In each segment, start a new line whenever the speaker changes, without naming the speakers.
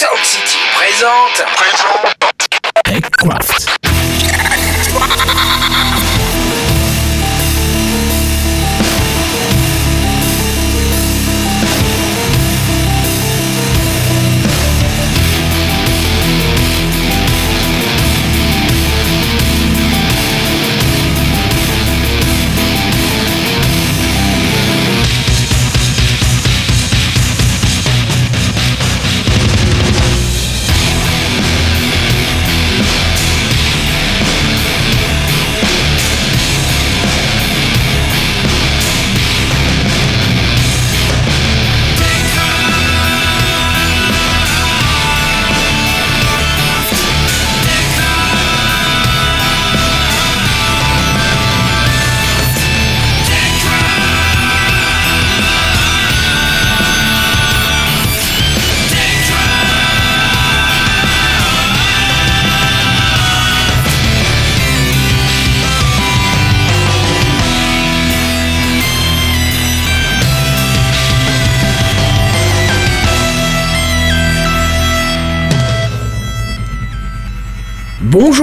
Sound City présente.
TechCraft.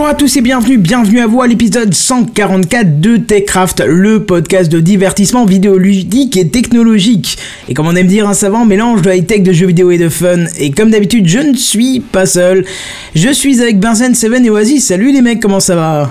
Bonjour à tous et bienvenue, bienvenue à vous à l'épisode 144 de TechCraft, le podcast de divertissement vidéoludique et technologique. Et comme on aime dire un savant mélange de high-tech, de jeux vidéo et de fun. Et comme d'habitude, je ne suis pas seul. Je suis avec Benzen, Seven et Oasis. Salut les mecs, comment ça va?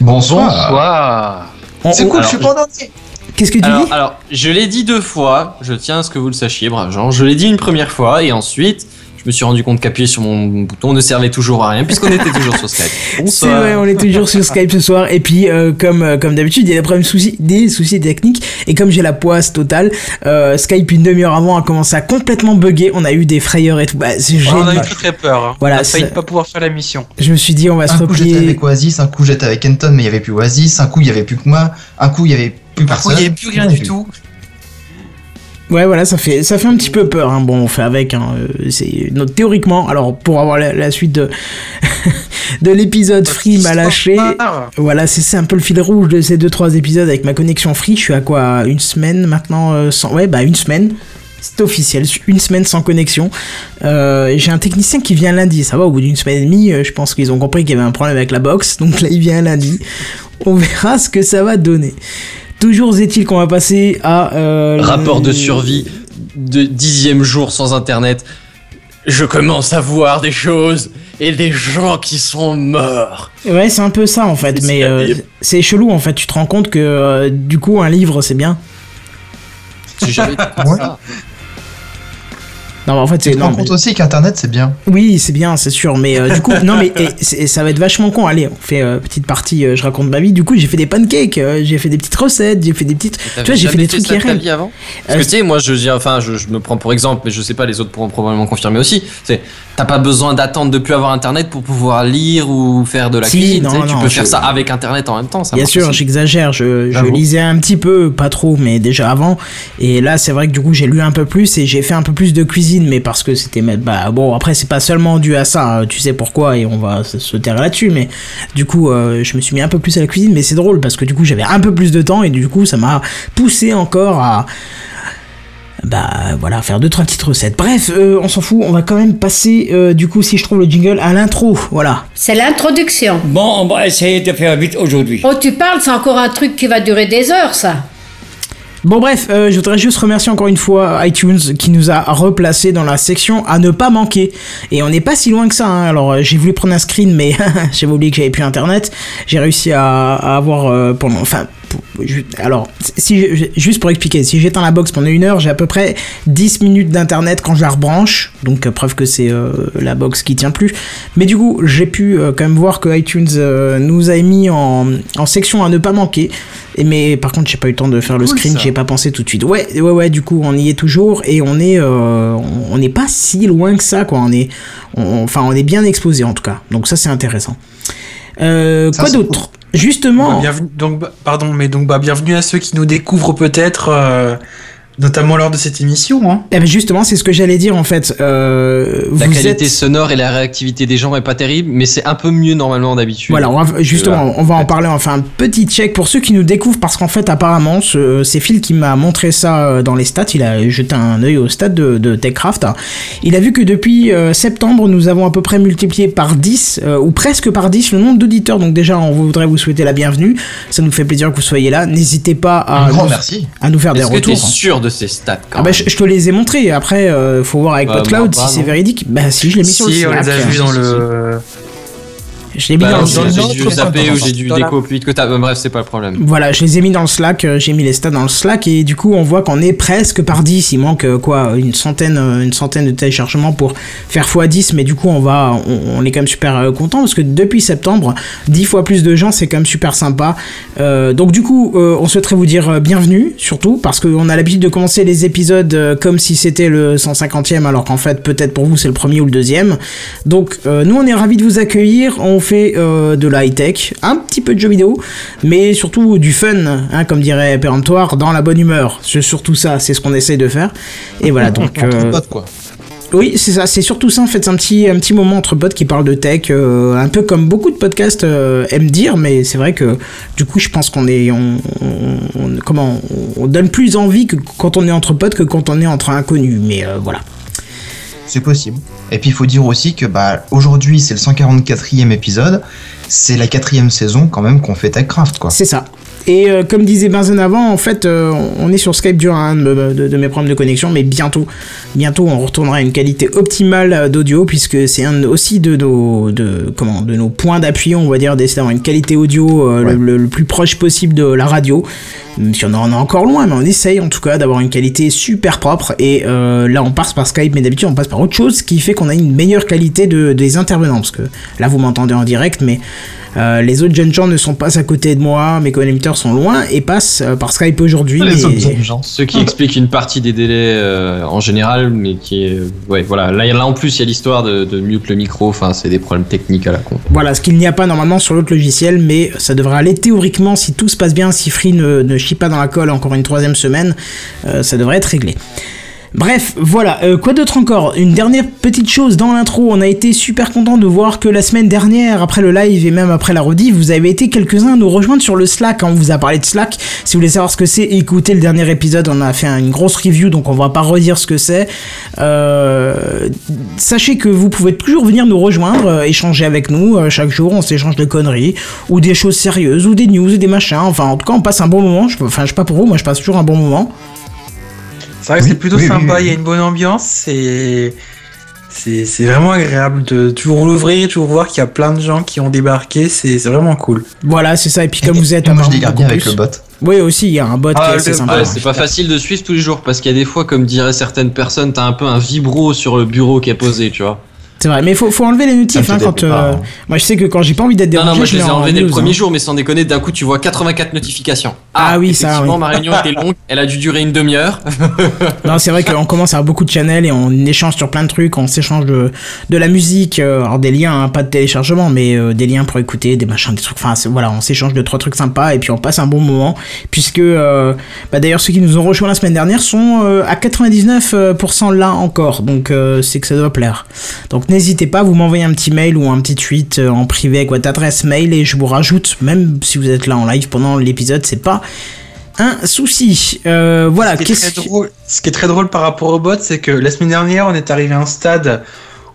Bonsoir.
On-
C'est
on-
cool,
alors,
je suis pas en entier.
Qu'est-ce que tu
Alors,
dis?
alors, je l'ai dit deux fois, je tiens à ce que vous le sachiez, braves gens. Je l'ai dit une première fois et ensuite, je me suis rendu compte qu'appuyer sur mon bouton ne servait toujours à rien puisqu'on était toujours sur Skype.
C'est vrai, on est toujours sur Skype ce soir. Et puis, euh, comme, euh, comme d'habitude, il y a des problèmes soucis, des soucis techniques. Et comme j'ai la poisse totale, euh, Skype une demi-heure avant a commencé à complètement bugger. On a eu des frayeurs et tout. Bah, c'est
on a eu très très peur. hein.
Voilà,
on a failli pas pouvoir faire la mission.
Je me suis dit, on va se
Un coup j'étais
replier.
avec Oasis, un coup j'étais avec Kenton mais il y avait plus Oasis, un coup il y avait plus que moi, un coup il y avait plus
Il
personne.
n'y avait plus rien du tout.
Ouais, voilà, ça fait, ça fait un petit peu peur. Hein. Bon, on fait avec. Hein. euh, C'est théoriquement. Alors, pour avoir la, la suite de de l'épisode free m'a lâché. Voilà, c'est c'est un peu le fil rouge de ces deux trois épisodes avec ma connexion free. Je suis à quoi Une semaine maintenant euh, sans... Ouais, bah une semaine. C'est officiel, une semaine sans connexion. Euh, J'ai un technicien qui vient lundi. Ça va, au bout d'une semaine et demie, je pense qu'ils ont compris qu'il y avait un problème avec la box. Donc là, il vient lundi. On verra ce que ça va donner. Toujours est-il qu'on va passer à... euh,
Rapport de survie de dixième jour sans internet. Je commence à voir des choses et des gens qui sont morts.
Ouais, c'est un peu ça en fait.
C'est
Mais euh, c'est chelou en fait. Tu te rends compte que euh, du coup, un livre, c'est bien.
Si j'avais
Ouais.
ça.
Non, mais en fait,
Tu
c'est...
te
non,
rends
mais-
compte aussi qu'internet c'est bien.
Oui, c'est bien, c'est sûr, mais euh, du coup, non, mais et, ça va être vachement con. Allez, on fait euh, petite partie, euh, je raconte ma vie. Du coup, j'ai fait des pancakes, euh, j'ai fait des petites recettes, j'ai fait des petites. Tu vois, j'ai fait des trucs
ça ta
IRL.
vie avant
Euh,
Parce que tu sais, moi, je dis, enfin, je, je me prends pour exemple, mais je sais pas, les autres pourront probablement confirmer aussi. C'est, t'as pas besoin d'attendre de plus avoir internet pour pouvoir lire ou faire de la
Si,
cuisine.
non,
tu tu peux
je-
faire ça avec internet en même temps. Ça
Bien sûr, j'exagère, je, lisais un petit peu, pas trop, mais déjà avant. Et là, c'est vrai que du coup, j'ai lu un peu plus et j'ai fait un peu plus de cuisine, mais parce que c'était. Bah bon, après, c'est pas seulement dû à ça, hein, tu sais pourquoi, et on va se, se taire là-dessus, mais du coup, euh, je me suis mis un peu plus à la cuisine, mais c'est drôle parce que du coup, j'avais un peu plus de temps et du coup, ça m'a poussé encore à. Bah voilà, faire deux trois petites recettes. Bref, euh, on s'en fout, on va quand même passer, euh, du coup, si je trouve le jingle, à l'intro, voilà.
C'est l'introduction.
Bon, on va essayer de faire vite aujourd'hui.
Oh, tu parles, c'est encore un truc qui va durer des heures, ça.
Bon bref, euh, je voudrais juste remercier encore une fois iTunes qui nous a replacé dans la section à ne pas manquer. Et on n'est pas si loin que ça. hein. Alors euh, j'ai voulu prendre un screen, mais j'avais oublié que j'avais plus internet. J'ai réussi à, avoir euh, pendant, enfin, alors si juste pour expliquer, si j'éteins la box pendant une heure, j'ai à peu près 10 minutes d'internet quand je la rebranche. Donc euh, preuve que c'est euh, la box qui tient plus. Mais du coup, j'ai pu euh, quand même voir que iTunes euh, nous a mis en, en section à ne pas manquer. Et mais par contre, j'ai pas eu le temps de faire le
Cool,
screen, j'ai pas pensé tout de suite. Ouais, ouais, ouais. Du coup, on y est toujours et on est, on- n'est pas si loin que ça, quoi. On est, on- enfin, on est bien exposé en tout cas. Donc ça, c'est intéressant. Quoi d'autre? Justement.
donc, pardon, mais donc bah, bienvenue à ceux qui nous découvrent peut-être. euh, notamment lors de cette émission. Hein.
Eh ben justement, c'est ce que j'allais dire en fait. Euh,
La
vous
qualité
êtes...
sonore et la réactivité des gens est pas terrible, mais c'est un peu mieux normalement d'habitude.
Voilà, on va, justement, on va en parler. On va faire un petit check pour ceux qui nous découvrent parce qu'en fait, apparemment, ce- c'est Phil qui m'a montré ça euh, dans les stats. Il a jeté un œil au stats de, de TechCraft. Il a vu que depuis euh, septembre, nous avons à peu près multiplié par 10 euh, ou presque par 10 le nombre d'auditeurs. Donc déjà, on voudrait vous souhaiter la bienvenue. Ça nous fait plaisir que vous soyez là. N'hésitez pas à,
Un grand
nous,
merci.
à nous faire des retours.
sûr de ces stats quand
Ah bah,
même
je, je te les ai montrés. Après, euh, faut voir avec
Bah,
PodCloud
moi,
si c'est véridique. Bah si, je l'ai mis sur le
Si, on les a vus dans
Si, si,
le.
Je l'ai mis
Bah,
dans
dans le
j'ai dû
dans
zapper
le
ou j'ai dû
dans
déco plus vite que t'as. bah, bref, c'est pas le problème.
Voilà, je les ai mis dans le Slack, euh, j'ai mis les stats dans le Slack et du coup on voit qu'on est presque par 10, il manque euh, quoi, une centaine, euh, une centaine de téléchargements pour faire x10, mais du coup on va, on, on est quand même super euh, content parce que depuis septembre, 10 fois plus de gens, c'est quand même super sympa. Euh, donc du coup, euh, on souhaiterait vous dire euh, bienvenue, surtout parce qu'on a l'habitude de commencer les épisodes euh, comme si c'était le 150e, alors qu'en fait peut-être pour vous c'est le premier ou le deuxième. Donc euh, nous on est ravis de vous accueillir, on fait euh, de la high-tech, un petit peu de jeux vidéo, mais surtout du fun, hein, comme dirait Péremptoire, dans la bonne humeur. C'est surtout ça, c'est ce qu'on essaie de faire. Et voilà, donc...
Entre
euh,
potes, quoi.
oui, c'est ça, c'est surtout ça en fait, c'est un petit, un petit moment entre potes qui parlent de tech, euh, un peu comme beaucoup de podcasts euh, aiment dire, mais c'est vrai que du coup je pense qu'on est, on, on- on- comment, on donne plus envie que quand on est entre potes que quand on est entre inconnus, mais euh, voilà.
C'est possible. Et puis il faut dire aussi que bah aujourd'hui c'est le 144e épisode, c'est la quatrième saison quand même qu'on fait TechCraft quoi.
C'est ça. Et euh, comme disait Benzen avant, en fait, euh, on est sur Skype dur à un de, de- de mes problèmes de connexion, mais bientôt, bientôt, on retournera à une qualité optimale euh, d'audio, puisque c'est un aussi de nos, de, comment, de nos points d'appui, on va dire, d'essayer d'avoir une qualité audio euh,
Ouais.
le, le- le plus proche possible de la radio. Même si on en est encore loin, mais on essaye en tout cas d'avoir une qualité super propre. Et euh, là, on passe par Skype, mais d'habitude, on passe par autre chose, ce qui fait qu'on a une meilleure qualité de, des intervenants. Parce que là, vous m'entendez en direct, mais euh, les autres jeunes gens ne sont pas à côté de moi, mes co-animateurs sont loin et passent euh, par Skype aujourd'hui.
Les
mais-
autres jeunes gens.
Ce qui explique une partie des délais euh, en général, mais qui est. Ouais, voilà. Là, là en plus, il y a l'histoire de, de mute le micro, enfin, c'est des problèmes techniques à la con.
Voilà, ce qu'il n'y a pas normalement sur l'autre logiciel, mais ça devrait aller théoriquement si tout se passe bien, si Free ne, ne chie pas dans la colle encore une troisième semaine, euh, ça devrait être réglé. Bref, voilà, Euh, quoi d'autre encore? Une dernière petite chose dans l'intro, on a été super content de voir que la semaine dernière, après le live et même après la rediff, vous avez été quelques-uns à nous rejoindre sur le Slack, hein. on vous a parlé de Slack, si vous voulez savoir ce que c'est, écoutez le dernier épisode, on a fait une grosse review, donc on va pas redire ce que c'est. Euh, sachez que vous pouvez toujours venir nous rejoindre, euh, échanger avec nous, chaque jour. On s'échange de conneries, ou des choses sérieuses, ou des news, et des machins, enfin en tout cas on passe un bon moment, enfin je sais pas pour vous, moi je passe toujours un bon moment.
C'est vrai que
Oui,
c'est plutôt
oui,
sympa,
oui.
il y a une bonne ambiance, c'est. C'est c'est vraiment agréable de toujours l'ouvrir, toujours voir qu'il y a plein de gens qui ont débarqué, c'est c'est vraiment cool.
Voilà, c'est ça, et puis comme vous êtes
moi je
beaucoup
avec le bot.
Oui, aussi, il y a un bot
Ah,
qui est sympa.
Ouais, c'est pas facile de suivre tous les jours parce qu'il y a des fois, comme diraient certaines personnes, t'as un peu un vibro sur le bureau qui est posé, tu vois.
C'est vrai, mais faut, faut enlever les notifs
Ça
hein, quand. euh. Moi, je sais que quand j'ai pas envie d'être
Non,
dérangé,
non, moi je les ai
en
enlevés dès le premier
hein.
jour, mais sans déconner, d'un coup tu vois 84 notifications.
Ah oui, ça,
effectivement,
oui.
ma réunion était longue, elle a dû durer une demi-heure.
Non, c'est vrai qu'on commence à avoir beaucoup de channels et on échange sur plein de trucs, on s'échange de, de la musique, euh, alors des liens, hein, pas de téléchargement, mais euh, des liens pour écouter, des machins, des trucs, enfin voilà, on s'échange de trois trucs sympas et puis on passe un bon moment, puisque euh, bah, d'ailleurs ceux qui nous ont rejoints la semaine dernière sont euh, à 99% là encore, donc euh, c'est que ça doit plaire. Donc n'hésitez pas, vous m'envoyez un petit mail ou un petit tweet euh, en privé avec votre adresse mail et je vous rajoute, même si vous êtes là en live pendant l'épisode, c'est pas un souci. Euh, voilà,
ce, qui est
qu'est-ce
très drôle, ce qui est très drôle par rapport au bot, c'est que la semaine dernière, on est arrivé à un stade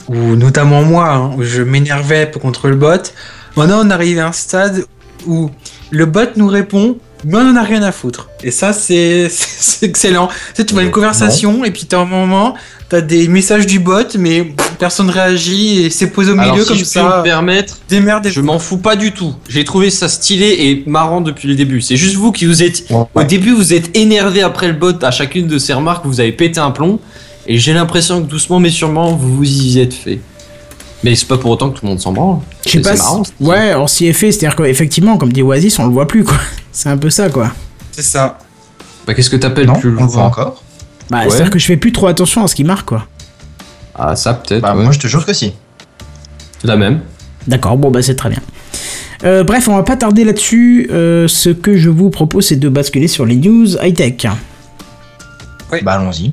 où, notamment moi, hein, où je m'énervais contre le bot. Maintenant, on arrive à un stade où le bot nous répond, mais on en a rien à foutre. Et ça, c'est excellent. Tu sais, tu vois une
Euh,
conversation, et puis t'as un moment, t'as des messages du bot, mais pff, personne réagit, et c'est posé au milieu
Alors si
comme
je peux
ça.
me permettre,
Démerdez.
je m'en fous pas du tout. J'ai trouvé ça stylé et marrant depuis le début. C'est juste vous qui vous êtes Au début, vous êtes énervé après le bot à chacune de ces remarques, vous avez pété un plomb, et j'ai l'impression que doucement mais sûrement vous vous y êtes fait. Mais c'est pas pour autant que tout le monde s'en branle.
Je sais
C'est-
pas.
marrant,
ouais, on s'y est fait, c'est-à-dire qu'effectivement, comme dit Oasis, on le voit plus, quoi. C'est un peu ça, quoi.
C'est ça.
Bah, qu'est-ce que t'appelles
Non,
plus
on le voit encore.
Bah,
Ouais.
c'est-à-dire que je fais plus trop attention à ce qui marque, quoi.
Ah, ça peut-être.
Bah,
ouais.
moi je te jure que si.
La même.
D'accord, bon, bah, c'est très bien. Euh, bref, on va pas tarder là-dessus. Euh, ce que je vous propose, c'est de basculer sur les news high-tech.
Ouais.
Bah allons-y.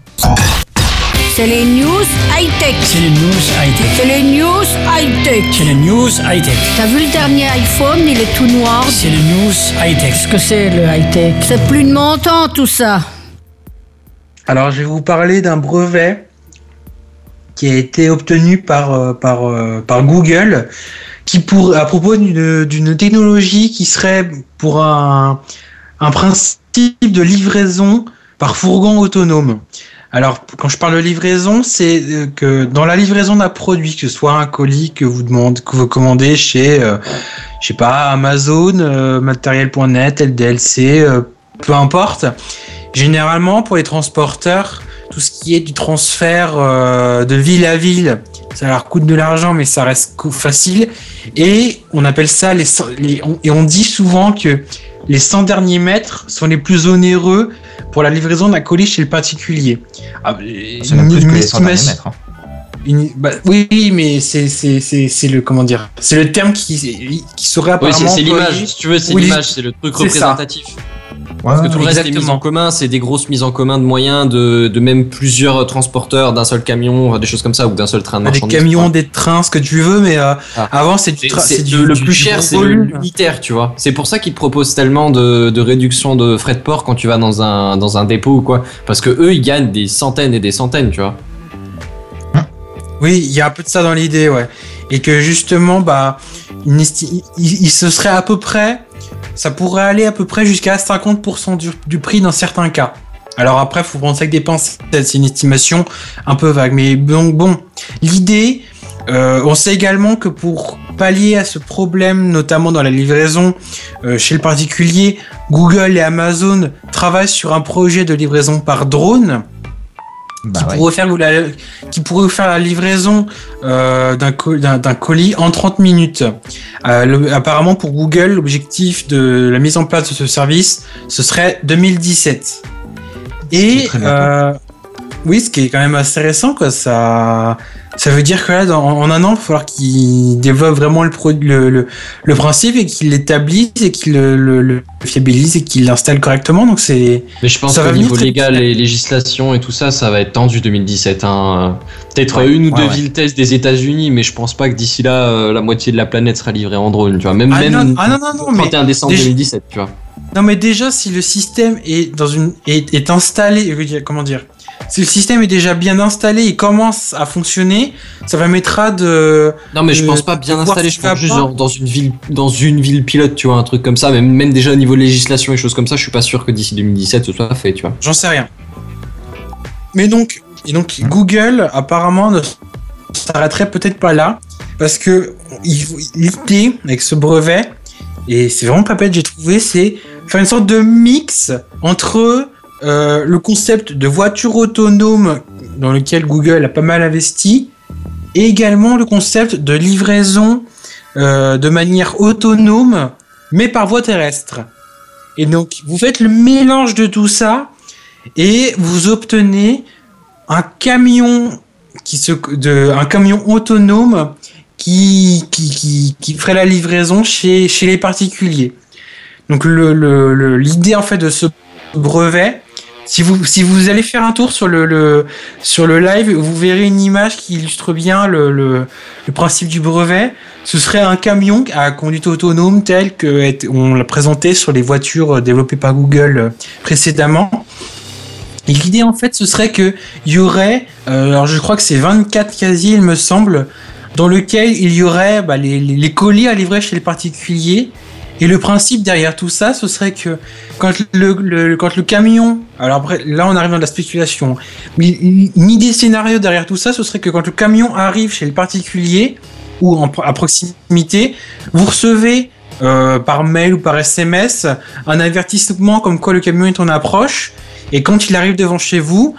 C'est les news high-tech.
C'est les news high-tech.
C'est les news high-tech.
C'est les news high-tech.
T'as vu le dernier iPhone, il est tout noir.
C'est les news high-tech.
Qu'est-ce que c'est le high-tech?
C'est plus de mon temps tout ça.
Alors, je vais vous parler d'un brevet qui a été obtenu par, euh, par, euh, par Google qui pour, à propos d'une d'une technologie qui serait pour un, un principe de livraison par fourgon autonome. Alors, quand je parle de livraison, c'est euh, que dans la livraison d'un produit, que ce soit un colis que vous commandez chez, euh, je sais pas, Amazon, euh, matériel.net, LDLC, euh, peu importe. Généralement, pour les transporteurs, tout ce qui est du transfert de ville à ville, ça leur coûte de l'argent, mais ça reste facile. Et on appelle ça les, et on dit souvent que les 100 derniers mètres sont les plus onéreux pour la livraison d'un colis chez le particulier. Ah,
C'est même
une-
plus que
une
les 100 derniers
estimation-
mètres. hein.
une- bah, oui, mais c'est c'est c'est c'est le comment dire, c'est le terme qui qui serait
Oui,
apparemment.
c'est c'est l'image. Si tu veux, c'est
Oui,
l'image, c'est le truc
ça.
Parce que tout le reste des mises en commun, c'est des grosses mises en commun de moyens, de, de même plusieurs transporteurs, d'un seul camion, des choses comme ça, ou d'un seul train de
Des camions, des trains, ce que tu veux, mais euh,
Ah.
avant c'est du, du
le,
du-
plus
du
cher, c'est l'unitaire, tu vois. C'est pour ça qu'ils te proposent tellement de, de réduction de frais de port quand tu vas dans un, dans un dépôt ou quoi. Parce que eux, ils gagnent des centaines et des centaines, tu vois.
Oui, il y a un peu de ça dans l'idée, ouais. Et que justement, bah, esti- il, il se serait à peu près, ça pourrait aller à peu près jusqu'à 50% du, prix dans certains cas. Alors après, faut prendre ça avec des pincettes, c'est une estimation un peu vague. Mais donc bon, l'idée, euh, on sait également que pour pallier à ce problème, notamment dans la livraison euh, chez le particulier, Google et Amazon travaillent sur un projet de livraison par drone
Bah
qui,
ouais.
pourrait faire vous la, qui pourrait vous faire la livraison euh, d'un co- d'un- d'un colis en 30 minutes. Euh, le- apparemment, pour Google, l'objectif de la mise en place de ce service, ce serait 2017.
qui
Et euh, oui, ce qui est quand même assez récent, quoi. Ça, ça veut dire que là, dans- en un an, il va falloir qu'ils développent vraiment le, pro- le, le, le principe et qu'ils l'établissent et qu'ils le, fiabilisent et qu'ils l'installent correctement. Donc c'est
Mais je pense qu'au niveau
très
légal et législation et tout ça, ça va être tendu 2017. Hein. Peut-être
Ouais,
une ou
ouais,
deux
ouais.
villes test des États-Unis, mais je pense pas que d'ici là, euh, la moitié de la planète sera livrée en drone, tu vois. Même,
Ah
même
non, ah non, non, non, mais
31 décembre
déjà-
2017, tu vois.
Non mais déjà si le système est dans une est, est installé, comment dire, si le système est déjà bien installé et commence à fonctionner, ça permettra de
Non, mais je
Euh,
pense pas bien installé, je pense juste genre dans une ville, dans une ville pilote, tu vois, un truc comme ça. Même, même déjà au niveau législation et choses comme ça, je suis pas sûr que d'ici 2017 ce soit fait, tu vois.
J'en sais rien. Mais donc, et donc Google apparemment ne s'arrêterait peut-être pas là parce que il- l'idée avec ce brevet et c'est vraiment pas bête j'ai trouvé c'est faire une sorte de mix entre euh, le concept de voiture autonome dans lequel Google a pas mal investi et également le concept de livraison euh, de manière autonome mais par voie terrestre. Et donc vous faites le mélange de tout ça et vous obtenez un camion qui se de un camion autonome qui qui, qui, qui ferait la livraison chez chez les particuliers. Donc le le- le- l'idée en fait de ce brevet si vous, si vous allez faire un tour sur le, sur le live, vous verrez une image qui illustre bien le, le, principe du brevet. Ce serait un camion à conduite autonome tel que est- on l'a présenté sur les voitures euh, développées par Google euh, précédemment. Et l'idée en fait, ce serait que il y aurait, euh, alors je crois que c'est 24 casiers, il me semble, dans lequel il y aurait bah, les, les colis à livrer chez les particuliers. Et le principe derrière tout ça, ce serait que quand le, camion, alors là on arrive dans la spéculation, mais une idée scénario derrière tout ça, ce serait que quand le camion arrive chez le particulier ou à proximité, vous recevez euh, par mail ou par SMS un avertissement comme quoi le camion est en approche, et quand il arrive devant chez vous,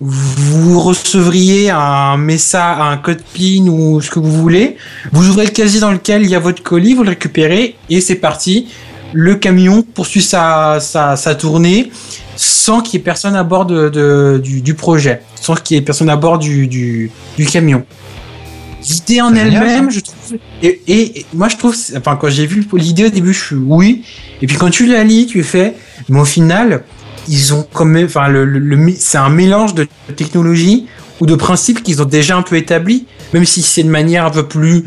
vous recevriez un message, un code PIN ou ce que vous voulez. Vous ouvrez le casier dans lequel il y a votre colis, vous le récupérez et c'est parti. Le camion poursuit sa, sa, sa tournée sans qu'il y ait personne à bord de, de- du, du projet, sans qu'il y ait personne à bord du, du, du camion. L'idée en elle-même, je trouve. Et, et- et moi, je trouve. Enfin, quand j'ai vu l'idée au début, je suis oui. Et puis quand tu la lis, tu fais. Mais au final, ils ont quand même, enfin, le, le- c'est un mélange de technologie ou de principes qu'ils ont déjà un peu établis, même si c'est de manière un peu plus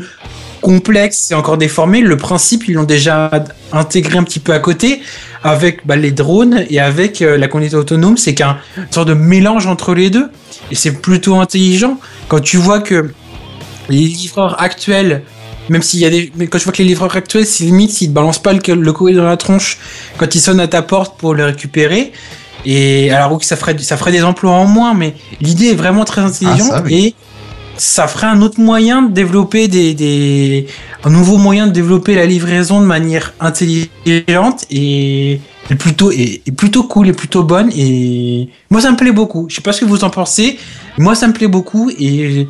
complexe et encore déformée, le principe ils l'ont déjà intégré un petit peu à côté avec bah, les drones et avec euh, la conduite autonome, c'est qu'un sorte de mélange entre les deux. Et c'est plutôt intelligent. Quand tu vois que les livreurs actuels même s'il y a des mais quand tu vois que les livreurs actuels c'est limite s'ils te balancent pas le, le courrier dans la tronche quand ils sonnent à ta porte pour le récupérer. Et alors oui ça ferait ça ferait des emplois en moins mais l'idée est vraiment très intelligente
Ah, ça, oui.
et ça ferait un autre moyen de développer des, des un nouveau moyen de développer la livraison de manière intelligente et, et plutôt et, et plutôt cool et plutôt bonne. Et moi ça me plaît beaucoup. Je sais pas ce que vous en pensez. Moi ça me plaît beaucoup et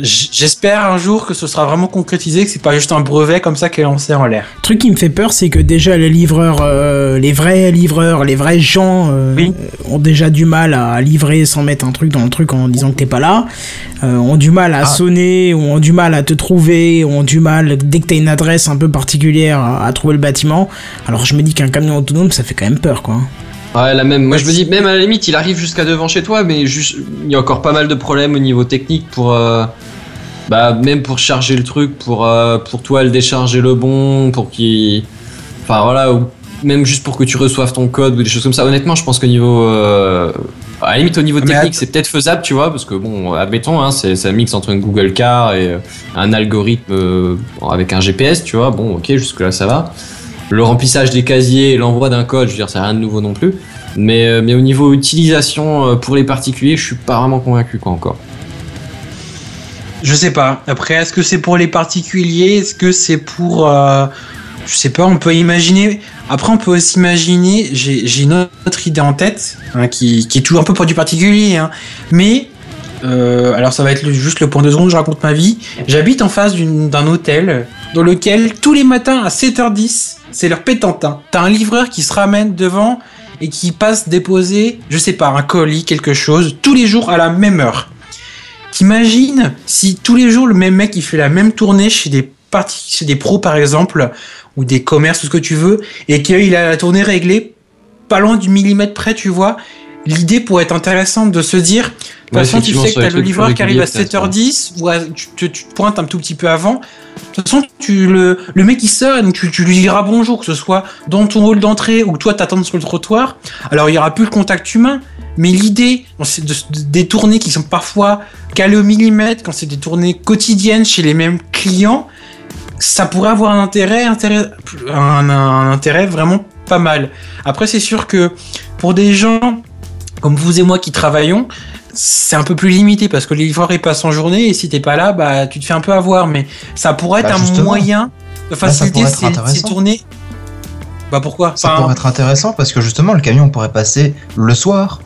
j'espère un jour que ce sera vraiment concrétisé que c'est pas juste un brevet comme ça qui est lancé en l'air
Le truc qui me fait peur, c'est que déjà les livreurs, euh, les vrais livreurs, les vrais gens euh,
Oui.
ont déjà du mal à livrer sans mettre un truc dans le truc en disant que t'es pas là, euh, ont du mal à
Ah.
sonner, ont du mal à te trouver, ont du mal, dès que t'as une adresse un peu particulière, à, à trouver le bâtiment. Alors je me dis qu'un camion autonome, ça fait quand même peur, quoi.
Ouais, la même. Moi, je me dis, même à la limite, il arrive jusqu'à devant chez toi, mais juste, il y a encore pas mal de problèmes au niveau technique pour. euh, bah, même pour charger le truc, pour, euh, pour toi le décharger le bon, pour qu'il. Enfin, voilà, ou même juste pour que tu reçoives ton code ou des choses comme ça. Honnêtement, je pense qu'au niveau. euh, à la limite, au niveau
Mais
technique, c'est peut-être faisable, tu vois, parce que bon, admettons, hein, c'est un mix entre une Google Car et un algorithme avec un GPS, tu vois. Bon, ok, jusque-là, ça va. Le remplissage des casiers, l'envoi d'un code, je veux dire, c'est rien de nouveau non plus. Mais, euh, mais au niveau utilisation euh, pour les particuliers, je suis pas vraiment convaincu quoi encore.
Je sais pas. Après, est-ce que c'est pour les particuliers? Est-ce que c'est pour. euh, je sais pas, on peut imaginer. Après, on peut aussi imaginer. J'ai une autre idée en tête, hein, qui, qui est toujours un peu pour du particulier. hein. Mais. alors, ça va être juste le point de seconde, je raconte ma vie. J'habite en face d'un hôtel dans lequel, tous les matins à 7h10, c'est leur pétantin. T'as un livreur qui se ramène devant et qui passe déposer, je sais pas, un colis, quelque chose, tous les jours à la même heure. T'imagines si tous les jours le même mec il fait la même tournée chez des parties, chez des pros par exemple, ou des commerces, tout ce que tu veux, et qu'il a la tournée réglée pas loin du millimètre près, tu vois. L'idée pourrait être intéressante de se dire, de toute
Ouais,
façon tu sais que t'as le livreur qui arrive à
régulier, peut-être,
7h10, ou à- tu, te- tu te pointes un tout petit peu avant. De toute façon, tu, le, le mec il sort tu, tu lui diras bonjour, que ce soit dans ton hall d'entrée ou que toi t'attends sur le trottoir. Alors il y aura plus le contact humain, mais l'idée, de, de- des tournées qui sont parfois calées au millimètre, quand c'est des tournées quotidiennes chez les mêmes clients, ça pourrait avoir un intérêt, intérêt un, un intérêt vraiment pas mal. Après, c'est sûr que pour des gens comme vous et moi qui travaillons, c'est un peu plus limité parce que les livreurs ils passent en journée et si t'es pas là, bah tu te fais un peu avoir. Mais ça pourrait être
Bah,
un moyen de faciliter ces, tournées. Bah pourquoi?
Ça
Enfin,
pourrait être intéressant parce que justement le camion pourrait passer le soir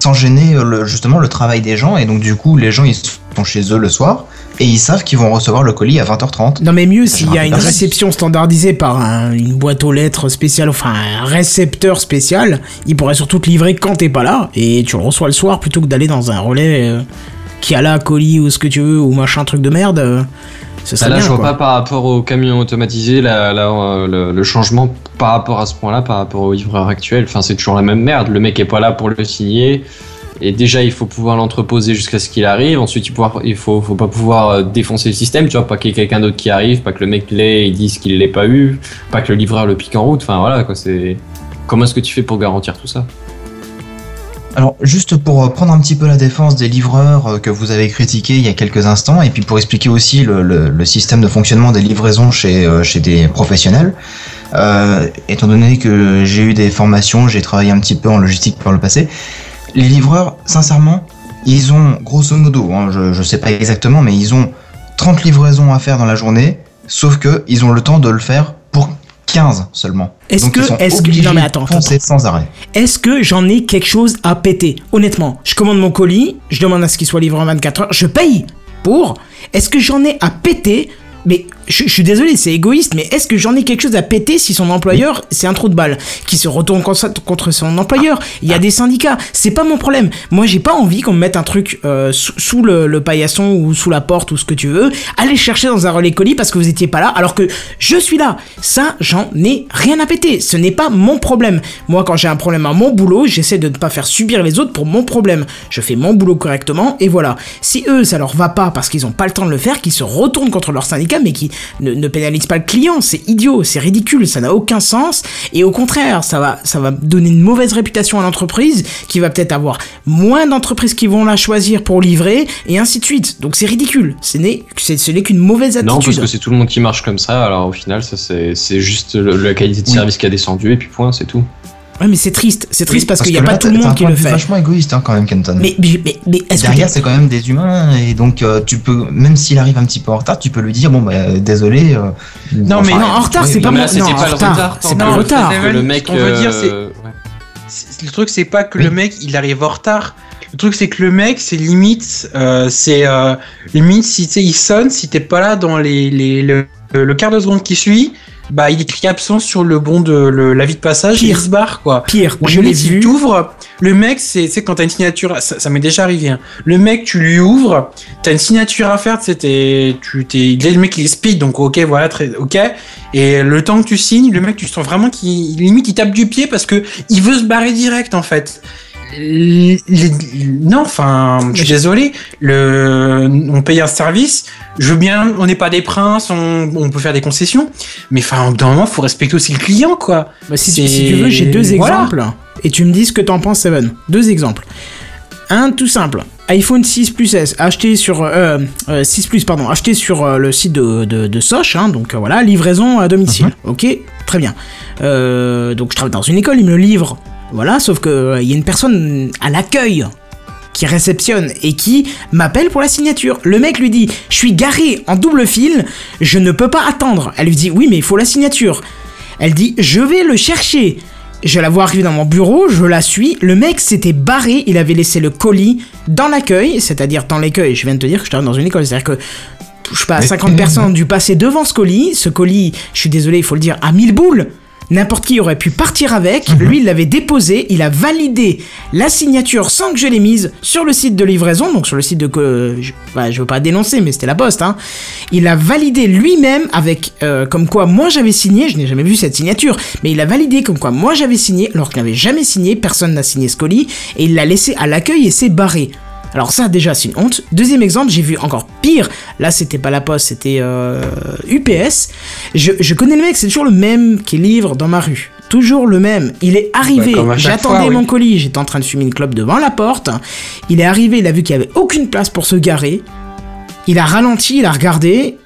sans gêner euh, le, justement le travail des gens et donc du coup les gens ils sont chez eux le soir et ils savent qu'ils vont recevoir le colis à 20h30.
Non mais mieux s'il y a
un
une réception standardisée par un- une boîte aux lettres spéciale, enfin un récepteur spécial, il pourrait surtout te livrer quand t'es pas là et tu le reçois le soir plutôt que d'aller dans un relais euh, qui a là colis ou ce que tu veux ou machin truc de merde. euh, ce
Bah là,
bien,
je vois
quoi.
pas par rapport au camion automatisé la, la- euh, le, le changement par rapport à ce point-là, par rapport au livreur actuel. Enfin, c'est toujours la même merde. Le mec est pas là pour le signer. Et déjà, il faut pouvoir l'entreposer jusqu'à ce qu'il arrive. Ensuite, il, pouvoir, faut, pas pouvoir euh, défoncer le système, tu vois, pas qu'il y ait quelqu'un d'autre qui arrive, pas que le mec l'ait et dise qu'il l'ait pas eu, pas que le livreur le pique en route. Enfin, voilà, quoi. Comment est-ce que tu fais pour garantir tout ça?
Alors juste pour euh, prendre un petit peu la défense des livreurs euh, que vous avez critiqué il y a quelques instants et puis pour expliquer aussi le, système de fonctionnement des livraisons chez, des professionnels, étant donné que j'ai eu des formations, j'ai travaillé un petit peu en logistique par le passé, les livreurs, sincèrement, ils ont grosso modo, hein, je, je sais pas exactement, mais ils ont 30 livraisons à faire dans la journée, sauf que ils ont le temps de le faire pour 15 seulement.
Est-ce que- est-ce que- non, mais attends,
sans arrêt.
Est-ce que j'en ai quelque chose à péter? Honnêtement, je commande mon colis, je demande à ce qu'il soit livré en 24 heures, je paye pour. Est-ce que j'en ai à péter? Mais je, suis désolé, c'est égoïste, mais est-ce que j'en ai quelque chose à péter si son employeur, c'est un trou de balle, qui se retourne contre, son employeur? Il y a des syndicats, c'est pas mon problème. Moi, j'ai pas envie qu'on me mette un truc euh, sous, le, le paillasson ou sous la porte ou ce que tu veux. Aller chercher dans un relais colis parce que vous étiez pas là, alors que je suis là. Ça, j'en ai rien à péter. Ce n'est pas mon problème. Moi, quand j'ai un problème à mon boulot, j'essaie de ne pas faire subir les autres pour mon problème. Je fais mon boulot correctement et voilà. Si eux, ça leur va pas parce qu'ils ont pas le temps de le faire, qu'ils se retournent contre leur syndicat, mais qui ne, ne pénalisent pas le client, c'est idiot, c'est ridicule, ça n'a aucun sens. Et au contraire, ça va, ça va donner une mauvaise réputation à l'entreprise, qui va peut-être avoir moins d'entreprises qui vont la choisir pour livrer, et ainsi de suite. Donc c'est ridicule. Ce n'est, c'est- ce n'est qu'une mauvaise attitude.
Non, parce que c'est tout le monde qui marche comme ça, alors au final, ça c'est c'est juste le- la qualité de
Oui.
service qui a descendu, et puis point, c'est tout.
Ouais, mais c'est triste, c'est triste
Oui,
parce qu'il n'y a pas tout le monde qui le fait.
vachement égoïste hein, quand même, Kenton.
Mais, mais, mais, mais est-ce que
Derrière, c'est quand même des humains, et donc euh, tu peux, même s'il arrive un petit peu en retard, tu peux lui dire bon bah désolé. euh,
Non,
enfin,
mais-
Non, en retard, c'est pas
Non, mais
mon-
c'était
non,
pas
en
le
retard,
retard,
c'est pas
que
le retard.
le mec.
qu'on veut dire, c'est-
euh.
C'est- Le truc, c'est pas que
Oui.
le mec il arrive en retard. Le truc, c'est que le mec, c'est limite, euh, c'est euh, limite si tu sais, il sonne, si t'es pas là dans les, les le, le quart de seconde qui suit, bah il écrit absent sur le bon de le- l'avis de passage,
Pire.
il se barre quoi.
Pire, je l'ai vu.
tu ouvres, le mec, c'est c'est quand t'as une signature, ça, ça m'est déjà arrivé. Hein. Le mec, tu lui ouvres, t'as une signature à faire, c'était, tu t'es, le mec il est speed, donc ok, voilà, très, ok. Et le temps que tu signes, le mec, tu sens vraiment qu'il limite il tape du pied parce que il veut se barrer direct en fait. Les- les- non, enfin, je suis désolé. Le, on paye un service. Je veux bien, on n'est pas des princes, on, on peut faire des concessions, mais enfin, d'un moment, faut respecter aussi le client, quoi.
Bah, si, tu,
C'est-
si tu veux, j'ai deux
Voilà.
exemples et tu me dis ce que t'en penses, Seven. Deux exemples. Un tout simple. iPhone 6 Plus S acheté sur euh, euh, 6 Plus pardon acheté sur euh, le site de, de, de Soch hein, donc voilà livraison à domicile ok très bien donc je travaille dans une école ils me livrent voilà sauf que euh, il y a une personne à l'accueil qui réceptionne et qui m'appelle pour la signature. Le mec lui dit Je suis garé en double fil, je ne peux pas attendre. Elle lui dit Oui, mais il faut la signature. Elle dit Je vais le chercher. Je la vois arriver dans mon bureau, je la suis. Le mec s'était barré, il avait laissé le colis dans l'accueil, c'est-à-dire dans l'accueil. Je viens de te dire que je travaille dans une école, c'est-à-dire que je sais pas,
Mais-
50 personnes ont dû passer devant ce colis. Ce colis, je suis désolé, il faut le dire, à 1000 boules. N'importe qui aurait pu partir avec. Lui, il l'avait déposé. Il a validé la signature sans que je l'ai mise sur le site de livraison. Donc sur le site de... je, bah, je veux pas dénoncer, mais c'était la poste. Hein. Il a validé lui-même avec... euh, comme quoi moi j'avais signé. Je n'ai jamais vu cette signature. Mais il a validé comme quoi moi j'avais signé. Alors qu'il n'avait jamais signé. Personne n'a signé ce colis. Et il l'a laissé à l'accueil et s'est barré. Alors ça déjà c'est une honte. Deuxième exemple, j'ai vu encore pire. Là c'était pas la poste, c'était euh, UPS. Je, je connais le mec, c'est toujours le même qui livre dans ma rue. Toujours le même. Il est arrivé,
chaque
j'attendais
oui.
mon colis, j'étais en train de fumer une clope devant la porte. Il est arrivé, il a vu qu'il y avait aucune place pour se garer. Il a ralenti, il a regardé.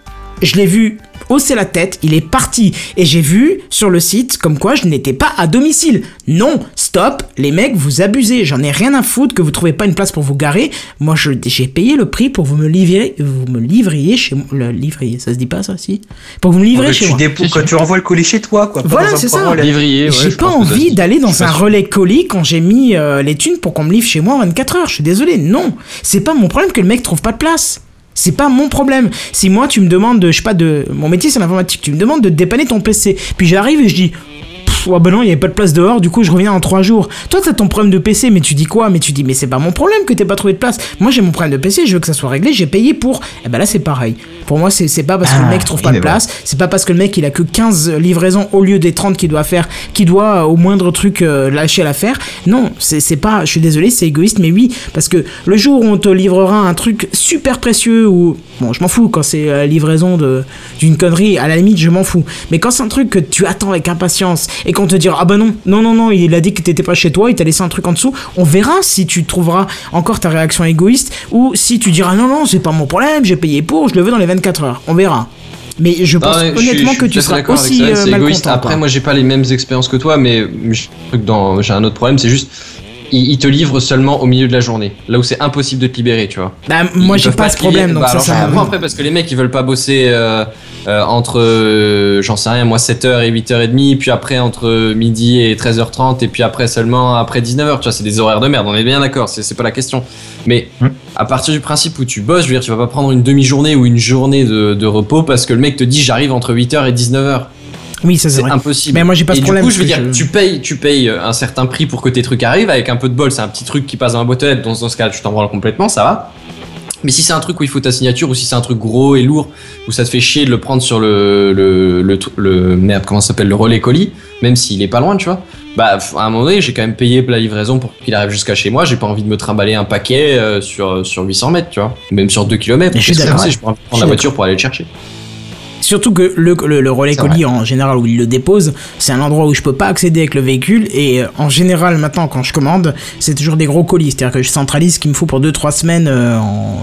Je l'ai vu hausser la tête, il est parti. Et j'ai vu sur le site comme quoi je n'étais pas à domicile. Non, stop, les mecs, vous abusez. J'en ai rien à foutre que vous trouvez pas une place pour vous garer. Moi, je- j'ai payé le prix pour vous me livrer, vous me livriez chez moi. Le livrier, ça se dit pas ça, si? Pour que vous me livrez
que
chez
tu,
moi.
que tu renvoies le colis chez toi, quoi.
Voilà, c'est ça.
Livrier, ouais,
J'ai pas envie d'aller dans un relais colis quand j'ai mis euh, les thunes pour qu'on me livre chez moi en 24 heures. Je suis désolé, non. C'est pas mon problème que le mec trouve pas de place. C'est pas mon problème. Si moi tu me demandes de, je sais pas, de, mon métier c'est l'informatique, tu me demandes de dépanner ton PC, puis j'arrive et je dis, Pff, ah bah non, il y avait pas de place dehors, du coup je reviens en 3 jours. Toi t'as ton problème de PC, mais tu dis quoi? Mais tu dis, mais c'est pas mon problème que t'aies pas trouvé de place. Moi j'ai mon problème de PC, je veux que ça soit réglé, j'ai payé pour. Et ben là c'est pareil. Pour moi c'est pas parce que le
Ah,
mec trouve pas de place, c'est pas parce que le mec il a que 15 livraisons au lieu des 30 qu'il doit faire, qu'il doit euh, au moindre truc euh, lâcher l'affaire. Non, c'est pas, je suis désolé, c'est égoïste, mais oui, parce que le jour où on te livrera un truc super précieux ou bon, je m'en fous quand c'est la livraison de d'une connerie, à la limite je m'en fous. Mais quand c'est un truc que tu attends avec impatience et qu'on te dira ah bah non, non non non, il a dit que t'étais pas chez toi, il t'a laissé un truc en dessous, on verra si tu trouveras encore ta réaction égoïste ou si tu diras non non, c'est pas mon problème, j'ai payé pour, je le veux dans les 24 heures. On verra. Mais je pense
je suis-
honnêtement que tu seras aussi
ça,
euh,
égoïste. Après, moi, j'ai pas les mêmes expériences que toi, mais j'ai un autre problème, c'est juste ils, ils te livrent seulement au milieu de la journée, là où c'est impossible de te libérer, tu vois.
Bah, moi, j'ai pas ce problème, donc
bah,
ça, ça.
comprends après parce que les mecs ils veulent pas bosser euh, euh, entre, euh, j'en sais rien, moi 7h et 8h30, puis après entre midi et 13h30, et puis après seulement après 19h, tu vois, c'est des horaires de merde, on est bien d'accord, c'est pas la question. Mais
Hmm.
à partir du principe où tu bosses, je veux dire, tu vas pas prendre une demi-journée ou une journée de, de repos parce que le mec te dit j'arrive entre 8h et 19h.
Oui, ça c'est vrai.
impossible.
Mais moi, j'ai pas
et
ce
du
problème,
coup, je veux dire,
je-
tu payes, tu payes un certain prix pour que tes trucs arrivent. Avec un peu de bol, c'est un petit truc qui passe dans la boîte aux lettres. Dans, ce cas, tu t'en branles complètement, ça va. Mais si c'est un truc où il faut ta signature, ou si c'est un truc gros et lourd, où ça te fait chier de le prendre sur le le le, tr- le- merde, comment ça s'appelle, le relais colis, même s'il est pas loin, tu vois. Bah, à un moment donné, j'ai quand même payé la livraison pour qu'il arrive jusqu'à chez moi. J'ai pas envie de me trimballer un paquet euh, sur sur 800 mètres, tu vois, même sur 2 km.
Je suis d'accord.
Je peux prendre la voiture pour aller le chercher.
Surtout que le, le, le relais colis en général où il le dépose, c'est un endroit où je peux pas accéder avec le véhicule et euh, en général maintenant quand je commande, c'est toujours des gros colis, c'est-à-dire que je centralise ce qu'il me faut pour 2-3 semaines euh, en...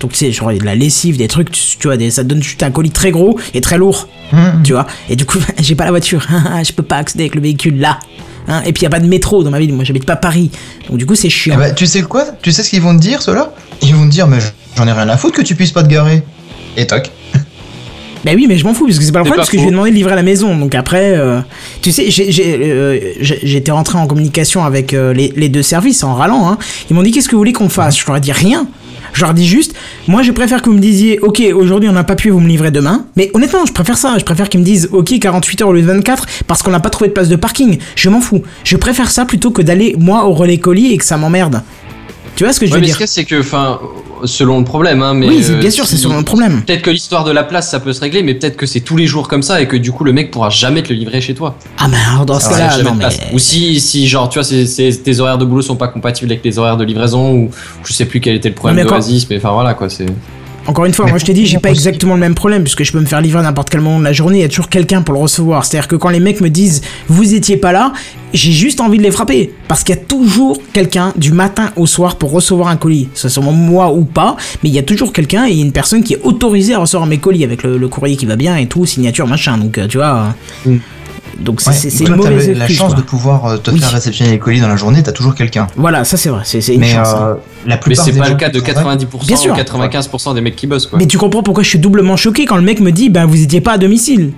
Donc tu sais, genre de la lessive, des trucs, tu, tu vois, des, ça donne juste un colis très gros et très lourd,
Hum,
tu vois. Et du coup, j'ai pas la voiture, je peux pas accéder avec le véhicule là. Hein, et puis y a pas de métro dans ma ville, moi j'habite pas Paris. Donc du coup c'est
Eh
chiant.
ben, tu sais quoi? Tu sais ce qu'ils vont te dire, ceux-là? Ils vont te dire, mais j'en ai rien à foutre que tu puisses pas te garer. Et toc.
Bah oui, mais je m'en fous, parce que c'est pas le problème, parce que je lui ai demandé de livrer à la maison. Donc après, euh, tu sais, euh, j'étais rentré en communication avec euh, les, les deux services en râlant. Hein. Ils m'ont dit qu'est-ce que vous voulez qu'on fasse? Je leur ai dit rien. Je leur dis juste, moi je préfère que vous me disiez, ok, aujourd'hui on n'a pas pu, vous me livrez demain. Mais honnêtement, je préfère ça. Je préfère qu'ils me disent, ok, 48 heures au lieu de 24, parce qu'on n'a pas trouvé de place de parking. Je m'en fous. Je préfère ça plutôt que d'aller, moi, au relais colis et que ça m'emmerde. Tu vois ce que je
Ouais,
veux
mais
dire?
ce c'est que, enfin, selon le problème, hein, mais.
Oui, c'est-
euh,
bien sûr, c'est selon le problème.
Peut-être que l'histoire de la place, ça peut se régler, mais peut-être que c'est tous les jours comme ça et que du coup, le mec pourra jamais te le livrer chez toi.
Ah, mais alors dans ce
Parce qu'il y a
cas-là, non mais.
Ou si, si, genre, tu vois, c'est- c'est- tes horaires de boulot sont pas compatibles avec les horaires de livraison, ou je sais plus quel était le problème d'Oasis, mais enfin voilà quoi, c'est.
Encore une fois,
Mais
moi je t'ai dit, j'ai pas
possible
exactement le même problème puisque je peux me faire livrer à n'importe quel moment de la journée, il y a toujours quelqu'un pour le recevoir. C'est-à-dire que quand les mecs me disent vous étiez pas là, j'ai juste envie de les frapper parce qu'il y a toujours quelqu'un du matin au soir pour recevoir un colis. Ce soit moi ou pas, mais il y a toujours quelqu'un et une personne qui est autorisée à recevoir mes colis avec le, le courrier qui va bien et tout, signature machin. Donc euh, tu vois. euh,
Mm.
Donc c'est
Ouais,
c'est- c'est
toi,
une mauvaise
t'avais la chance
quoi.
de pouvoir euh, te
Oui.
faire réceptionner les colis dans la journée, t'as toujours quelqu'un.
Voilà, ça c'est vrai, c'est c'est une
Mais
chance. hein.
euh, la
Mais
plupart
c'est
des
pas le cas de
travaillent-
90%
Bien sûr.
ou 95% des mecs qui bossent quoi.
Mais tu comprends pourquoi je suis doublement choqué quand le mec me dit ben vous étiez pas à domicile.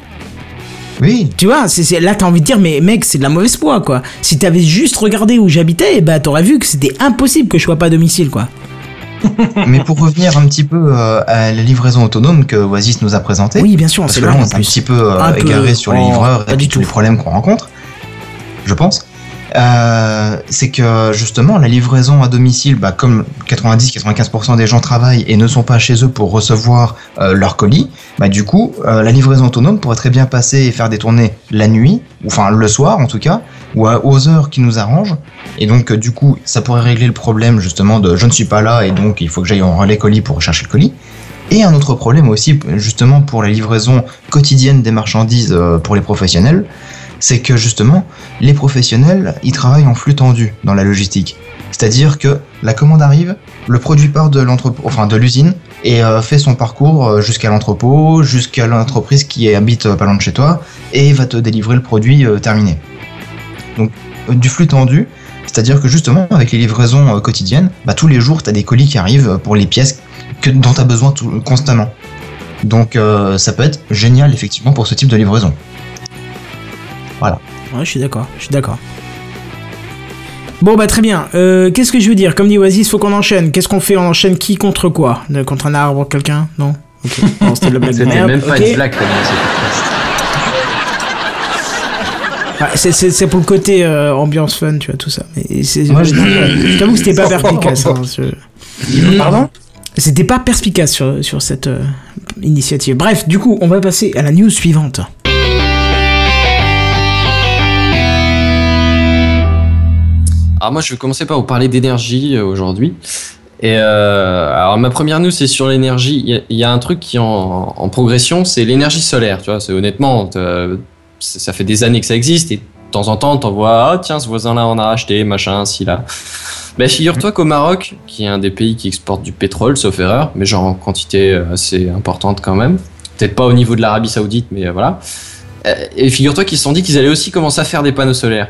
Oui,
Tu vois, c'est, c'est- là t'as envie de dire, mais mec, c'est de la mauvaise foi, quoi. Si t'avais juste regardé où j'habitais, bah t'aurais vu que c'était impossible que je sois pas à domicile, quoi.
mais pour revenir un petit peu euh, à la livraison autonome que Oasis nous a présentée,
Oui, bien sûr,
parce
c'est
que
là
on s'est un petit peu euh,
peu,
égaré sur les
oh,
livreurs et tous les problèmes qu'on rencontre, je pense. Euh, c'est que justement la livraison à domicile, bah, comme 90-95% des gens travaillent et ne sont pas chez eux pour recevoir euh, leur colis, bah, du coup euh, la livraison autonome pourrait très bien passer et faire des tournées la nuit, ou enfin le soir en tout cas, ou à, aux heures qui nous arrangent. Et donc du coup ça pourrait régler le problème justement de je ne suis pas là et donc il faut que j'aille en relais colis pour rechercher le colis. Et un autre problème aussi, justement pour la livraison quotidienne des marchandises pour les professionnels, c'est que justement, les professionnels, ils travaillent en flux tendu dans la logistique. C'est-à-dire que la commande arrive, le produit part de l'entrepôt, enfin de l'usine, et euh, fait son parcours euh, jusqu'à l'entrepôt, jusqu'à l'entreprise qui habite euh, pas loin de chez toi, et va te délivrer le produit terminé. Donc du flux tendu, c'est-à-dire que justement avec les livraisons quotidiennes, bah, tous les jours tu as des colis qui arrivent pour les pièces que, dont tu as besoin constamment. Donc ça peut être génial effectivement pour ce type de livraison.
Ouais, je suis d'accord, je suis d'accord. Bon, bah très bien. Euh, qu'est-ce que je veux dire? Comme dit Oasis, faut qu'on enchaîne. Qu'est-ce qu'on fait? On enchaîne qui contre quoi? Contre un arbre, quelqu'un? Non? Ok. Non, c'était de la blague
C'était
merde.
même pas une blague tellement c'est podcast.
Ouais, c'est- c'est c'est pour le côté euh, ambiance fun, tu vois, tout ça. Mais c'est-
Moi, je-
je t'avoue que c'était pas perspicace. hein,
Pardon?
C'était pas perspicace sur, sur cette euh, initiative. Bref, du coup, on va passer à la news suivante.
Alors moi je vais commencer par vous parler d'énergie euh, aujourd'hui. Et euh, alors ma première news c'est sur l'énergie. Il y a- un truc qui est en, progression, c'est l'énergie solaire. Tu vois, c'est honnêtement, euh, ça fait des années que ça existe et de temps en temps t'en vois, ah tiens ce voisin là en a acheté, machin, si là. Ben figure-toi qu'au Maroc, qui est un des pays qui exporte du pétrole, sauf erreur, mais genre en quantité assez importante quand même, peut-être pas au niveau de l'Arabie Saoudite, mais voilà. Et figure-toi qu'ils se sont dit qu'ils allaient aussi commencer à faire des panneaux solaires.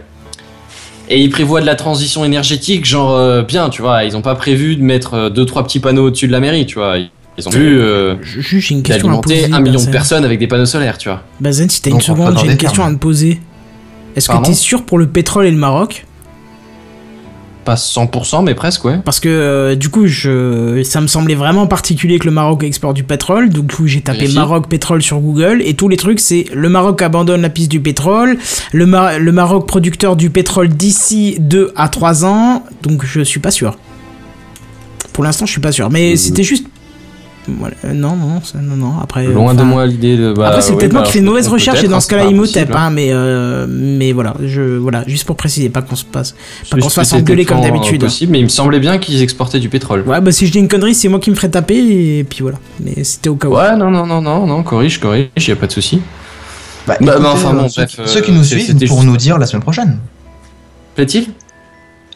Et ils prévoient de la transition énergétique, genre euh, bien, tu vois. Ils ont pas prévu de mettre euh, deux trois petits panneaux au-dessus de la mairie, tu vois. Ils ont vu euh,
Juste j'ai une question à
d'alimenter
poser.
un million de personnes avec des panneaux solaires, tu vois.
Bazen, si t'as une seconde, j'ai une question à te poser. Est-ce que t'es sûr pour le pétrole et le Maroc?
Pas 100%, mais presque, ouais.
Parce que euh, du coup, je, ça me semblait vraiment particulier que le Maroc exporte du pétrole. Donc du coup, j'ai tapé. Maroc pétrole sur Google et tous les trucs, c'est le Maroc abandonne la piste du pétrole, le, Ma- le Maroc producteur du pétrole d'ici 2 à 3 ans. Donc je suis pas sûr. Pour l'instant, je suis pas sûr. Mais
Euh,
c'était juste. Voilà. Euh, Non, non, ça- non, non. Après.
Loin de moi l'idée de. Bah,
Après, c'est peut-être
bah,
moi qui
alors,
fais une mauvaise recherche et dans
hein,
ce cas-là, Imhotep,
impossible,
hein, mais, euh, mais voilà, je, voilà, juste pour préciser, pas qu'on se passe, pas qu'on se fasse engueuler comme
fort,
d'habitude.
possible, mais il me semblait bien qu'ils exportaient du pétrole.
Ouais, bah si je dis une connerie, c'est moi qui me ferai taper et puis voilà. Mais c'était au cas où.
Ouais, non, non, non, non, non, corrige, corrige, y a pas de souci.
Bah,
Bah,
écoutez,
bah, enfin, bon,
euh, ceux,
bref,
ceux
euh,
qui nous suivent
juste-
nous dire la semaine prochaine.
Plaît-il?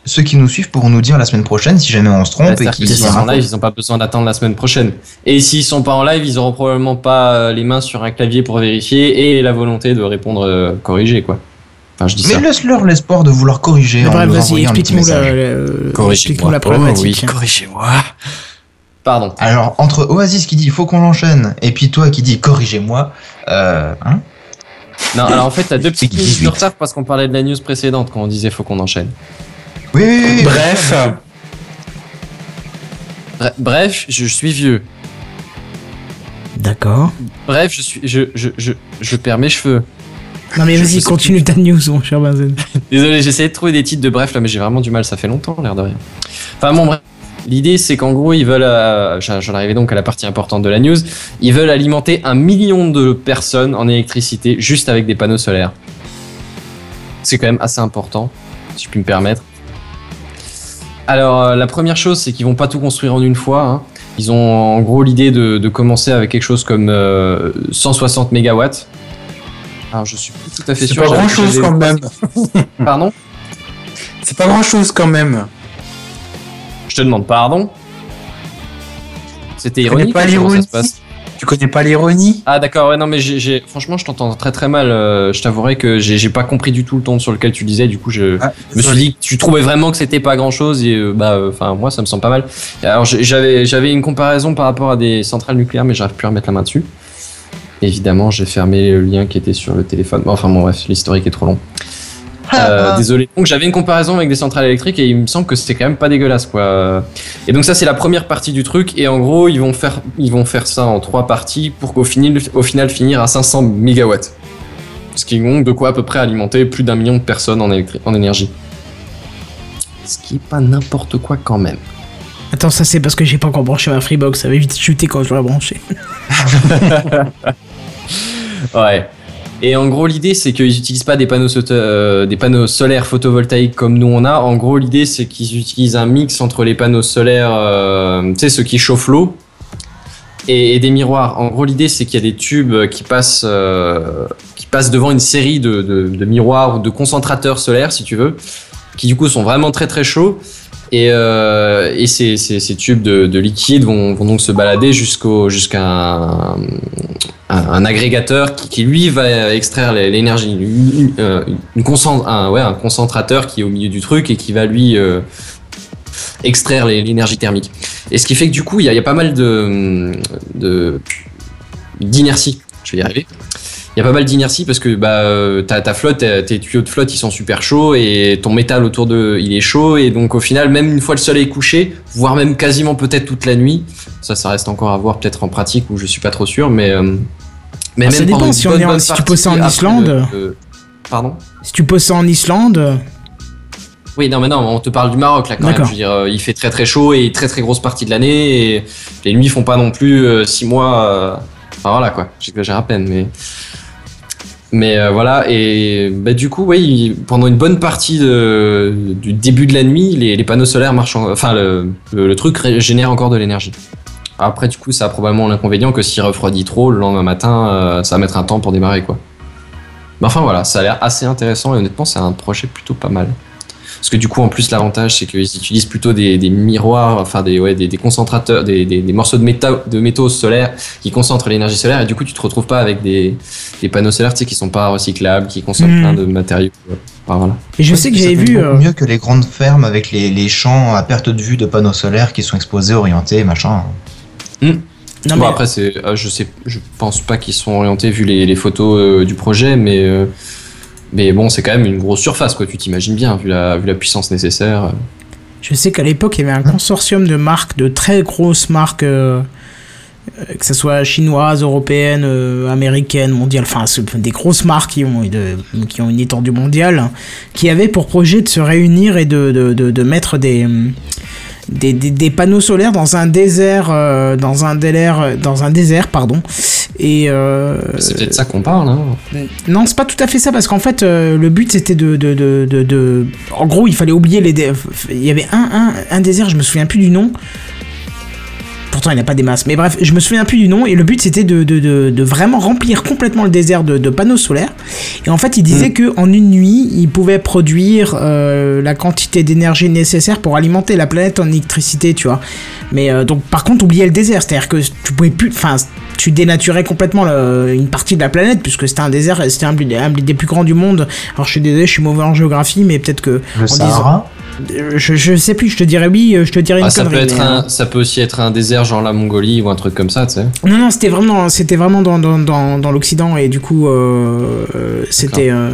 Ceux qui nous suivent pourront nous dire la semaine prochaine si jamais on se trompe et qu'ils sont
sont en live, ils n'ont pas besoin d'attendre la semaine prochaine. Et s'ils sont pas en live, ils auront probablement pas euh, les mains sur un clavier pour vérifier et la volonté de répondre euh, corrigé, quoi. Enfin, je dis
Mais laisse-leur l'espoir de vouloir corriger
Mais
en
bref, vas-y, explique-nous la,
Corrigez-moi.
explique-nous la
Oh,
problématique.
oui, corrigez-moi. Pardon.
Alors, entre Oasis qui dit il faut qu'on l'enchaîne et puis toi qui dis corrigez-moi, euh, hein
Non, alors en fait, t'as deux petites
C'est
minutes
18.
de retard parce qu'on parlait de la news précédente quand on disait faut qu'on enchaîne.
Oui, oui.
Bref,
Bre- Bref, je suis vieux.
D'accord.
Bref, je suis, je, je, je, je perds mes cheveux.
Non mais vas-y, continue ta news, mon cher Benzen.
Désolé, j'essayais de trouver des titres de bref là, mais j'ai vraiment du mal, ça fait longtemps, l'air de rien. Enfin bon, bref. L'idée, c'est qu'en gros, ils veulent. euh, J'en j'en arrivais donc à la partie importante de la news. Ils veulent alimenter un million de personnes en électricité juste avec des panneaux solaires. C'est quand même assez important, si je puis me permettre. Alors, euh, la première chose, c'est qu'ils vont pas tout construire en une fois. hein. Ils ont en gros l'idée de, de commencer avec quelque chose comme euh, 160 mégawatts. Alors, je suis plus tout à fait
c'est
sûr.
pas
j'avais-
grand chose quand même.
Pardon?
C'est pas grand chose quand même.
Je te demande pardon? C'était ironique.
pas
ça
l'ironie
se passe?
Tu connais pas l'ironie?
Ah d'accord, ouais non mais j'ai, franchement je t'entends très très mal. euh, je t'avouerai que j'ai, pas compris du tout le ton sur lequel tu disais. Du coup je
Ah,
me suis dit que tu trouvais vraiment que c'était pas grand chose et euh, bah enfin moi ça me semble pas mal. Alors j'avais j'avais une comparaison par rapport à des centrales nucléaires mais j'arrive plus à remettre la main dessus. Évidemment j'ai fermé le lien qui était sur le téléphone. Bon, enfin bon bref l'historique est trop long. Euh, désolé. Donc j'avais une comparaison avec des centrales électriques et il me semble que c'était quand même pas dégueulasse quoi. Et donc ça c'est la première partie du truc et en gros ils vont faire ils vont faire ça en trois parties pour qu'au final au final finir à 500 mégawatts. Ce qui donc de quoi à peu près alimenter plus d'un million de personnes en énergie. Ce qui est pas n'importe quoi quand même.
Attends, ça c'est parce que j'ai pas encore branché ma Freebox, ça va vite chuter quand je l'aurai branché.
Ouais. Et en gros, l'idée, c'est qu'ils n'utilisent pas des panneaux, soto- euh, des panneaux solaires photovoltaïques comme nous on a. En gros, l'idée, c'est qu'ils utilisent un mix entre les panneaux solaires, euh, tu sais, ceux qui chauffent l'eau, et, des miroirs. En gros, l'idée, c'est qu'il y a des tubes qui passent, euh, qui passent devant une série de, miroirs ou de concentrateurs solaires, si tu veux, qui du coup sont vraiment très très chauds. Et, et ces, tubes de, de liquide vont, vont donc se balader jusqu'au jusqu'à un, un, agrégateur qui, lui va extraire l'énergie, euh, un, concentrateur qui est au milieu du truc et qui va lui euh, extraire l'énergie thermique. Et ce qui fait que du coup, il y a, pas mal de d'inertie. Je vais y arriver. Il y a pas mal d'inertie parce que bah, euh, ta, ta flotte, tes tuyaux de flotte, ils sont super chauds et ton métal autour de, il est chaud et donc au final, même une fois le soleil couché, voire même quasiment peut-être toute la nuit, ça, ça reste encore à voir peut-être en pratique où je suis pas trop sûr, mais mais
Ah, ça
même
dépend,
pendant une
si on est en- si tu poses ça en Islande.
le- le- Pardon?
Si tu poses ça en Islande,
Oui, non, mais non, on te parle du Maroc là quand même. Je veux dire, euh, il fait très très chaud et très très grosse partie de l'année et les nuits font pas non plus 6 mois. euh, Enfin voilà quoi, j'exagère à peine, mais. Mais euh, voilà, et bah, du coup, oui, pendant une bonne partie de- du début de la nuit, les, les panneaux solaires marchent. en- Enfin, le, le, le truc génère encore de l'énergie. Après, du coup, ça a probablement l'inconvénient que s'il refroidit trop, le lendemain matin, euh, ça va mettre un temps pour démarrer quoi. Mais enfin voilà, ça a l'air assez intéressant et honnêtement, c'est un projet plutôt pas mal. Parce que du coup, en plus, l'avantage, c'est qu'ils utilisent plutôt des, des miroirs, enfin des, ouais, des, des concentrateurs, des, des, des morceaux de, méta, de métaux solaires qui concentrent l'énergie solaire. Et du coup, tu te retrouves pas avec des, des panneaux solaires tu sais, qui sont pas recyclables, qui consomment
Mhm.
plein de matériaux. Enfin, voilà.
Et je sais que
Ça
j'avais vu.
beaucoup
euh,
mieux que les grandes fermes avec les, les champs à perte de vue de panneaux solaires qui sont exposés, orientés, machin.
Non,
bon,
mais-
après, c'est, euh, je sais, je pense pas qu'ils sont orientés vu les, les photos euh, du projet, mais, euh, mais bon, c'est quand même une grosse surface, quoi. Tu t'imagines bien, vu la, vu la puissance nécessaire.
Je sais qu'à l'époque, il y avait un consortium de marques, de très grosses marques, euh, euh, que ce soit chinoises, européennes, euh, américaines, mondiales, enfin des grosses marques qui ont, de- qui ont une étendue mondiale, hein, qui avaient pour projet de se réunir et de, de, de, de mettre des, des, des, des panneaux solaires dans un désert, euh, dans un délire, dans un désert, pardon. Et euh,
C'est peut-être ça qu'on parle, hein.
non, c'est pas tout à fait ça parce qu'en fait euh, le but c'était de, de, de, de, En gros, il fallait oublier les. Il y avait un, un, un désert, je me souviens plus du nom. Pourtant, il n'y a pas des masses. Mais bref, je me souviens plus du nom. Et le but c'était de, de, de, de vraiment remplir complètement le désert de, de panneaux solaires. Et en fait, il disait que en une nuit, il pouvait produire euh, la quantité d'énergie nécessaire pour alimenter la planète en électricité, tu vois. Mais euh, donc, par contre, oublier le désert, c'est-à-dire que tu pouvais plus, enfin, tu dénaturais complètement le- une partie de la planète puisque c'était un désert, c'était un, un des plus grands du monde. Alors, je suis désolé, je suis mauvais en géographie, mais peut-être que
Le
en
Sahara
disant- je, je sais plus, je te dirais oui, euh, je te dirais une
Ah, ça, peut
connerie.
être
mais, euh,
un, ça peut aussi être un désert, genre la Mongolie ou un truc comme ça, tu sais.
Non, non, c'était vraiment, c'était vraiment dans, dans, dans, dans l'Occident et du coup, euh, c'était, euh,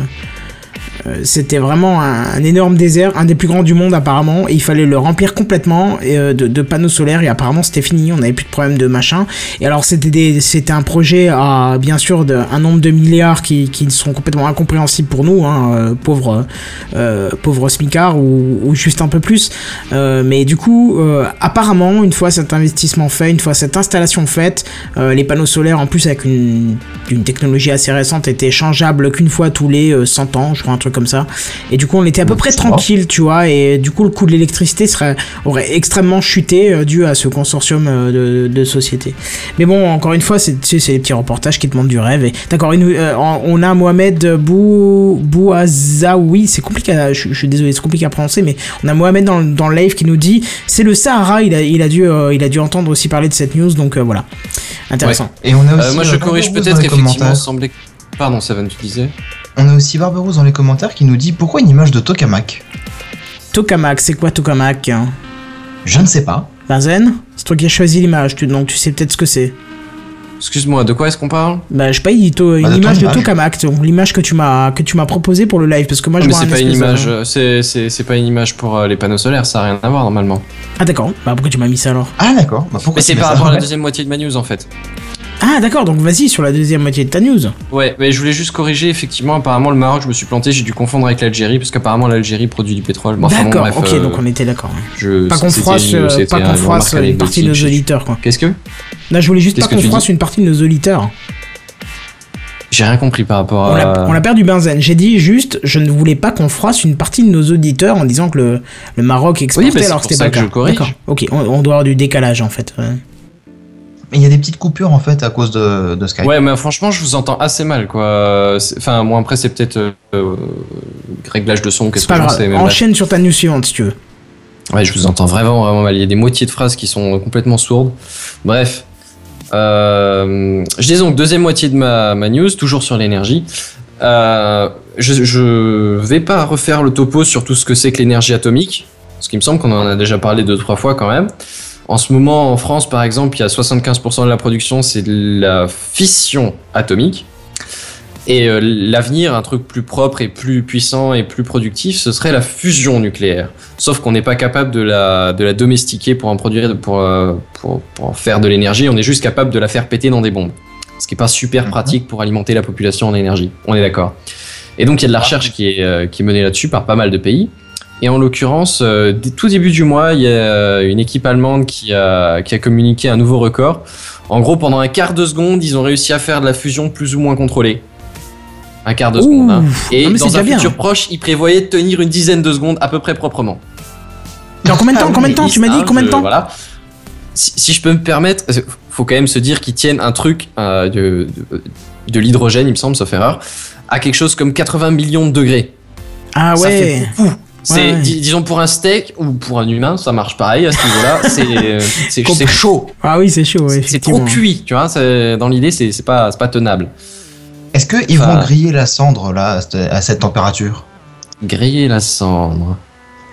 c'était vraiment un, énorme désert, un des plus grands du monde apparemment, et il fallait le remplir complètement euh, de, panneaux solaires et apparemment c'était fini, on n'avait plus de problème de machin. Et alors c'était c'était un projet à bien sûr un nombre de milliards qui, qui sont complètement incompréhensibles pour nous, hein, euh, pauvres, euh, pauvres smicards ou, juste un peu plus. Euh, mais du coup, euh, apparemment, une fois cet investissement fait, une fois cette installation faite, euh, les panneaux solaires, en plus avec une, une technologie assez récente, étaient changeables qu'une fois tous les euh, 100 ans, je crois un truc comme ça. Et du coup, on était à peu près tranquille, tu vois. Et du coup, le coût de l'électricité serait aurait extrêmement chuté euh, dû à ce consortium euh, de, de sociétés. Mais bon, encore une fois, c'est les petits reportages qui te montrent du rêve. Et d'accord, euh, on a Mohamed Bou Bouazaoui, c'est compliqué, à, je, je suis désolé, c'est compliqué à prononcer, mais on a Mohamed dans, dans le live qui nous dit c'est le Sahara. Il a, il a dû, euh, il a dû entendre aussi parler de cette news, donc euh, voilà, intéressant.
Et on a aussi.
Euh, moi, je corrige peut-être
dans les
effectivement,
commentaires.
semblait. Pardon, Seven, tu disais
On a aussi Barberousse dans les commentaires qui nous dit pourquoi une image de tokamak
Tokamak, c'est quoi Tokamak hein?
Je ne sais pas.
Benzen C'est toi qui as choisi l'image, donc tu sais peut-être ce que c'est.
Excuse-moi, de quoi est-ce qu'on parle?
Bah, je sais pas, il dit to- une
Bah, de ton
image de. Tokamak, donc l'image que tu m'as que tu m'as proposée pour le live, parce que moi je
Mais
vois
c'est
un
pas une image, c'est, c'est, c'est pas une image pour euh, les panneaux solaires, ça a rien à voir normalement.
Ah d'accord, bah pourquoi tu m'as mis ça alors?
Ah d'accord. Bah, pourquoi
Mais c'est
mets
par
ça
rapport à la deuxième moitié de ma news en fait.
Ah d'accord, donc vas-y sur la deuxième moitié de ta news.
Ouais, mais je voulais juste corriger, effectivement, apparemment le Maroc, je me suis planté, j'ai dû confondre avec l'Algérie, parce qu'apparemment l'Algérie produit du pétrole. Bon, enfin, bon,
d'accord, ok,
euh,
donc on était d'accord.
je,
Pas qu'on froisse,
une-
euh, pas qu'on froisse
remarque
une partie de nos auditeurs quoi.
Qu'est-ce que?
Là je voulais juste pas qu'on froisse une partie de nos auditeurs.
J'ai rien compris par rapport
On
à.
l'a on l'a perdu Benzen. J'ai dit juste, je ne voulais pas qu'on froisse une partie de nos auditeurs en disant que le, le Maroc exportait
bah, c'est
alors que c'était
ça
pas
que
le
je
cas.
corrige.
D'accord. Ok, on, on doit avoir du décalage en fait. ouais.
Mais il y a des petites coupures en fait à cause de, de Skype.
Ouais, mais franchement, je vous entends assez mal, quoi. Enfin, moi, après, c'est peut-être euh, euh, réglage de son, qu'est-ce
C'est pas
que bref.
Enchaîne sur ta news suivante si tu veux.
Ouais, je vous entends vraiment, vraiment mal. Il y a des moitiés de phrases qui sont complètement sourdes. Bref. Euh, je dis donc, deuxième moitié de ma, ma news, toujours sur l'énergie. Euh, je, je vais pas refaire le topo sur tout ce que c'est que l'énergie atomique, parce qu'il me semble qu'on en a déjà parlé deux, trois fois quand même. En ce moment, en France, par exemple, il y a 75% de la production, c'est de la fission atomique. Et euh, l'avenir, un truc plus propre et plus puissant et plus productif, ce serait la fusion nucléaire. Sauf qu'on n'est pas capable de la, de la domestiquer pour en produire, pour, euh, pour, pour en faire de l'énergie. On est juste capable de la faire péter dans des bombes. Ce qui est pas super
Mhm.
pratique pour alimenter la population en énergie. On est d'accord. Et donc il y a de la recherche qui est, euh, qui est menée là-dessus par pas mal de pays. Et en l'occurrence, euh, tout début du mois, il y a une équipe allemande qui a, qui a communiqué un nouveau record. En gros, pendant un quart de seconde, ils ont réussi à faire de la fusion plus ou moins contrôlée. Un quart de
Ouh.
seconde. hein. Et
Non,
dans un
bien.
futur proche, ils prévoyaient de tenir une dizaine de secondes à peu près proprement.
Dans combien de temps
Ah
Combien de temps Tu m'as dit combien de temps
je- Voilà. Si, si je peux me permettre, euh, faut quand même se dire qu'ils tiennent un truc euh, de, de, de l'hydrogène, il me semble, sauf erreur, à quelque chose comme 80 millions de degrés.
Ah
Ça fait
ouais.
beaucoup. C'est,
Ouais.
dis- disons pour un steak ou pour un humain, ça marche pareil à ce niveau-là. c'est, euh, c'est, chaud.
Ah oui, c'est chaud, ouais,
c'est trop cuit, tu vois. c'est- dans l'idée, c'est, c'est pas, c'est pas tenable.
Est-ce qu'ils
Enfin-
vont griller la cendre là à cette température?
Griller la cendre.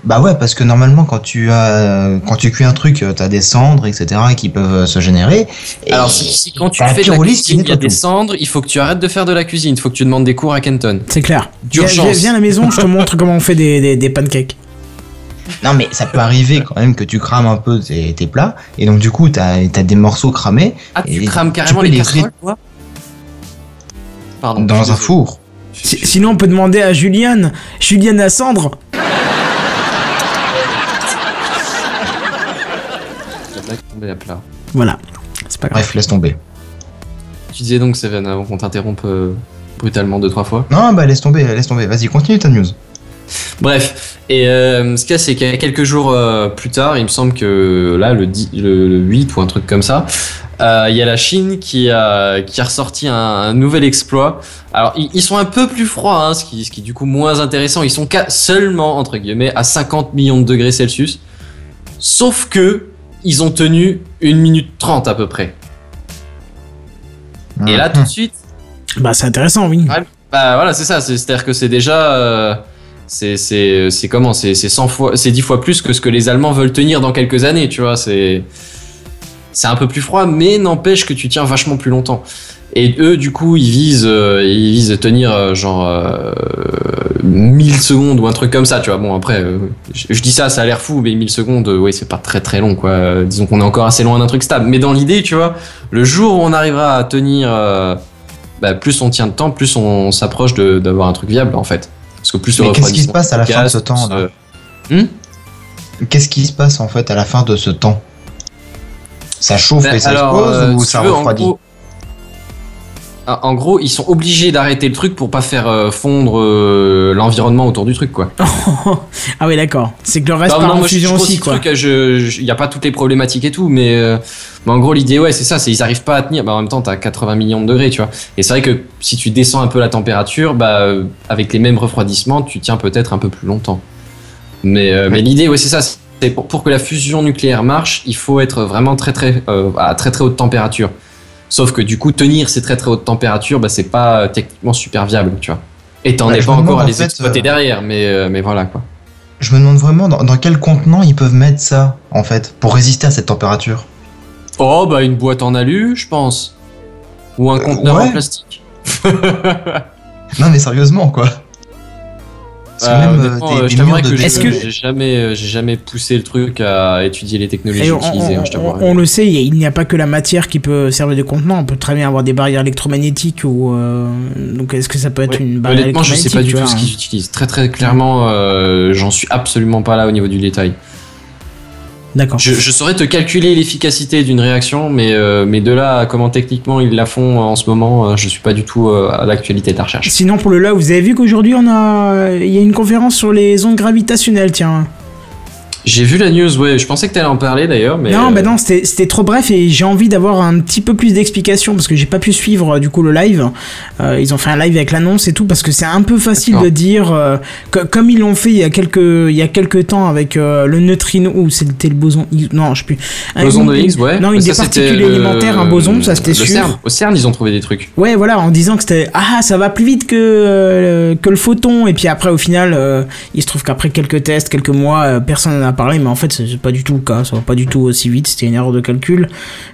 Bah ouais, parce que normalement, quand tu as, quand tu cuis un truc, euh, t'as des cendres, etc., qui peuvent euh, se générer. Et
Alors, si, si quand tu fais de la cuisine, il y a
nettoie
des cendres, il faut que tu arrêtes de faire de la cuisine. Il faut que tu demandes des cours à Kenton.
C'est clair. Viens,
D'urgence.
viens- à la maison, je te montre comment on fait des, des, des pancakes.
Non, mais ça peut arriver quand même que tu crames un peu tes, tes plats, et donc du coup, t'as as des morceaux cramés
Ah, tu
Et
crames
tu
carrément
peux
les
les
casseroles, toi Pardon.
dans un
désolé.
four.
Si- sinon, on peut demander à Juliane. Juliane à cendre.
À plat.
Voilà. C'est pas grave.
Bref, laisse tomber.
Tu disais donc, Seven, avant qu'on t'interrompe euh, brutalement deux, trois fois.
Non, bah laisse tomber, laisse tomber. Vas-y, continue ta news.
Bref, et euh, ce qu'il y a, c'est qu'il y a quelques jours euh, plus tard, il me semble que là, le, 10 le, le 8 ou un truc comme ça, euh, il y a la Chine qui a, qui a ressorti un, un nouvel exploit. Alors, ils, ils sont un peu plus froids, hein, ce, qui, ce qui est du coup moins intéressant. Ils sont qu'à- seulement, entre guillemets, à 50 millions de degrés Celsius. Sauf que, ils ont tenu 1 minute 30 à peu près. Et là, tout de suite,
Bah, c'est intéressant, oui.
Ouais. Bah voilà, c'est ça. c'est- C'est-à-dire que c'est déjà. euh, c'est c'est c'est comment C'est c'est 100 fois, c'est 10 fois plus que ce que les Allemands veulent tenir dans quelques années, tu vois. C'est c'est un peu plus froid, mais n'empêche que tu tiens vachement plus longtemps. Et eux, du coup, ils visent, euh, ils visent tenir euh, genre euh, 1000 secondes ou un truc comme ça, tu vois. Bon, après, euh, je, je dis ça, ça a l'air fou, mais 1000 secondes, ouais, c'est pas très très long, quoi. Disons qu'on est encore assez loin d'un truc stable. Mais dans l'idée, tu vois, le jour où on arrivera à tenir, bah, plus on tient de temps, plus on s'approche d'avoir un truc viable, en fait. Parce que plus
Mais qu'est-ce qui se passe à la fin de ce temps
euh,
Qu'est-ce qui se passe en fait à la fin de ce temps? Ça chauffe
Ben,
et ça
alors,
explose ou
si
ça
veux,
refroidit?
En gros, ils sont obligés d'arrêter le truc pour pas faire euh, fondre euh, l'environnement autour du truc, quoi.
ah oui, d'accord. C'est que le reste
Non,
part
non,
en
moi, je-
fusion
je
aussi, quoi.
euh, Il n'y a pas toutes les problématiques et tout, mais, euh, mais en gros, l'idée, ouais, c'est ça, c'est ils arrivent pas à tenir. Bah, en même temps, t'as 80 millions de degrés, tu vois. Et c'est vrai que si tu descends un peu la température, bah, euh, avec les mêmes refroidissements, tu tiens peut-être un peu plus longtemps. Mais, euh, mais l'idée, ouais, c'est ça. C'est pour, pour que la fusion nucléaire marche, il faut être vraiment très, très, euh, à très, très haute température. Sauf que du coup, tenir ces très, très hautes températures, bah, c'est pas euh, techniquement super viable, tu vois. Et t'en
Bah,
es pas encore à
en
les
fait,
exploiter
euh,
derrière, mais, euh, mais voilà, quoi.
Je me demande vraiment dans, dans quel contenant ils peuvent mettre ça en fait pour résister à cette température.
Oh, bah une boîte en alu, je pense. Ou un conteneur
ouais.
en plastique.
Non mais sérieusement quoi.
Est-ce
j'ai
que-
j'ai jamais, euh, j'ai jamais poussé le truc à étudier les technologies
on,
utilisées,
on-
hein, je
on- le sait, il n'y a pas que la matière qui peut servir de contenant. On peut très bien avoir des barrières électromagnétiques ou euh, donc est-ce que ça peut être
Ouais.
une barrière
Honnêtement, je sais pas du
électromagnétique,
tout ce qu'ils utilisent. Très très clairement, euh, j'en suis absolument pas là au niveau du détail.
D'accord.
Je, je saurais te calculer l'efficacité d'une réaction, mais, euh, mais de là à comment techniquement ils la font en ce moment, euh, je suis pas du tout euh, à l'actualité de la recherche.
Sinon pour le là, vous avez vu qu'aujourd'hui on a, il y a une conférence sur les ondes gravitationnelles, tiens.
J'ai vu la news, ouais, je pensais que t'allais en parler d'ailleurs, mais.
non,
euh,
bah non, c'était trop bref et j'ai envie d'avoir un petit peu plus d'explications parce que j'ai pas pu suivre euh, du coup le live. Euh, ils ont fait un live avec l'annonce et tout parce que c'est un peu facile de dire euh, co- comme ils l'ont fait il y a quelques il y a quelques temps avec le neutrino ou c'était le boson Higgs- non je sais plus.
Boson de Higgs, ouais.
Non, une des particules
le-
élémentaires, un boson, ça c'était
le
sûr.
CERN. Au CERN, ils ont trouvé des trucs.
Ouais, voilà, en disant que c'était ah ça va plus vite que que le photon et puis après au final il se trouve qu'après quelques tests, quelques mois, personne n'en a parlé, mais en fait c'est pas du tout le cas, ça va pas du tout aussi vite, c'était une erreur de calcul,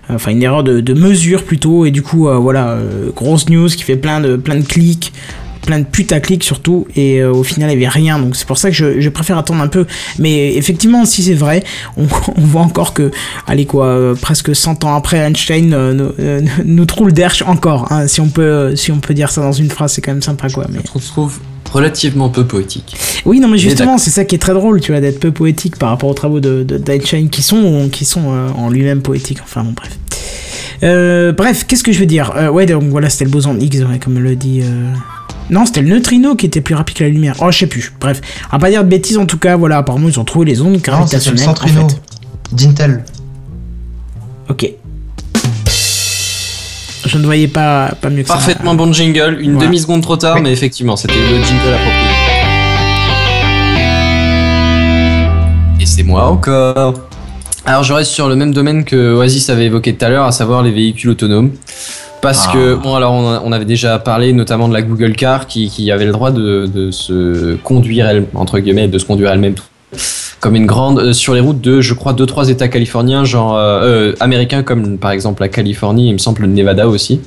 euh, enfin une erreur de, de mesure plutôt et du coup euh, voilà euh, grosse news qui fait plein de plein de clics plein de putaclic surtout et euh, au final il y avait rien donc c'est pour ça que je, je préfère attendre un peu. Mais effectivement si c'est vrai on, on voit encore que allez quoi euh, presque 100 ans après Einstein euh, nous, nous troule d'Hersch encore hein, si on peut si on peut dire ça dans une phrase c'est quand même sympa quoi mais
Je trouve relativement peu poétique.
oui non mais justement c'est ça qui est très drôle tu vois d'être peu poétique par rapport aux travaux de, de d'Einstein qui sont qui sont euh, en lui-même poétiques enfin bon bref euh, bref, qu'est-ce que je veux dire? Euh, Ouais, donc voilà, c'était le boson de Higgs, ouais, comme le dit. euh, Non, c'était le neutrino qui était plus rapide que la lumière. Oh, je sais plus. Bref, va pas dire de bêtises en tout cas. Voilà, apparemment ils ont trouvé les ondes
Non, c'est le
gravitationnelles. en
centrino
fait.
d'Intel.
Ok. Je ne voyais pas, pas mieux que
Parfaitement
ça.
bon jingle, une
Voilà.
demi-seconde trop tard,
Oui.
mais effectivement, c'était le jingle approprié. Et c'est moi encore. Alors je reste sur le même domaine que Oasis avait évoqué tout à l'heure, à savoir les véhicules autonomes. Parce
Ah.
que, bon, alors on, a- on avait déjà parlé notamment de la Google Car qui, qui avait le droit de, de se conduire, elle, entre guillemets, de se conduire elle-même comme une grande euh, sur les routes de, je crois, deux trois États californiens, genre euh, euh, américains comme par exemple la Californie, il me semble le Nevada aussi.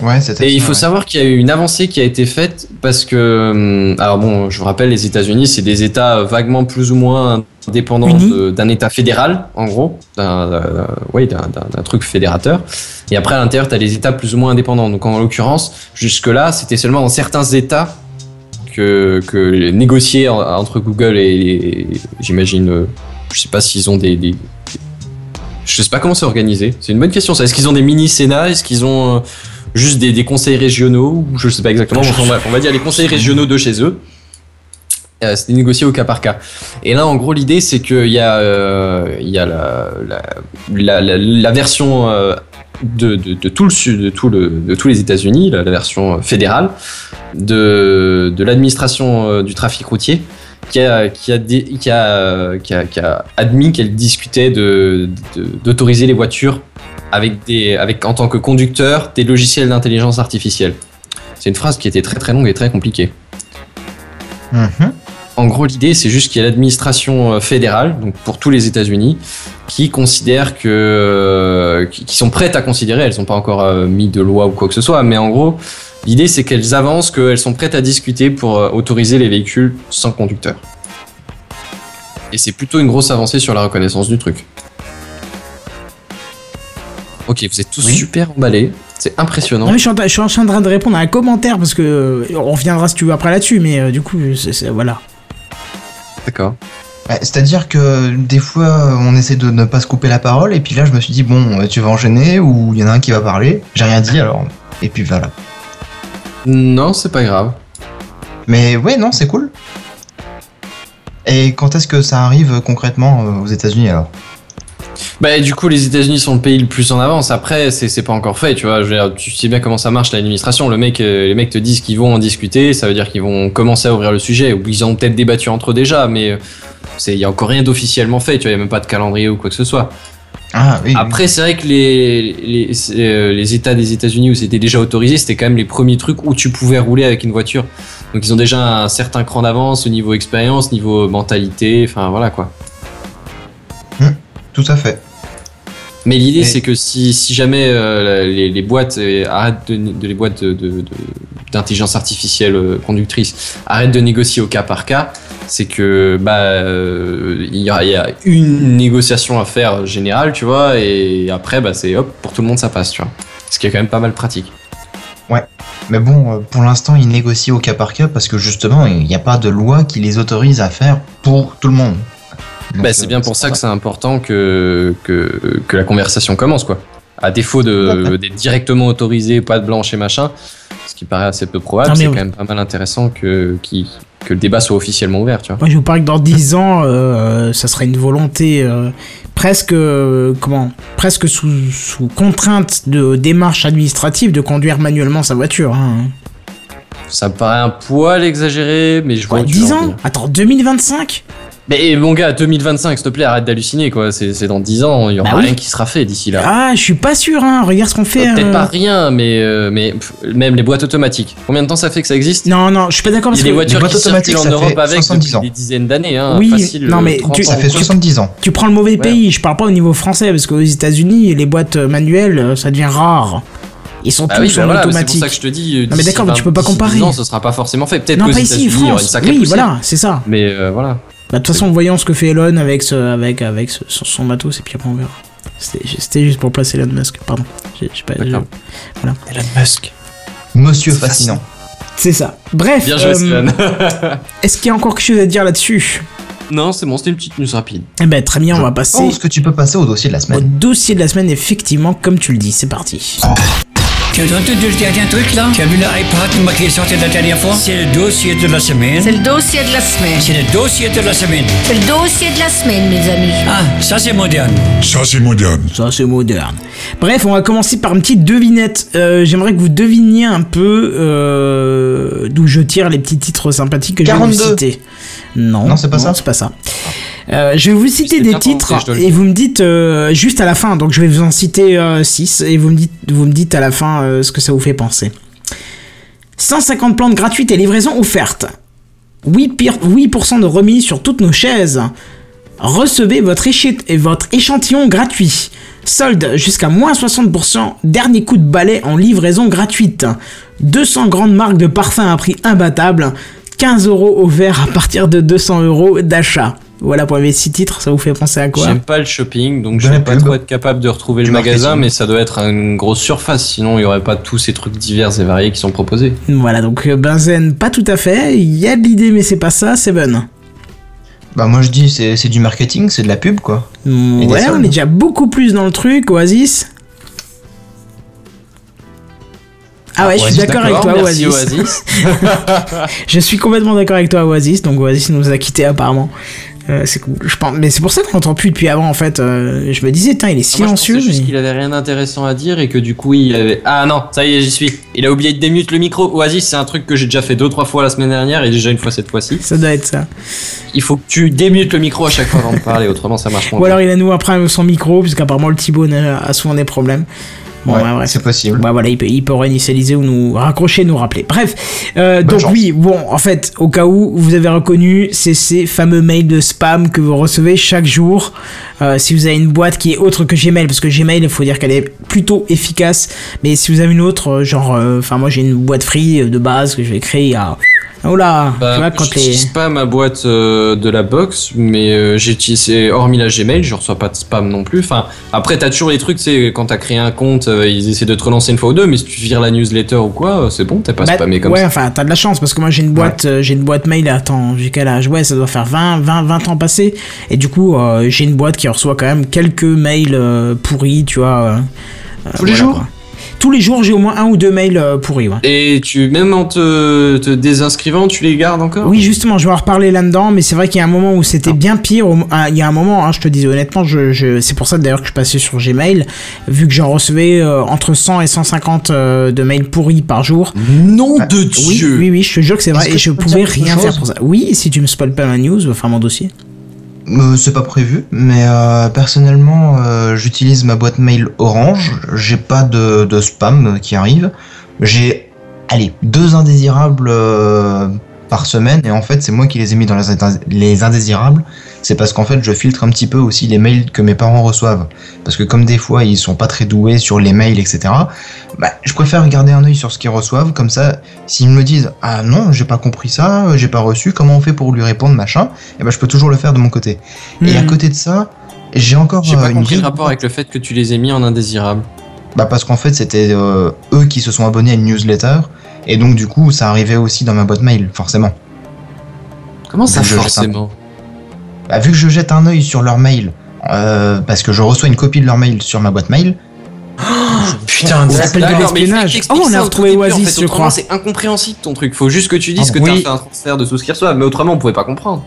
Ouais.
Et il faut
ouais.
savoir qu'il y a eu une avancée qui a été faite parce que, hum, alors bon, je vous rappelle, les États-Unis, c'est des États vaguement plus ou moins de- d'un État fédéral, en gros, d'un truc fédérateur. Et après, à l'intérieur, tu as les États plus ou moins indépendants. Donc, en l'occurrence, jusque-là, c'était seulement dans certains États que, que négocier en- entre Google et, j'imagine, euh, je sais pas s'ils ont des, des- je sais pas comment c'est organisé. C'est une bonne question. Ça, est-ce qu'ils ont des mini sénats Est-ce qu'ils ont euh, juste des, des conseils régionaux? Je sais pas exactement. Enfin, bref, on va dire les conseils régionaux de chez eux. Euh, C'était négocié au cas par cas. Et là, en gros, l'idée, c'est qu'il y a, il y a la, la, la, version de, de, tout le sud, de, tout le, de tous les États-Unis, la version fédérale de, de l'administration euh, du trafic routier, qui a, qui a, dé- qui a, qui a, qui a admis qu'elle discutait de- d'autoriser les voitures avec des, avec en tant que conducteur des logiciels d'intelligence artificielle. C'est une phrase qui était très très longue et très compliquée.
Mhm.
En gros, l'idée, c'est juste qu'il y a l'administration euh, fédérale, donc pour tous les États-Unis, qui considère que, euh, qui sont prêtes à considérer, elles n'ont pas encore mis de loi ou quoi que ce soit, mais en gros, l'idée, c'est qu'elles avancent, qu'elles sont prêtes à discuter pour euh, autoriser les véhicules sans conducteur. Et c'est plutôt une grosse avancée sur la reconnaissance du truc. Ok, vous êtes tous
Oui.
super emballés, c'est impressionnant.
Non, mais je suis, en, train- je suis en train de répondre à un commentaire parce que euh, on reviendra si tu veux après là-dessus, mais euh, du coup, voilà.
D'accord.
Ouais, C'est-à-dire que des fois, on essaie de ne pas se couper la parole, et puis là, je me suis dit, bon, tu vas enchaîner, ou il y en a un qui va parler. J'ai rien dit, alors. Et puis voilà.
Non, c'est pas grave.
Mais ouais, non, c'est cool. Et quand est-ce que ça arrive concrètement euh, aux États-Unis alors?
Bah, du coup, les États-Unis sont le pays le plus en avance. Après, c'est pas encore fait, tu vois. Je veux dire, tu sais bien comment ça marche l'administration. Le mec, euh, les mecs te disent qu'ils vont en discuter, ça veut dire qu'ils vont commencer à ouvrir le sujet. Ou ils ont peut-être débattu entre eux déjà, mais euh, c'est il y a encore rien d'officiellement fait. Tu vois, y a même pas de calendrier ou quoi que ce soit.
Ah oui.
Après, c'est vrai que les euh, les États des États-Unis où c'était déjà autorisé, c'était quand même les premiers trucs où tu pouvais rouler avec une voiture. Donc ils ont déjà un certain cran d'avance au niveau expérience, niveau mentalité. Enfin voilà quoi.
Tout à fait.
Mais l'idée, c'est que si, si jamais euh, les, les boîtes euh, arrêtent de, de- les boîtes de- de- de- d'intelligence artificielle conductrice arrêtent de négocier au cas par cas, c'est que bah euh, il y, a, il y a une négociation à faire générale, tu vois, et après bah c'est hop pour tout le monde ça passe, tu vois. Ce qui est quand même pas mal pratique.
Mais bon, euh, pour l'instant, ils négocient au cas par cas parce que justement, il n'y a pas de loi qui les autorise à faire pour tout le monde.
Bah, c'est
euh,
bien pour ça que c'est important que, que, que la conversation commence, quoi. À défaut de- d'être directement autorisé, pas de blanche et machin, ce qui paraît assez peu probable,
Non,
c'est
oui.
quand même pas mal intéressant que, qui- que le débat soit officiellement ouvert, tu vois.
Moi, je vous parle que dans 10 ans, euh, ça serait une volonté euh, presque, euh, comment, presque sous, sous contrainte de démarche administrative de conduire manuellement sa voiture. Hein.
Ça me paraît un poil exagéré, mais je vois veux
10
en
ans. Attends, 2025
Mais mon gars, 2025, s'il te plaît, arrête d'halluciner, quoi. C'est dans 10 ans, il y aura
Bah oui.
rien qui sera fait d'ici là.
Ah, je suis pas sûr, hein. Regarde ce qu'on fait.
Euh, Peut-être
euh,
pas rien, mais, euh, mais pff, même les boîtes automatiques. Combien de temps ça fait que ça existe?
Non, non, je suis pas d'accord
Il y
parce
a des
que
voitures
boîtes
qui
automatiques,
en
ça
Europe
fait
avec
70
depuis
ans.
des dizaines d'années, hein.
Oui,
Facile,
non,
euh,
mais
30
tu-.
Ça fait 70 ans.
tu prends le mauvais
Ouais.
pays. Je parle pas au niveau français parce qu'aux États-Unis, les boîtes manuelles, euh, ça devient rare. Ils sont
Ah
tous
oui,
en
bah voilà, mais c'est pour ça que je te dis.
Non, mais d'accord, mais tu peux pas comparer.
Non, ce sera pas forcément fait. Peut-être
pas ici, France. Oui, voilà, c'est ça.
Mais euh, voilà.
Bah, de toute façon, voyons ce que fait Elon avec, ce, avec, avec ce- son, son matos et puis après on verra. C'était juste pour placer Elon Musk, pardon. J'ai- j'ai pas- je-
Elon Musk.
Monsieur fascinant.
C'est ça. Bref,
Bien joué,
euh, est-ce qu'il y a encore quelque chose à dire là-dessus?
Non, c'est bon, c'était une petite news rapide.
Eh ben très bien, on
Je
va passer
pense que tu peux passer au dossier de la
au
semaine.
dossier de la semaine, effectivement, comme tu le dis. C'est parti.
Tu as entendu le dernier truc là? Tu as vu l'iPad qui est sorti la dernière fois? C'est le dossier de la semaine.
C'est le dossier de la semaine.
C'est le dossier de la semaine.
C'est le dossier de la semaine, mes amis.
Ah, ça c'est moderne.
Ça, c'est moderne.
Ça, c'est moderne. Bref, on va commencer par une petite devinette. Euh, J'aimerais que vous deviniez un peu euh, d'où je tire les petits titres sympathiques que je vais
42.
vous citer. Non,
Non, c'est pas ça
c'est pas ça. Euh, je vais vous citer des titres et vous me dites euh, juste à la fin. Donc je vais vous en citer 6 et vous me dites, vous me dites à la fin euh, ce que ça vous fait penser. 150 plantes gratuites et livraison offerte. 8%, pire- 8% de remise sur toutes nos chaises. Recevez votre, et votre échantillon gratuit. Solde jusqu'à moins 60%. Dernier coup de balai en livraison gratuite. 200 grandes marques de parfums à prix imbattable. 15 euros offert à partir de 200 euros d'achat. Voilà pour les 6 titres, ça vous fait penser à quoi
J'aime pas le shopping, donc je vais pas trop être capable de retrouver
Du
le magasin,
marketing.
mais ça doit être une grosse surface, sinon il y aurait pas tous ces trucs divers et variés qui sont proposés.
Voilà, donc euh, Benzen, pas tout à fait. Il y a de l'idée, mais c'est pas ça, Seven.
Bah moi je dis c'est c'est du marketing, c'est de la pub quoi. Des
Ouais, on est déjà beaucoup plus dans le truc, Oasis. Ah ouais, je suis d'accord avec toi,
merci
Oasis.
Oasis.
Je suis complètement d'accord avec toi, Oasis. Donc Oasis nous a quittés apparemment. Euh, c'est cool. Je pense, mais c'est pour ça qu'on n'entend plus depuis avant en fait. Euh, je me disais, tiens, il est
Moi, je
silencieux.
pensais juste
mais-
qu'il avait rien d'intéressant à dire et que du coup il avait. Ah non, ça y est, j'y suis. Il a oublié de démute le micro. Oasis, c'est un truc que j'ai déjà fait deux trois fois la semaine dernière et déjà une fois cette fois-ci.
Ça doit être ça.
Il faut que tu démutes le micro à chaque fois avant de parler, autrement ça marche moins.
Ou alors il a nous après son micro, puisqu'apparemment le Thibaut a souvent des problèmes. Bon,
ouais,
ouais,
c'est possible.
Bah voilà, il peut, il peut réinitialiser ou nous raccrocher, nous rappeler. Bref, euh, donc
chance.
oui, bon, en fait, au cas où vous avez reconnu, c'est ces fameux mails de spam que vous recevez chaque jour. Euh, si vous avez une boîte qui est autre que Gmail, parce que Gmail, il faut dire qu'elle est plutôt efficace. Mais si vous avez une autre, euh, genre, euh, enfin moi j'ai une boîte free euh, de base que je vais créer il y a... Oh là,
Bah,
tu vois, quand
j'utilise pas ma boîte euh, de la box, mais euh, j'ai utilisé, hormis la Gmail, je reçois pas de spam non plus. Enfin, après, t'as toujours les trucs, c'est quand t'as créé un compte, euh, ils essaient de te relancer une fois ou deux, mais si tu vires la newsletter ou quoi, euh, c'est bon, t'es pas
Bah,
spammé comme
ouais,
ça.
enfin, t'as de la chance parce que moi j'ai une boîte, euh, j'ai une boîte mail. Attends, j'ai quel âge Ouais, ça doit faire 20, 20, 20 ans passés. Et du coup, euh, j'ai une boîte qui reçoit quand même quelques mails euh, pourris, tu vois. euh, euh,
Tous les
voilà,
jours
quoi. Tous les jours, j'ai au moins un ou deux mails euh, pourris. Ouais.
Et tu, même en te, te désinscrivant, tu les gardes encore?
Oui, justement, je vais en reparler là-dedans, mais c'est vrai qu'il y a un moment où c'était bien pire. au- ah, Il y a un moment, hein, je te disais honnêtement, je, je- c'est pour ça d'ailleurs que je passais sur Gmail, vu que j'en recevais euh, entre 100 et 150 euh, de mails pourris par jour.
Nom de
Oui,
Dieu
oui, oui, je te jure que c'est vrai, et je pouvais rien faire pour ça. Oui, si tu me spoil pas ma news, enfin mon dossier.
Euh, c'est pas prévu, mais euh, personnellement, euh, j'utilise ma boîte mail Orange. J'ai pas de, de spam qui arrive. J'ai, allez, deux indésirables par semaine, et en fait, c'est moi qui les ai mis dans les, indés- les indésirables. C'est parce qu'en fait, je filtre un petit peu aussi les mails que mes parents reçoivent. Parce que comme des fois, ils sont pas très doués sur les mails, etc. Bah, je préfère garder un œil sur ce qu'ils reçoivent. Comme ça, s'ils me disent ah non, j'ai pas compris ça, j'ai pas reçu, comment on fait pour lui répondre, machin, et ben je peux toujours le faire de mon côté. Et à
Hmm.
côté de ça, j'ai encore
J'ai
euh,
pas
une
compris le rapport avec le fait que tu les aies mis en indésirable.
Bah parce qu'en fait c'était euh, eux qui se sont abonnés à une newsletter et donc du coup ça arrivait aussi dans ma boîte mail forcément.
Comment ça,
un-
forcément?
Bah, vu que je jette un œil sur leur mail euh, parce que je reçois une copie de leur mail sur ma boîte mail.
Putain,
Ça s'appelle de
il
l'espionnage. Oh, on a retrouvé
en
Oasis,
fait,
je crois.
C'est incompréhensible ton truc. Faut juste que tu dises
Ah,
que
oui.
t'as fait un transfert de tout ce qu'ils reçoivent, mais autrement on pouvait pas comprendre.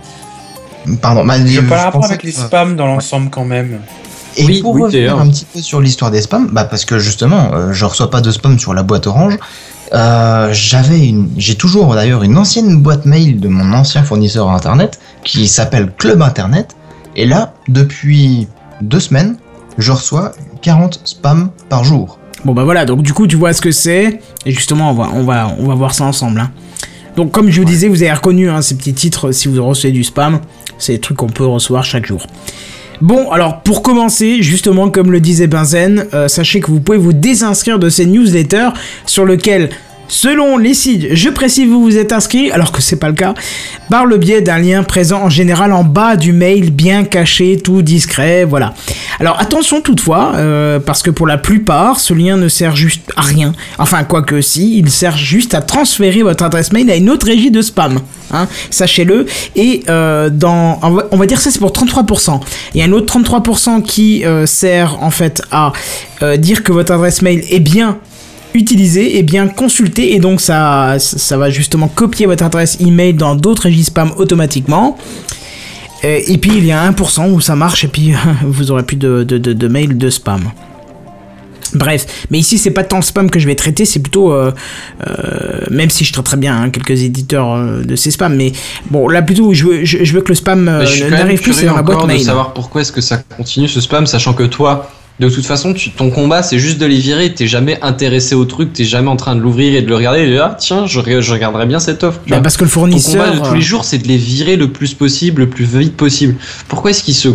Pardon, bah,
Je
euh,
pas le rapport avec les spams dans l'ensemble quand même.
Et
Oui,
pour
oui,
revenir un petit peu sur l'histoire des spams, bah parce que justement, euh, je reçois pas de spam sur la boîte orange. Euh, j'avais une, j'ai toujours d'ailleurs une ancienne boîte mail de mon ancien fournisseur internet qui s'appelle Club Internet. Et là, depuis deux semaines, je reçois 40 spams par jour.
Bon bah voilà, donc du coup tu vois ce que c'est, et justement on va, on va, on va voir ça ensemble. hein. Donc comme je vous disais, vous avez reconnu hein, ces petits titres si vous recevez du spam, c'est des trucs qu'on peut recevoir chaque jour. Bon, alors pour commencer, justement comme le disait Benzen, euh, sachez que vous pouvez vous désinscrire de ces newsletters sur lequel, selon les sites, je précise vous vous êtes inscrit, alors que c'est pas le cas, par le biais d'un lien présent en général en bas du mail, bien caché, tout discret, voilà. Alors attention toutefois, euh, parce que pour la plupart, ce lien ne sert juste à rien. Enfin, quoique si, il sert juste à transférer votre adresse mail à une autre régie de spam. Hein, sachez-le. Et euh, on va, dire ça c'est pour 33%. Il y a un autre 33% qui euh, sert en fait à dire que votre adresse mail est bien utilisée et bien consultée et donc ça, ça va justement copier votre adresse email dans d'autres régies spam automatiquement. Euh, Et puis il y a 1% où ça marche et puis vous aurez plus de, de, de, de mails de spam. Bref, mais ici c'est pas tant le spam que je vais traiter, c'est plutôt, euh, euh, même si je traite très bien hein, quelques éditeurs euh, de ces spams, mais bon là plutôt je veux, je, je veux que le spam
je
n'arrive plus, c'est dans la boîte mail.
savoir pourquoi est-ce que ça continue ce spam, sachant que toi, de toute façon, tu, ton combat c'est juste de les virer, t'es jamais intéressé au truc, t'es jamais en train de l'ouvrir et de le regarder et de dire, ah tiens, je, je regarderais bien cette offre.
Bah, parce que le
Ton
fournisseur.
combat de tous
euh,
les jours, c'est de les virer le plus possible, le plus vite possible. Pourquoi est-ce qu'ils se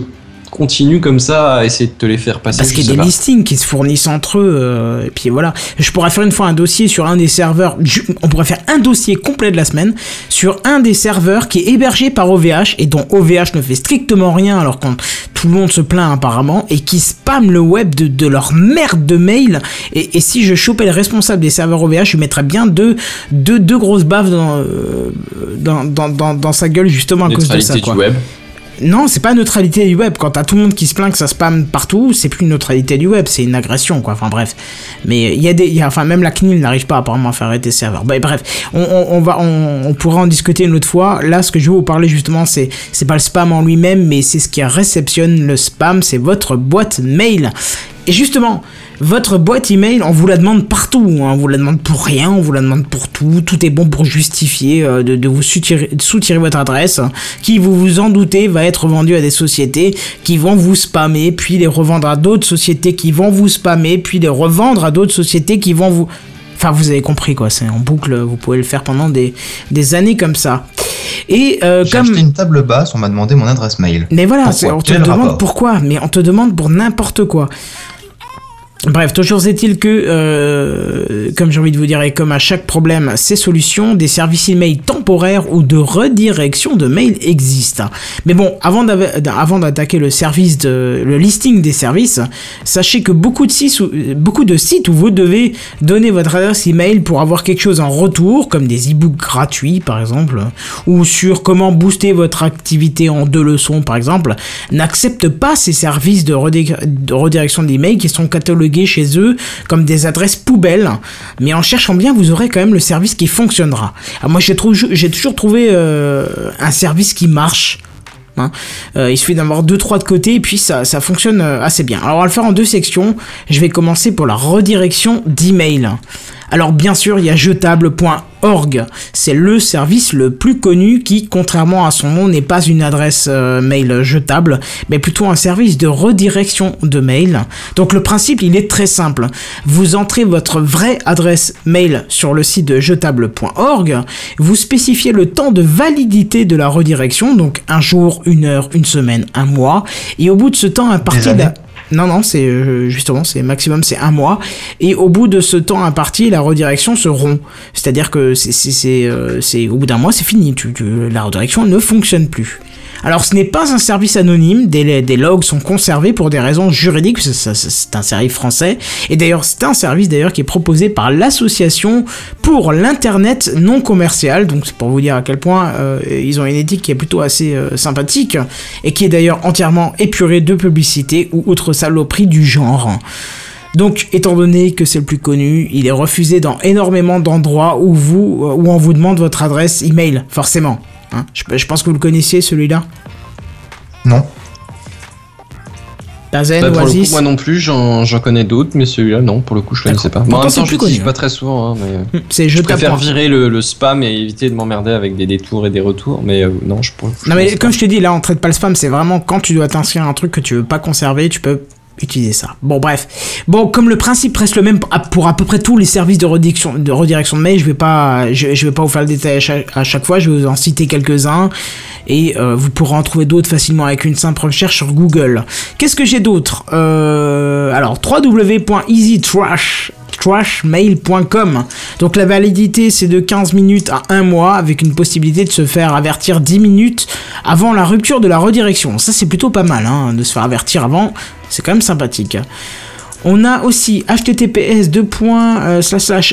continuent comme ça à essayer de te les faire passer
Parce qu'il y a des
pas.
listings qui se fournissent entre eux, euh, et puis voilà. Je pourrais faire une fois un dossier sur un des serveurs, on pourrait faire un dossier complet de la semaine sur un des serveurs qui est hébergé par OVH et dont OVH ne fait strictement rien alors que tout le monde se plaint apparemment et qui spam le web de, de leur merde de mail. Et, et si je chopais le responsable des serveurs OVH, je mettrais bien deux, deux, deux grosses baves dans, euh, dans, dans, dans, dans sa gueule justement à cause de ça. Quoi.
du web.
Non, c'est pas neutralité du web. Quand t'as tout le monde qui se plaint que ça spam partout, c'est plus une neutralité du web, c'est une agression, quoi. Enfin bref. Mais il y a des, y a, enfin même la CNIL n'arrive pas apparemment à faire arrêter ses serveurs. Bah, bref, on va, on, on pourra en discuter une autre fois. Là, ce que je veux vous parler justement, c'est, c'est pas le spam en lui-même, mais c'est ce qui réceptionne le spam, c'est votre boîte mail. Et justement, votre boîte email, on vous la demande partout. hein. On vous la demande pour rien, on vous la demande pour tout. Tout est bon pour justifier euh, de, de vous soutirer, votre adresse, hein, qui, vous vous en doutez, va être vendue à des sociétés qui vont vous spammer, puis les revendre à d'autres sociétés qui vont vous spammer, puis les revendre à d'autres sociétés qui vont vous... Enfin, vous avez compris quoi, c'est en boucle, vous pouvez le faire pendant des, des années comme ça. Et euh,
J'ai
comme...
acheté une table basse, on m'a demandé mon adresse mail.
Mais voilà, on te demande pourquoi, mais on te demande pour n'importe quoi. Bref, toujours est-il que, euh, comme j'ai envie de vous dire, et comme à chaque problème, ces solutions, des services email temporaires ou de redirection de mail existent. Mais bon, avant d'attaquer le service de, le listing des services, sachez que beaucoup de sites, où- vous devez donner votre adresse email pour avoir quelque chose en retour, comme des e-books gratuits par exemple, ou sur comment booster votre activité en deux leçons par exemple, n'acceptent pas ces services de, redé- de redirection d'email qui sont catalogués chez eux comme des adresses poubelles. Mais en cherchant bien, vous aurez quand même le service qui fonctionnera. Alors moi, j'ai toujours trouvé euh, un service qui marche. hein. Euh, il suffit d'avoir deux trois de côté et puis ça, ça fonctionne euh, assez bien. Alors on va le faire en deux sections. Je vais commencer pour la redirection d'email. Alors bien sûr, il y a jetable.org. C'est le service le plus connu qui, contrairement à son nom, n'est pas une adresse euh, mail jetable, mais plutôt un service de redirection de mail. Donc le principe, il est très simple. Vous entrez votre vraie adresse mail sur le site de jetable.org, vous spécifiez le temps de validité de la redirection, donc un jour, une heure, une semaine, un mois, et au bout de ce temps
années
la- non, non, c'est euh, justement, c'est maximum, c'est un mois. Et au bout de ce temps imparti, la redirection se rompt. C'est-à-dire que c'est, euh, c'est- au bout d'un mois, c'est fini. Tu, tu- la redirection ne fonctionne plus. Alors, ce n'est pas un service anonyme. Des, logs sont conservés pour des raisons juridiques. C'est, un service français. Et d'ailleurs, c'est un service d'ailleurs qui est proposé par l'association pour l'internet non commercial. Donc, c'est pour vous dire à quel point euh, ils ont une éthique qui est plutôt assez euh, sympathique et qui est d'ailleurs entièrement épurée de publicité ou autre saloperie du genre. Donc, étant donné que c'est le plus connu, il est refusé dans énormément d'endroits où où on vous demande votre adresse email, forcément. Hein je, je pense que vous le connaissiez celui-là.
Non.
Tazen,
Bah, pour le coup,
Oasis.
moi non plus, j'en j'en connais d'autres, mais celui-là, non, pour le coup, je connaissais pas. Moi, en même temps,
plus
je l'utilise pas très souvent, hein, mais
C'est
je
je
préfère virer le, le spam et éviter de m'emmerder avec des détours et des retours, mais euh, non, je pourrais.
Non mais comme je te dis, là on traite pas le spam, c'est vraiment quand tu dois t'inscrire à un truc que tu veux pas conserver, tu peux utiliser ça. Bon bref. Bon comme le principe reste le même pour à peu près tous les services de redirection de, redirection de mail, je vais pas je, vais pas vous faire le détail à chaque, à chaque fois, je vais vous en citer quelques-uns et euh, vous pourrez en trouver d'autres facilement avec une simple recherche sur Google. Qu'est-ce que j'ai d'autre? Euh, Alors www.easytrash trashmail.com. Donc la validité c'est de 15 minutes à 1 mois avec une possibilité de se faire avertir 10 minutes avant la rupture de la redirection. Ça c'est plutôt pas mal hein, de se faire avertir avant, c'est quand même sympathique. On a aussi https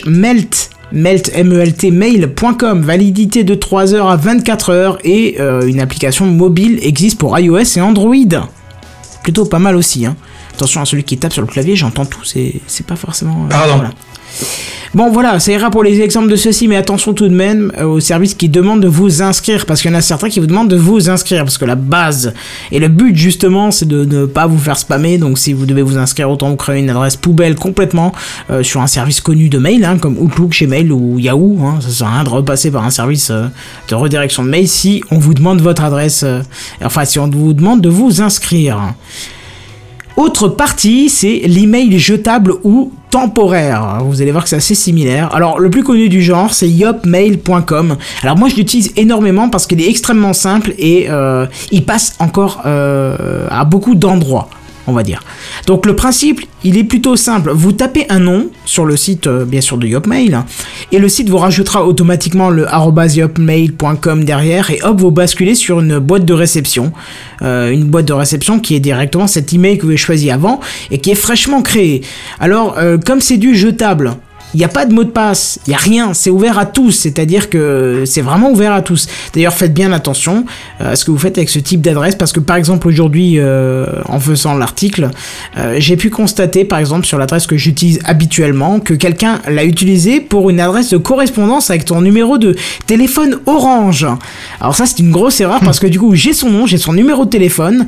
melt melt melt mail.com validité de 3 heures à 24 heures et euh, une application mobile existe pour iOS et Android. Plutôt pas mal aussi hein. Attention à celui qui tape sur le clavier, j'entends tout, c'est pas forcément. euh,
Pardon.
voilà. Bon voilà, ça ira pour les exemples de ceci, mais attention tout de même euh, aux services qui demandent de vous inscrire, parce qu'il y en a certains qui vous demandent de vous inscrire, parce que la base et le but justement c'est de ne pas vous faire spammer, donc si vous devez vous inscrire, autant vous créer une adresse poubelle complètement euh, sur un service connu de mail, hein, comme Outlook, Gmail ou Yahoo, hein, ça sert à rien de repasser par un service euh, de redirection de mail si on vous demande votre adresse, euh, enfin si on vous demande de vous inscrire. Autre partie, c'est l'email jetable ou temporaire. Vous allez voir que c'est assez similaire. Alors, le plus connu du genre, c'est yopmail.com. Alors, moi, je l'utilise énormément parce qu'il est extrêmement simple et euh, il passe encore euh, à beaucoup d'endroits. On va dire. Donc le principe, il est plutôt simple. Vous tapez un nom sur le site, euh, bien sûr, de Yopmail, et le site vous rajoutera automatiquement le yopmail.com derrière, et hop, vous basculez sur une boîte de réception. Euh, une boîte de réception qui est directement cet email que vous avez choisi avant et qui est fraîchement créé. Alors, euh, comme c'est du jetable, il n'y a pas de mot de passe, il n'y a rien, c'est ouvert à tous, c'est-à-dire que c'est vraiment ouvert à tous. D'ailleurs, faites bien attention euh, à ce que vous faites avec ce type d'adresse, parce que par exemple aujourd'hui, euh, en faisant l'article, euh, j'ai pu constater par exemple sur l'adresse que j'utilise habituellement que quelqu'un l'a utilisé pour une adresse de correspondance avec ton numéro de téléphone orange. Alors ça c'est une grosse erreur parce que du coup j'ai son nom, j'ai son numéro de téléphone,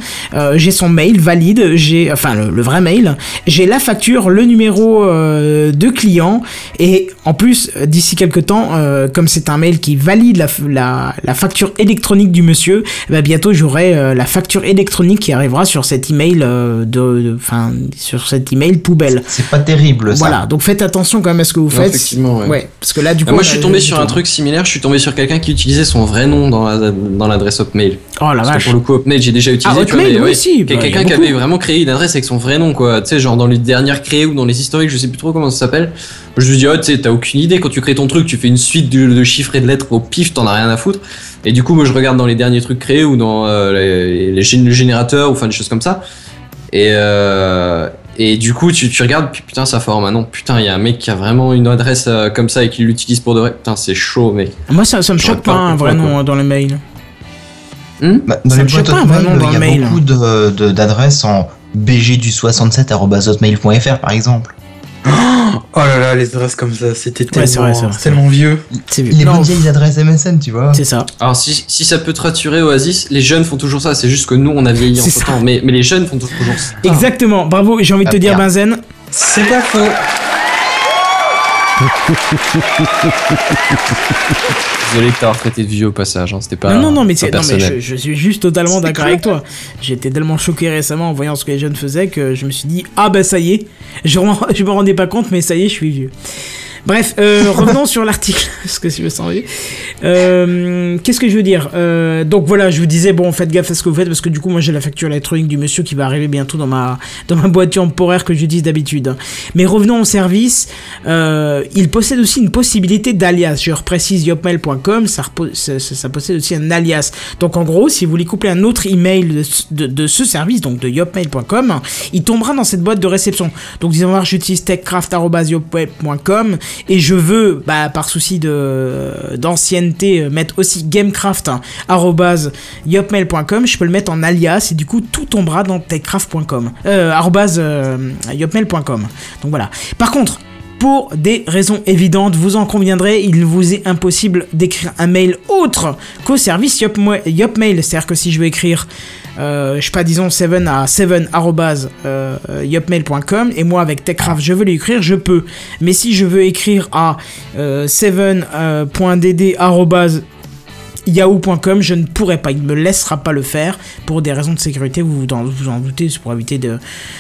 j'ai son mail valide, j'ai enfin le, le vrai mail, j'ai la facture, le numéro de client et en plus euh, d'ici quelques temps, euh, comme c'est un mail qui valide la, la, la facture électronique du monsieur, eh ben, bientôt j'aurai euh, la facture électronique qui arrivera sur cet email euh, de, de- enfin sur cet email poubelle.
C'est pas terrible ça.
Voilà, donc faites attention quand même à ce que vous
Non,
faites.
effectivement, ouais.
parce que là du coup.
Ah, moi,
on
je suis tombé sur un truc similaire. Je suis tombé sur quelqu'un qui utilisait son vrai nom dans la- dans l'adresse Hotmail.
Oh la
Parce que
vache.
pour le coup, Hotmail, j'ai déjà utilisé.
Ah, Hotmail, oui,
ouais,
bah,
Quelqu'un qui avait vraiment créé une adresse avec son vrai nom, quoi. Tu sais, genre dans les dernières créées ou dans les historiques, je sais plus trop comment ça s'appelle. Je me suis dit, oh, tu sais, t'as aucune idée. Quand tu crées ton truc, tu fais une suite de, de chiffres et de lettres au pif, t'en as rien à foutre. Et du coup, moi, je regarde dans les derniers trucs créés ou dans euh, les, les le générateur ou enfin des choses comme ça. Et, euh, et du coup, tu, tu regardes, puis putain, ça forme un nom. Putain, il y a un mec qui a vraiment une adresse euh, comme ça et qui l'utilise pour de vrai. Putain, c'est chaud, mec.
Moi ça, ça me choque
pas
pas un vrai nom euh, dans le mail.
Bah, dans
Ça choque
boîtes
pas, dans
il y a
le mail.
beaucoup de- de- d'adresses en bg du67@hotmail.fr par exemple.
Oh là là, les adresses comme ça, c'était
Ouais,
tellement,
vrai, c'est vrai.
tellement vieux.
C'est
Les bonnes vieilles adresses MSN, tu vois.
c'est ça.
Alors si, si ça peut te rassurer Oasis, les jeunes font toujours ça, c'est juste que nous on a vieilli entre temps, mais, mais les jeunes font toujours ça.
Exactement. Bravo. J'ai envie de te
Ah,
dire. Benzen.
C'est pas faux.
Désolé de t'avoir traité de vieux au passage, hein, c'était pas
non, non, non, mais, non, je, je suis juste totalement d'accord avec toi. Été tellement choqué récemment en voyant ce que les jeunes faisaient que je me suis dit, ah bah ça y est, je, je me rendais pas compte, mais ça y est, je suis vieux. Bref, euh, revenons sur l'article, parce que je me sens. Euh, Qu'est-ce que je veux dire? Euh, Donc voilà, je vous disais, bon, faites gaffe à ce que vous faites, parce que du coup, moi j'ai la facture électronique du monsieur qui va arriver bientôt dans ma, dans ma boîte temporaire que j'utilise d'habitude. Mais revenons au service. Euh, il possède aussi une possibilité d'alias. Je reprécise yopmail.com, ça, possède aussi un alias. Donc en gros, si vous voulez coupler un autre email de, ce- de, de ce service, donc de yopmail.com, il tombera dans cette boîte de réception. Donc disons j'utilise techcraft.yopmail.com et je veux, bah, par souci de d'ancienneté, euh, mettre aussi gamecraft.yopmail.com. Je peux le mettre en alias et du coup tout tombera dans techcraft.com. Euh, euh, yopmail.com. Donc voilà. Par contre, pour des raisons évidentes, vous en conviendrez, il vous est impossible d'écrire un mail autre qu'au service Yopmail. C'est-à-dire que si je veux écrire, euh, je sais pas, disons 7 à 7 arobase, euh, yopmail.com et moi avec Techcraft je veux l'écrire, je peux. Mais si je veux écrire à euh, 7.dd arobase yahoo.com, je ne pourrai pas, il me laissera pas le faire pour des raisons de sécurité, vous vous en, vous en doutez, c'est pour éviter de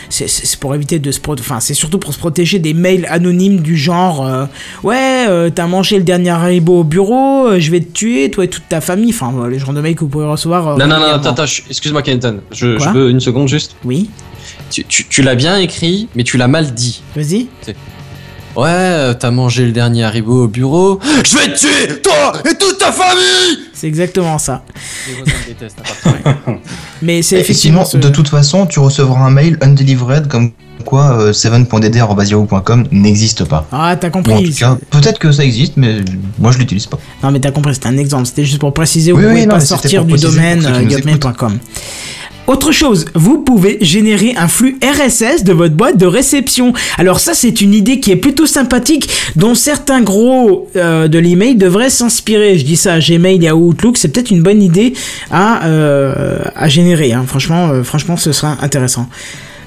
c'est- pour éviter de se enfin c'est surtout pour se protéger des mails anonymes du genre euh, ouais, euh, t'as mangé le dernier haribo au bureau, euh, je vais te tuer toi et toute ta famille, enfin les genres de mails que vous pouvez recevoir
Non, non, non, attends, excuse-moi Kenton, je, je veux une seconde juste.
Oui,
Tu, tu- tu l'as bien écrit, mais tu l'as mal dit.
vas-y.
Ouais, t'as mangé le dernier haribo au bureau. Je vais te tuer, toi et toute ta famille
C'est exactement ça. Mais c'est effectivement
sinon,
ce-
de toute façon, tu recevras un mail undelivered comme quoi euh, 7.dd.yahoo.com n'existe pas.
Ah, t'as compris.
tout cas, peut-être que ça existe, mais moi je l'utilise pas.
Non, mais t'as compris, c'était un exemple. C'était juste pour préciser, vous
Oui,
pouvez
oui,
pas sortir du domaine
ceux
Autre chose, vous pouvez générer un flux RSS de votre boîte de réception. Alors ça, c'est une idée qui est plutôt sympathique, dont certains gros euh, de l'email devraient s'inspirer. Je dis ça à Gmail et à Outlook, c'est peut-être une bonne idée à, euh, générer. hein. Euh, franchement, ce sera intéressant.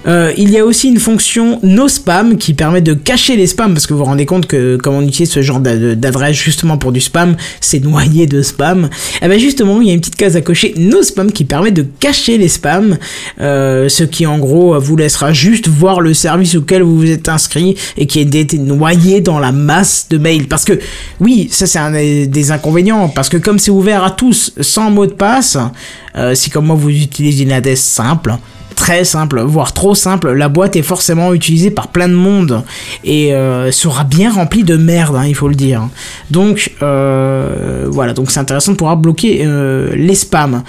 Euh, il y a aussi une fonction no spam qui permet de cacher les spams parce que vous vous rendez compte que comme on utilise ce genre d'a- d'adresse justement pour du spam, c'est noyé de spam. Et ben justement, il y a une petite case à cocher no spam qui permet de cacher les spams, euh, ce qui en gros vous laissera juste voir le service auquel vous vous êtes inscrit et qui est noyé dans la masse de mails. Parce que oui, ça c'est un des des inconvénients parce que comme c'est ouvert à tous sans mot de passe, euh, si comme moi vous utilisez une adresse simple très simple, voire trop simple, la boîte est forcément utilisée par plein de monde et euh, sera bien remplie de merde, hein, il faut le dire. Donc euh, voilà, donc c'est intéressant de pouvoir bloquer euh, les spams.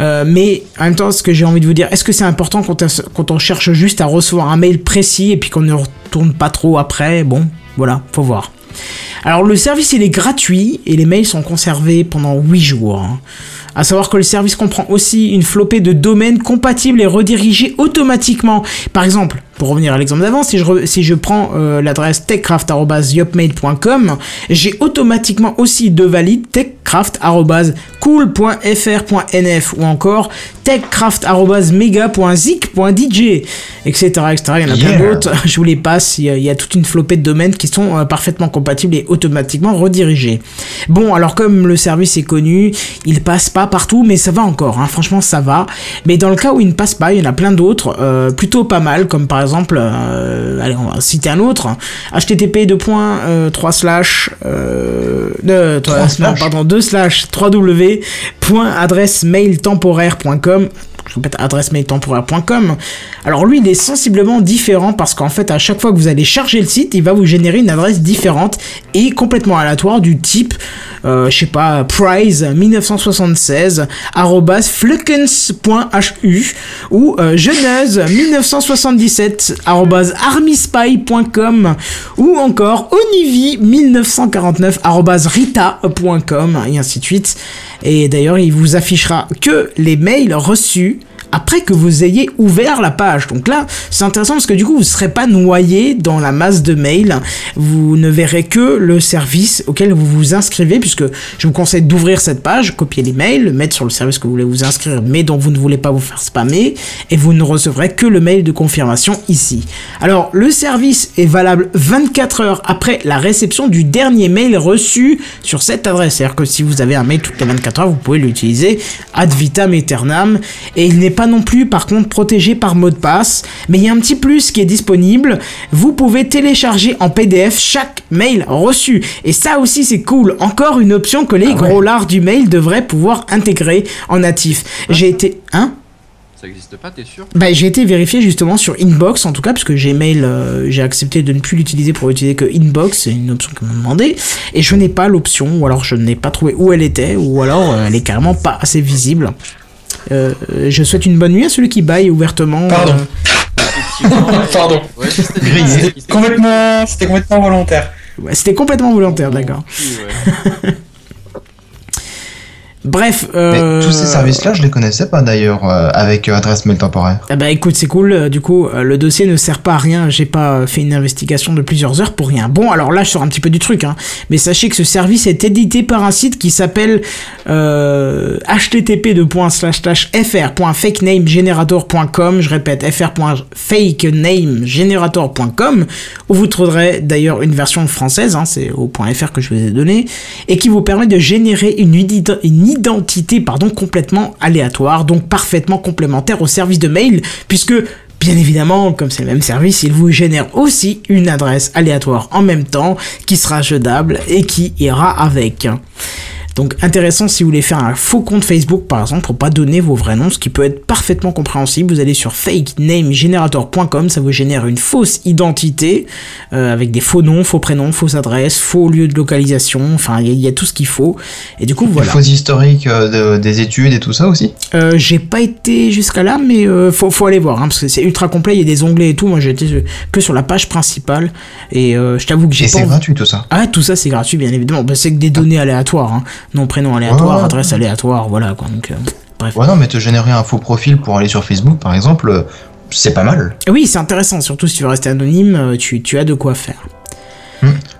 Euh, mais en même temps, ce que j'ai envie de vous dire, est-ce que c'est important quand on, cherche juste à recevoir un mail précis et puis qu'on ne retourne pas trop après? Bon, voilà, faut voir. Alors le service il est gratuit et les mails sont conservés pendant 8 jours. hein. À savoir que le service comprend aussi une flopée de domaines compatibles et redirigés automatiquement. Par exemple, pour revenir à l'exemple d'avant, si je, re- si je prends euh, l'adresse techcraft.yopmail.com, j'ai automatiquement aussi deux valides techcraft.cool.fr.nf ou encore techcraft.mega.zik.dj, etc., etc. Il y en a plein d'autres. Je vous les passe. Il y, a, il y a toute une flopée de domaines qui sont euh, parfaitement compatibles et automatiquement redirigés. Bon, alors comme le service est connu, il passe pas partout, mais ça va encore. hein. Franchement, ça va. Mais dans le cas où il ne passe pas, il y en a plein d'autres, euh, plutôt pas mal, comme par exemple, euh, allez, on va citer un autre. http 2 slash euh, de-
Trois
non,
slash.
pardon 2 slash www.adressemailtemporaire.com je adressemailtemporaire.com. Alors lui, il est sensiblement différent parce qu'en fait, à chaque fois que vous allez charger le site, il va vous générer une adresse différente et complètement aléatoire du type, euh, je sais pas, prize 1976 arrobas fluckens.hu ou euh, geneuse 1977 arrobas armyspy.com ou encore onivi 1949 arrobas rita.com et ainsi de suite. Et d'ailleurs, il vous affichera que les mails reçus après que vous ayez ouvert la page. Donc là, c'est intéressant parce que du coup, vous ne serez pas noyé dans la masse de mails. Vous ne verrez que le service auquel vous vous inscrivez, puisque je vous conseille d'ouvrir cette page, copier les mails, le mettre sur le service que vous voulez vous inscrire, mais dont vous ne voulez pas vous faire spammer, et vous ne recevrez que le mail de confirmation ici. Alors, le service est valable 24 heures après la réception du dernier mail reçu sur cette adresse. C'est-à-dire que si vous avez un mail toutes les 24 heures, vous pouvez l'utiliser ad vitam aeternam. Et il n'est pas non plus, par contre, protégé par mot de passe. Mais il y a un petit plus qui est disponible. Vous pouvez télécharger en PDF chaque mail reçu. Et ça aussi, c'est cool. Encore une option que les gros lards du mail devraient pouvoir intégrer en natif. J'ai été... Hein?
Ça existe pas, t'es sûr?
Bah, j'ai été vérifié justement sur Inbox en tout cas parce que Gmail euh, j'ai accepté de ne plus l'utiliser pour utiliser que Inbox c'est une option qu'on m'a demandé et je n'ai pas l'option ou alors je n'ai pas trouvé où elle était ou alors euh, elle est carrément pas assez visible. Euh, je souhaite une bonne nuit à celui qui baille ouvertement.
Pardon.
euh,
Pardon.
Ouais, c'était
complètement, c'était complètement volontaire.
ouais, C'était complètement volontaire, d'accord. Bref.
Mais
euh,
tous ces services-là, je les connaissais pas d'ailleurs euh, avec euh, adresse mail temporaire.
Ah bah écoute, c'est cool. Du coup, le dossier ne sert pas à rien. J'ai pas fait une investigation de plusieurs heures pour rien. Bon, alors là, je sors un petit peu du truc, hein. Mais sachez que ce service est édité par un site qui s'appelle euh, http://fr.fakenamegenerator.com. Je répète, fr.fakenamegenerator.com où vous trouverez d'ailleurs une version française. Hein, c'est au .fr que je vous ai donné et qui vous permet de générer une, une identité pardon complètement aléatoire, donc parfaitement complémentaire au service de mail, puisque Bien évidemment, comme c'est le même service, il vous génère aussi une adresse aléatoire en même temps qui sera jetable et qui ira avec. Donc intéressant si vous voulez faire un faux compte Facebook par exemple pour pas donner vos vrais noms, ce qui peut être parfaitement compréhensible. Vous allez sur fakenamegenerator.com, ça vous génère une fausse identité euh, avec des faux noms, faux prénoms, fausses adresses, faux lieux de localisation. Enfin, il y, a- il y a tout ce qu'il faut. Et du coup,
Voilà. Faux historique euh, de- des études et tout ça aussi?
Euh, j'ai pas été jusqu'à là, mais euh, faut, faut aller voir, hein, parce que c'est ultra complet, il y a des onglets et tout. Moi, j'étais euh, que sur la page principale, et je t'avoue que j'ai
Et c'est gratuit tout ça?
Ah, tout ça c'est gratuit, bien évidemment. Bah, c'est que des données aléatoires, hein. Nom, prénom aléatoire,
Ouais.
adresse aléatoire, voilà quoi. Donc, euh, Bref.
Ouais, non, mais te générer un faux profil pour aller sur Facebook, par exemple, euh, c'est pas mal.
Oui, c'est intéressant, surtout si tu veux rester anonyme, euh, tu, tu as de quoi faire.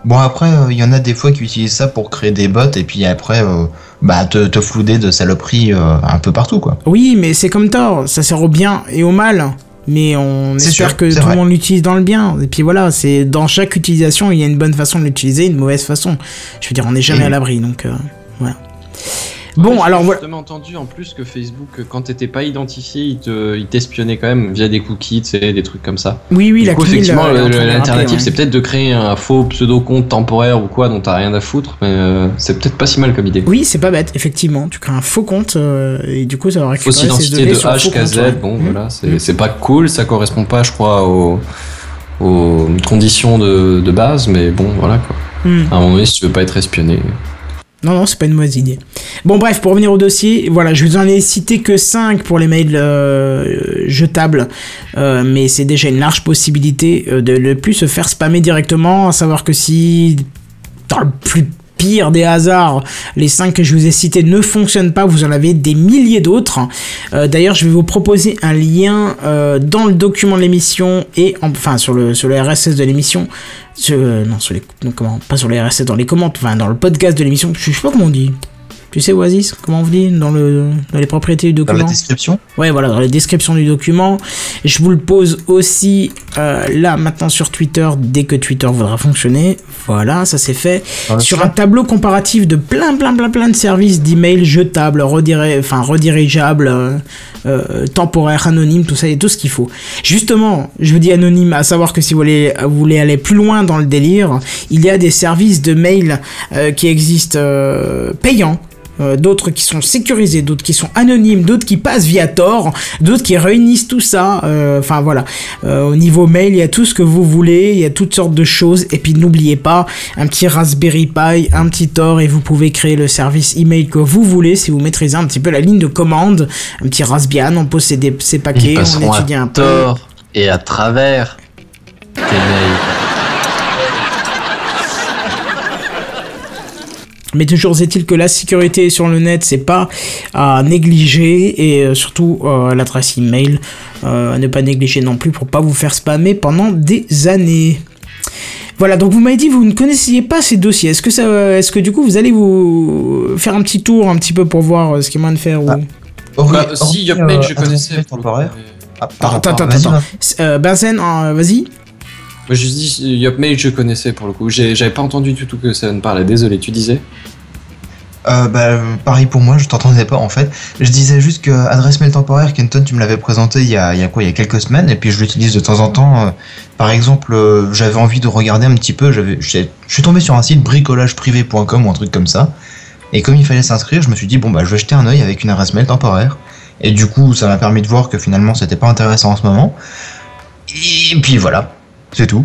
Bon, après, euh, il y en a des fois qui utilisent ça pour créer des bots et puis après, euh, bah, te, te flouder de saloperies euh, un peu partout, quoi.
Oui, mais c'est comme Thor, ça sert au bien et au mal. Mais on espère
sûr,
que tout le monde l'utilise dans le bien. Et puis voilà, c'est dans chaque utilisation, il y a une bonne façon de l'utiliser, une mauvaise façon. Je veux dire, on n'est jamais
Et-
à l'abri, donc voilà. Bon,
Ouais,
alors
j'ai
voilà.
justement entendu en plus que Facebook, euh, quand t'étais pas identifié, il te- t'espionnait quand même via des cookies, tu sais, des trucs comme ça.
Oui, oui,
du
la
coup, effectivement, l'alternative, c'est peut-être de créer un faux pseudo-compte temporaire ou quoi dont t'as rien à foutre, mais euh, c'est peut-être pas si mal comme idée.
Oui, c'est pas bête, effectivement. Tu crées un faux compte euh, et du coup, ça va récupérer
Fausse identité de
sur un faux
H, K,
compte,
Z,
ouais.
bon
Mmh.
voilà, c'est
Mm.
c'est pas cool, ça correspond pas, je crois, aux, aux conditions de, de base, mais bon, voilà quoi.
Mmh.
À un moment donné, si tu veux pas être espionné.
Non, non, c'est pas une mauvaise idée. Bon, bref, pour revenir au dossier, voilà, je vous en ai cité que 5 pour les mails euh, jetables, euh, mais c'est déjà une large possibilité euh, de ne plus se faire spammer directement, à savoir que si, dans le plus pire des hasards, les 5 que je vous ai cités ne fonctionnent pas, vous en avez des milliers d'autres. Euh, D'ailleurs, je vais vous proposer un lien euh, dans le document de l'émission et en- enfin sur le sur le RSS de l'émission. Euh, non, sur les comment pas sur les RSS dans les commentaires, enfin dans le podcast de l'émission. Je sais pas comment on dit. Tu sais Oasis, comment on dit dans le dans les propriétés du
Dans la
document.
description
Ouais, voilà, dans la description du document. Je vous le pose aussi euh, là maintenant sur Twitter dès que Twitter voudra fonctionner. Voilà, ça c'est fait. Sur un tableau comparatif de plein, plein, plein, plein de services d'email jetables, rediri- enfin redirigeables, euh, euh, temporaires, anonymes, tout ça et tout ce qu'il faut. Justement, je vous dis anonyme, à savoir que si vous voulez, vous voulez aller plus loin dans le délire, il y a des services de mail qui existent payants. Euh, d'autres qui sont sécurisés, d'autres qui sont anonymes, d'autres qui passent via Tor, d'autres qui réunissent tout ça. euh, Enfin voilà, Euh, au niveau mail, il y a tout ce que vous voulez, il y a toutes sortes de choses. Et puis n'oubliez pas, un petit Raspberry Pi, un petit Tor, et vous pouvez créer le service email que vous voulez si vous maîtrisez un petit peu la ligne de commande. Un petit Raspbian, on pose ses, ses paquets, on étudie un
à
peu.
tort et à travers tes mails.
Mais toujours est-il que la sécurité sur le net, c'est pas à négliger et euh, surtout euh, l'adresse email euh, à ne pas négliger non plus pour pas vous faire spammer pendant des années. Voilà, donc vous m'avez dit que vous ne connaissiez pas ces dossiers. Est-ce que ça, est-ce que du coup vous allez vous faire un petit tour un petit peu pour voir euh, ce qu'il y a moyen de faire ou...
Ah.
Bah, si, Yopmail,
euh,
je connaissais.
temporaire.
mais-
Ah,
Attends, attends, attends. Euh, Benzen, euh, vas-y.
Moi, je dis Yopmail, je connaissais pour le coup. J'avais pas entendu du tout que ça me parlait. Désolé, tu disais?
Euh, bah, pareil pour moi, je t'entendais pas en fait. Je disais juste que adresse mail temporaire, Kenton, tu me l'avais présenté il y, a, il y a quoi? Il y a quelques semaines, et puis je l'utilise de temps en temps. euh, par exemple, euh, j'avais envie de regarder un petit peu, je suis tombé sur un site bricolageprivé.com ou un truc comme ça, et comme il fallait s'inscrire, je me suis dit, bon, bah, je vais jeter un œil avec une adresse mail temporaire. Et du coup, ça m'a permis de voir que finalement, c'était pas intéressant en ce moment. Et puis voilà, c'est tout.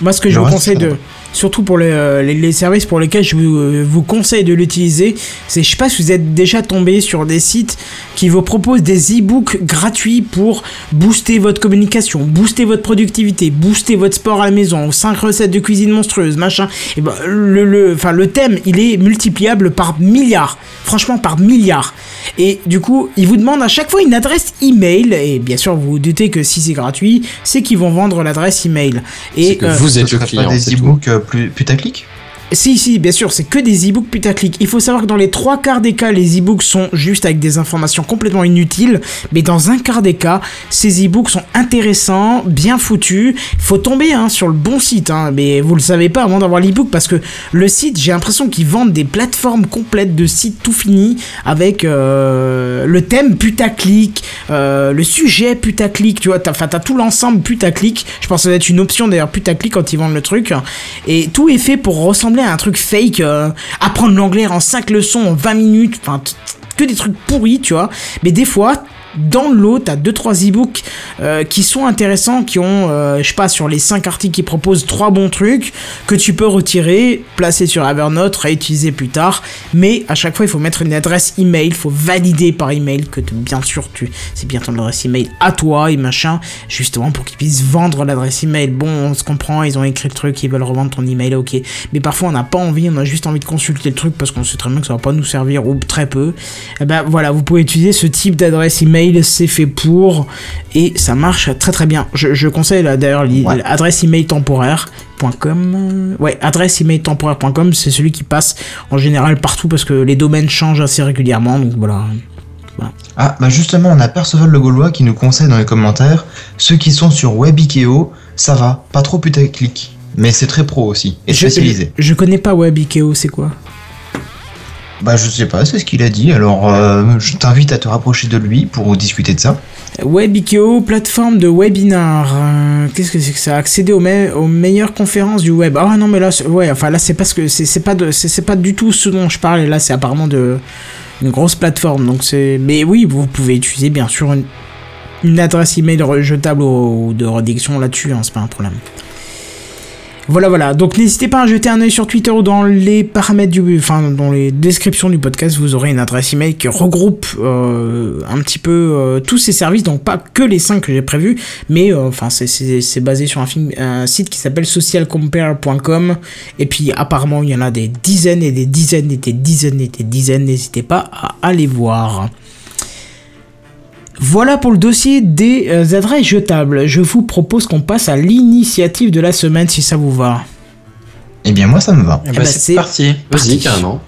Moi, ce que je vous conseille de. Surtout pour les, euh, les, les services pour lesquels je vous, euh, vous conseille de l'utiliser, c'est, je sais pas si vous êtes déjà tombé sur des sites qui vous proposent des e-books gratuits pour booster votre communication, booster votre productivité, booster votre sport à la maison, 5 recettes de cuisine monstrueuses, machin. Et ben, le, le, enfin, le thème, il est multipliable par milliards. Franchement, par milliards. Et du coup, ils vous demandent à chaque fois une adresse email. Et bien sûr, vous vous doutez que si c'est gratuit, c'est qu'ils vont vendre l'adresse email. Et
que
euh,
vous êtes le client.
pas des e-books plus putaclic
Si, si, bien sûr, c'est que des e-books putaclic. Il faut savoir que dans les trois quarts des cas, les e-books sont juste avec des informations complètement inutiles. Mais dans un quart des cas, ces e-books sont intéressants, bien foutus. Faut tomber hein, sur le bon site, hein, mais vous le savez pas avant d'avoir l'e-book parce que le site, j'ai l'impression qu'ils vendent des plateformes complètes de sites tout finis avec euh, le thème putaclic, euh, le sujet putaclic, tu vois. T'as, t'as tout l'ensemble putaclic. Je pense que ça doit être une option d'ailleurs putaclic quand ils vendent le truc. Et tout est fait pour ressembler un truc fake. euh, apprendre l'anglais en 5 leçons en 20 minutes. Enfin, que des trucs pourris, tu vois. Mais des fois, dans le lot, t'as deux trois e-books euh, qui sont intéressants, qui ont, euh, je sais pas, sur les 5 articles qui proposent trois bons trucs que tu peux retirer, placer sur Evernote, réutiliser plus tard. Mais à chaque fois, il faut mettre une adresse email, il faut valider par email que bien sûr tu, c'est bien ton adresse email à toi et machin, justement pour qu'ils puissent vendre l'adresse email. Bon, on se comprend, ils ont écrit le truc, ils veulent revendre ton email, ok. Mais parfois, on n'a pas envie, on a juste envie de consulter le truc parce qu'on sait très bien que ça va pas nous servir ou très peu. Eh ben voilà, vous pouvez utiliser ce type d'adresse email, c'est fait pour et ça marche très très bien. Je, je conseille là d'ailleurs li-
Ouais.
email temporaire.com. Ouais, adresse email temporaire.com, c'est celui qui passe en général partout parce que les domaines changent assez régulièrement, donc voilà.
Ah, bah justement, on a Perceval le Gaulois qui nous conseille dans les commentaires ceux qui sont sur Webikeo, ça va, pas trop putaclic, mais c'est très pro aussi, et
je,
spécialisé.
je connais pas WebIKEO, c'est quoi?
Bah, je sais pas, c'est ce qu'il a dit, alors euh, je t'invite à te rapprocher de lui pour discuter de ça.
WebIKEO, plateforme de webinar. Euh, Qu'est-ce que c'est que ça? Accéder aux, me- aux meilleures conférences du web. Ah non, mais là, ouais, enfin là, c'est parce que c'est pas pas du tout ce dont je parle. Et là, c'est apparemment de une grosse plateforme. Donc mais oui, vous pouvez utiliser bien sûr une, une adresse email jetable ou de rédaction là-dessus. Hein, c'est pas un problème. Voilà, voilà. Donc n'hésitez pas à jeter un œil sur Twitter ou dans les paramètres du, enfin dans les descriptions du podcast, vous aurez une adresse email qui regroupe euh, un petit peu euh, tous ces services, donc pas que les 5 que j'ai prévus, mais euh, enfin c'est basé sur un, film, un site qui s'appelle socialcompare.com et puis apparemment il y en a des dizaines et des dizaines et des dizaines et des dizaines. N'hésitez pas à aller voir. Voilà pour le dossier des euh, adresses jetables. Je vous propose qu'on passe à l'initiative de la semaine si ça vous va.
Eh bien, moi, ça me va.
Eh
Eh
bah,
ben,
c'est
c'est
parti.
Vas-y, carrément.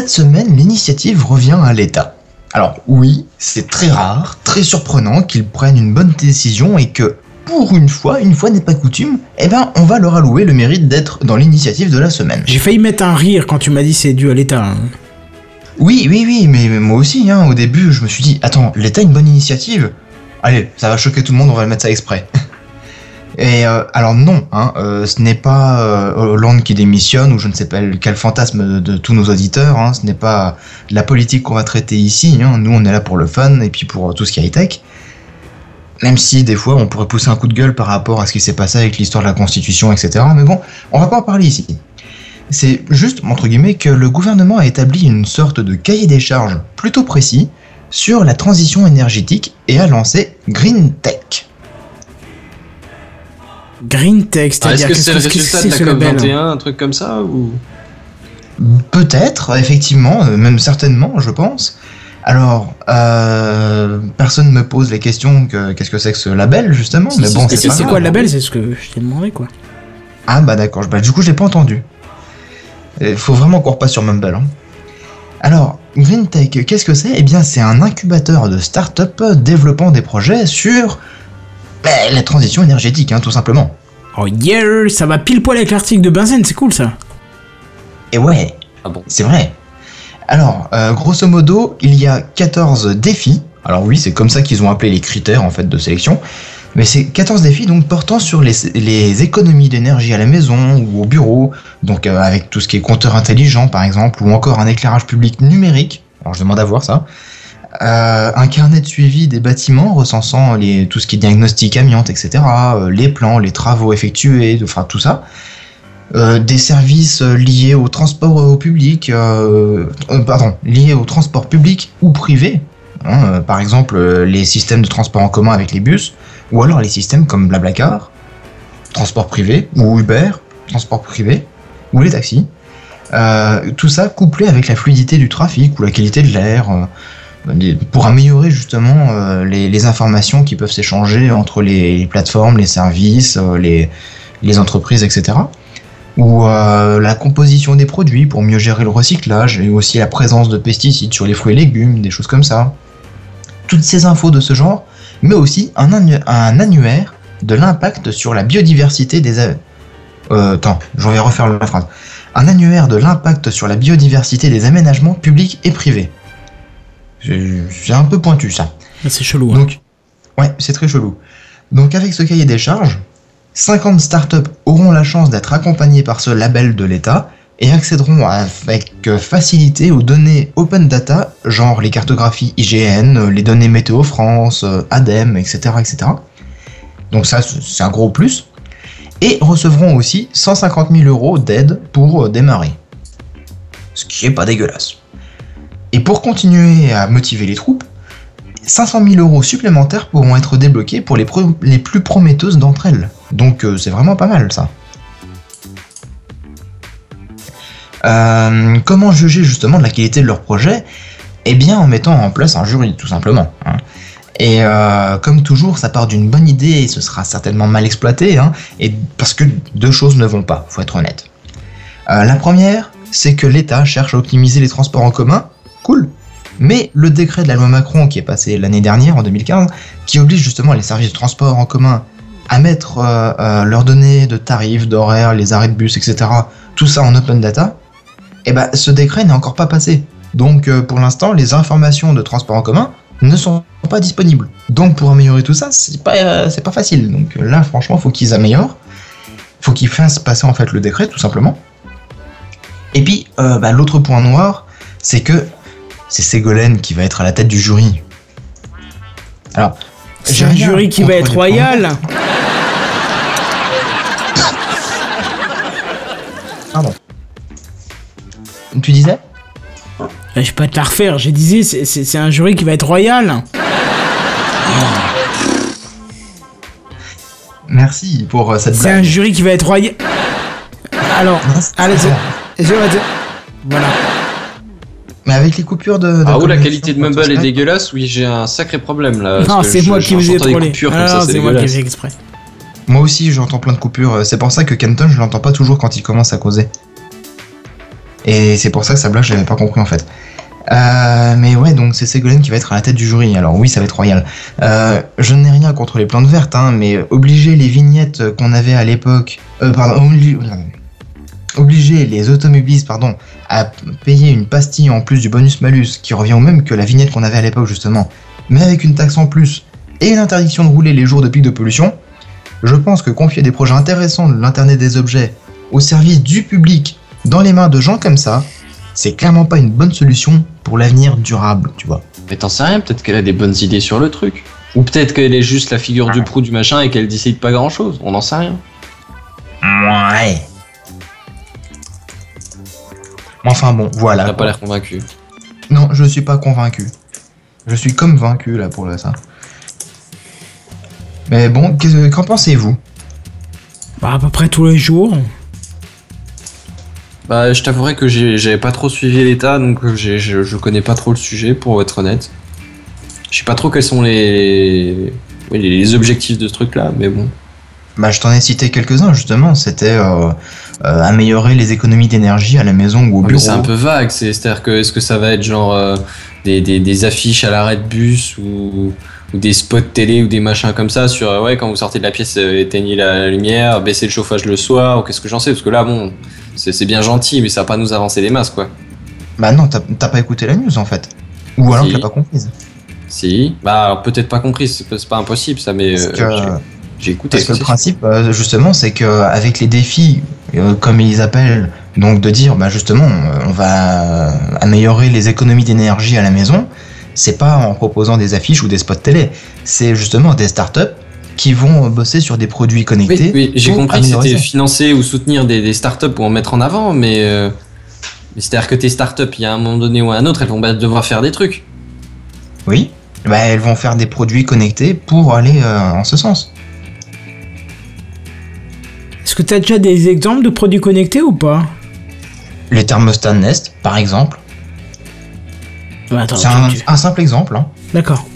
Cette semaine, l'initiative revient à l'État. Alors oui, c'est très rare, très surprenant qu'ils prennent une bonne décision et que, pour une fois, une fois n'est pas coutume, eh ben on va leur allouer le mérite d'être dans l'initiative de la semaine.
J'ai failli mettre un rire quand tu m'as dit c'est dû à l'État. hein.
Oui, oui, oui, mais moi aussi, hein, au début, je me suis dit, attends, l'État a une bonne initiative Allez, ça va choquer tout le monde, on va le mettre ça exprès. Et euh, alors non, hein, euh, ce n'est pas euh, Hollande qui démissionne ou je ne sais pas quel fantasme de, tous nos auditeurs. Hein, ce n'est pas la politique qu'on va traiter ici. Hein, nous, on est là pour le fun et puis pour tout ce qui est high tech. Même si des fois, on pourrait pousser un coup de gueule par rapport à ce qui s'est passé avec l'histoire de la Constitution, etc. Mais bon, on va pas en parler ici. C'est juste, entre guillemets, que le gouvernement a établi une sorte de cahier des charges plutôt précis sur la transition énergétique et a lancé Green Tech.
Green Tech,
Ah, Est-ce
c'est-à-dire
que c'est le
qu'est-ce que
résultat de la
ce label
COP21, un truc comme ça ou...
Peut-être, effectivement, euh, même certainement, je pense. Alors, euh, personne ne me pose la question que qu'est-ce que c'est que ce label, justement,
Si,
mais bon, c'est
quoi le label? C'est ce que je t'ai demandé quoi.
Ah bah d'accord, bah du coup je l'ai pas entendu. Il faut vraiment qu'on repasse sur Mumble. hein. Alors, Green Tech, qu'est-ce que c'est? Eh bien c'est un incubateur de start-up développant des projets sur bah, la transition énergétique, hein, tout simplement.
Oh yeah, ça va pile poil avec l'article de Benzen, c'est cool ça.
Et ouais,
Ah bon?
c'est vrai. Alors, euh, grosso modo, il y a 14 défis. Alors oui, c'est comme ça qu'ils ont appelé les critères en fait de sélection. Mais c'est 14 défis donc portant sur les, les économies d'énergie à la maison ou au bureau, donc euh, avec tout ce qui est compteur intelligent par exemple, ou encore un éclairage public numérique. Alors je demande à voir ça. Euh, un carnet de suivi des bâtiments recensant tout ce qui est diagnostic amiante, etc. euh, les plans, les travaux effectués, enfin tout ça. Euh, des services liés au transport public, pardon, liés au transport public ou privé. hein, par exemple, les systèmes de transport en commun avec les bus, ou alors les systèmes comme Blablacar, transport privé, ou Uber, transport privé, ou les taxis. Tout ça couplé avec la fluidité du trafic ou la qualité de l'air, pour améliorer justement euh, les, informations qui peuvent s'échanger entre les, plateformes, les services, euh, les, entreprises, etc. Ou euh, la composition des produits pour mieux gérer le recyclage et aussi la présence de pesticides sur les fruits et légumes, des choses comme ça. Toutes ces infos de ce genre, mais aussi un, annu- un annuaire de l'impact sur la biodiversité des... attends, je vais refaire la phrase. Un annuaire de l'impact sur la biodiversité des aménagements publics et privés. C'est un peu pointu ça.
Ah, C'est chelou. hein.
Donc, ouais, c'est très chelou. Donc, avec ce cahier des charges, 50 startups auront la chance d'être accompagnées par ce label de l'État et accéderont avec euh, facilité aux données open data, genre les cartographies IGN, euh, les données Météo France, euh, ADEME, etc., etc. Donc ça, c'est un gros plus. Et recevront aussi 150 000 euros d'aide pour démarrer. Ce qui est pas dégueulasse. Et pour continuer à motiver les troupes, 500 000 euros supplémentaires pourront être débloqués pour les, les plus prometteuses d'entre elles. Donc euh, c'est vraiment pas mal ça. Euh, comment juger justement de la qualité de leur projet? Eh bien en mettant en place un jury tout simplement. hein. Et euh, comme toujours, ça part d'une bonne idée et ce sera certainement mal exploité, hein, et parce que deux choses ne vont pas, faut être honnête. La première, c'est que l'État cherche à optimiser les transports en commun, cool, mais le décret de la loi Macron qui est passé l'année dernière, en 2015, qui oblige justement les services de transport en commun à mettre euh, euh, leurs données de tarifs, d'horaires, les arrêts de bus, etc., tout ça en open data, et ben ce décret n'est encore pas passé. Donc euh, pour l'instant, les informations de transport en commun ne sont pas disponibles. Donc pour améliorer tout ça, c'est pas, pas facile. Donc là, franchement, faut qu'ils améliorent. Faut qu'ils fassent passer en fait le décret, tout simplement. Et puis, bah, l'autre point noir, c'est que c'est Ségolène qui va être à la tête du jury. Alors,
C'est un jury qui va être royal.
Pardon. Tu disais
Je vais pas te la refaire. J'ai disais, c'est- c'est c'est un jury qui va être royal.
Merci pour euh, cette
C'est un jury qui va être royal. Alors,
Non,
allez, je vais dire. Voilà.
Mais avec les coupures de. de
Ah, où la qualité de Mumble est dégueulasse, oui, j'ai un sacré problème là.
Non, c'est moi qui vous ai trollé.
coupures
Ah,
comme
non,
ça, c'est
moi qui ai exprès.
Moi aussi, j'entends plein de coupures. euh, C'est pour ça que Kenton, je l'entends pas toujours quand il commence à causer. Et c'est pour ça que sa blague, je l'avais pas compris en fait. Euh, mais ouais, donc c'est Ségolène qui va être à la tête du jury. Alors oui, ça va être royal. Euh, je n'ai rien contre les plantes vertes, hein, mais obliger les vignettes qu'on avait à l'époque, euh, pardon, obli- obliger les automobilistes, pardon, à payer une pastille en plus du bonus malus, qui revient au même que la vignette qu'on avait à l'époque justement, mais avec une taxe en plus et une interdiction de rouler les jours de pic de pollution, je pense que confier des projets intéressants de l'Internet des objets au service du public dans les mains de gens comme ça, c'est clairement pas une bonne solution pour l'avenir durable, tu vois.
Mais t'en sais rien, peut-être qu'elle a des bonnes idées sur le truc. Ou peut-être qu'elle est juste la figure du proue du machin et qu'elle décide pas grand chose. On n'en sait rien.
Ouais. Enfin bon, voilà.
T'as pas l'air convaincu.
Non, je suis pas convaincu. Je suis comme vaincu là pour le- ça. Mais bon, qu'en pensez-vous?
Bah, à peu près tous les jours.
Bah, je t'avouerai que j'ai- j'avais pas trop suivi l'état, donc je, je connais pas trop le sujet, pour être honnête. Je sais pas trop quels sont les, oui, les objectifs de ce truc-là, mais bon.
Bah, je t'en ai cité quelques-uns justement. C'était euh, euh, améliorer les économies d'énergie à la maison ou au
Mais
bureau.
c'est un peu vague, c'est- c'est-à-dire que est-ce que ça va être genre euh, des, des, des affiches à l'arrêt de bus ou, ou des spots télé ou des machins comme ça sur euh, ouais quand vous sortez de la pièce éteignez la lumière, baissez le chauffage le soir ou qu'est-ce que j'en sais parce que là bon c'est bien gentil mais ça va pas nous avancer des masses quoi.
Bah non, t'as t'as pas écouté la news en fait. Ou alors
Si.
l'as pas comprise.
Si, bah peut-être pas compris, c'est pas- impossible ça mais
Parce que,
j'ai- écouté.
parce que le principe, justement, c'est que avec les défis, euh, comme ils appellent, donc de dire, bah justement, euh, on va améliorer les économies d'énergie à la maison, c'est pas en proposant des affiches ou des spots télé, c'est justement des startups qui vont bosser sur des produits connectés.
Oui, oui, j'ai compris que c'était financer ou soutenir des, des startups pour en mettre en avant, mais, euh, mais c'est-à-dire que tes startups, il y a un moment donné ou à un autre, elles vont devoir faire des trucs.
Oui, bah, elles vont faire des produits connectés pour aller euh, en ce sens.
Est-ce que t'as déjà des exemples de produits connectés ou pas?
Les thermostats Nest, par exemple,
Bah,
c'est
tu-
un,
tu-
un simple exemple. hein.
D'accord.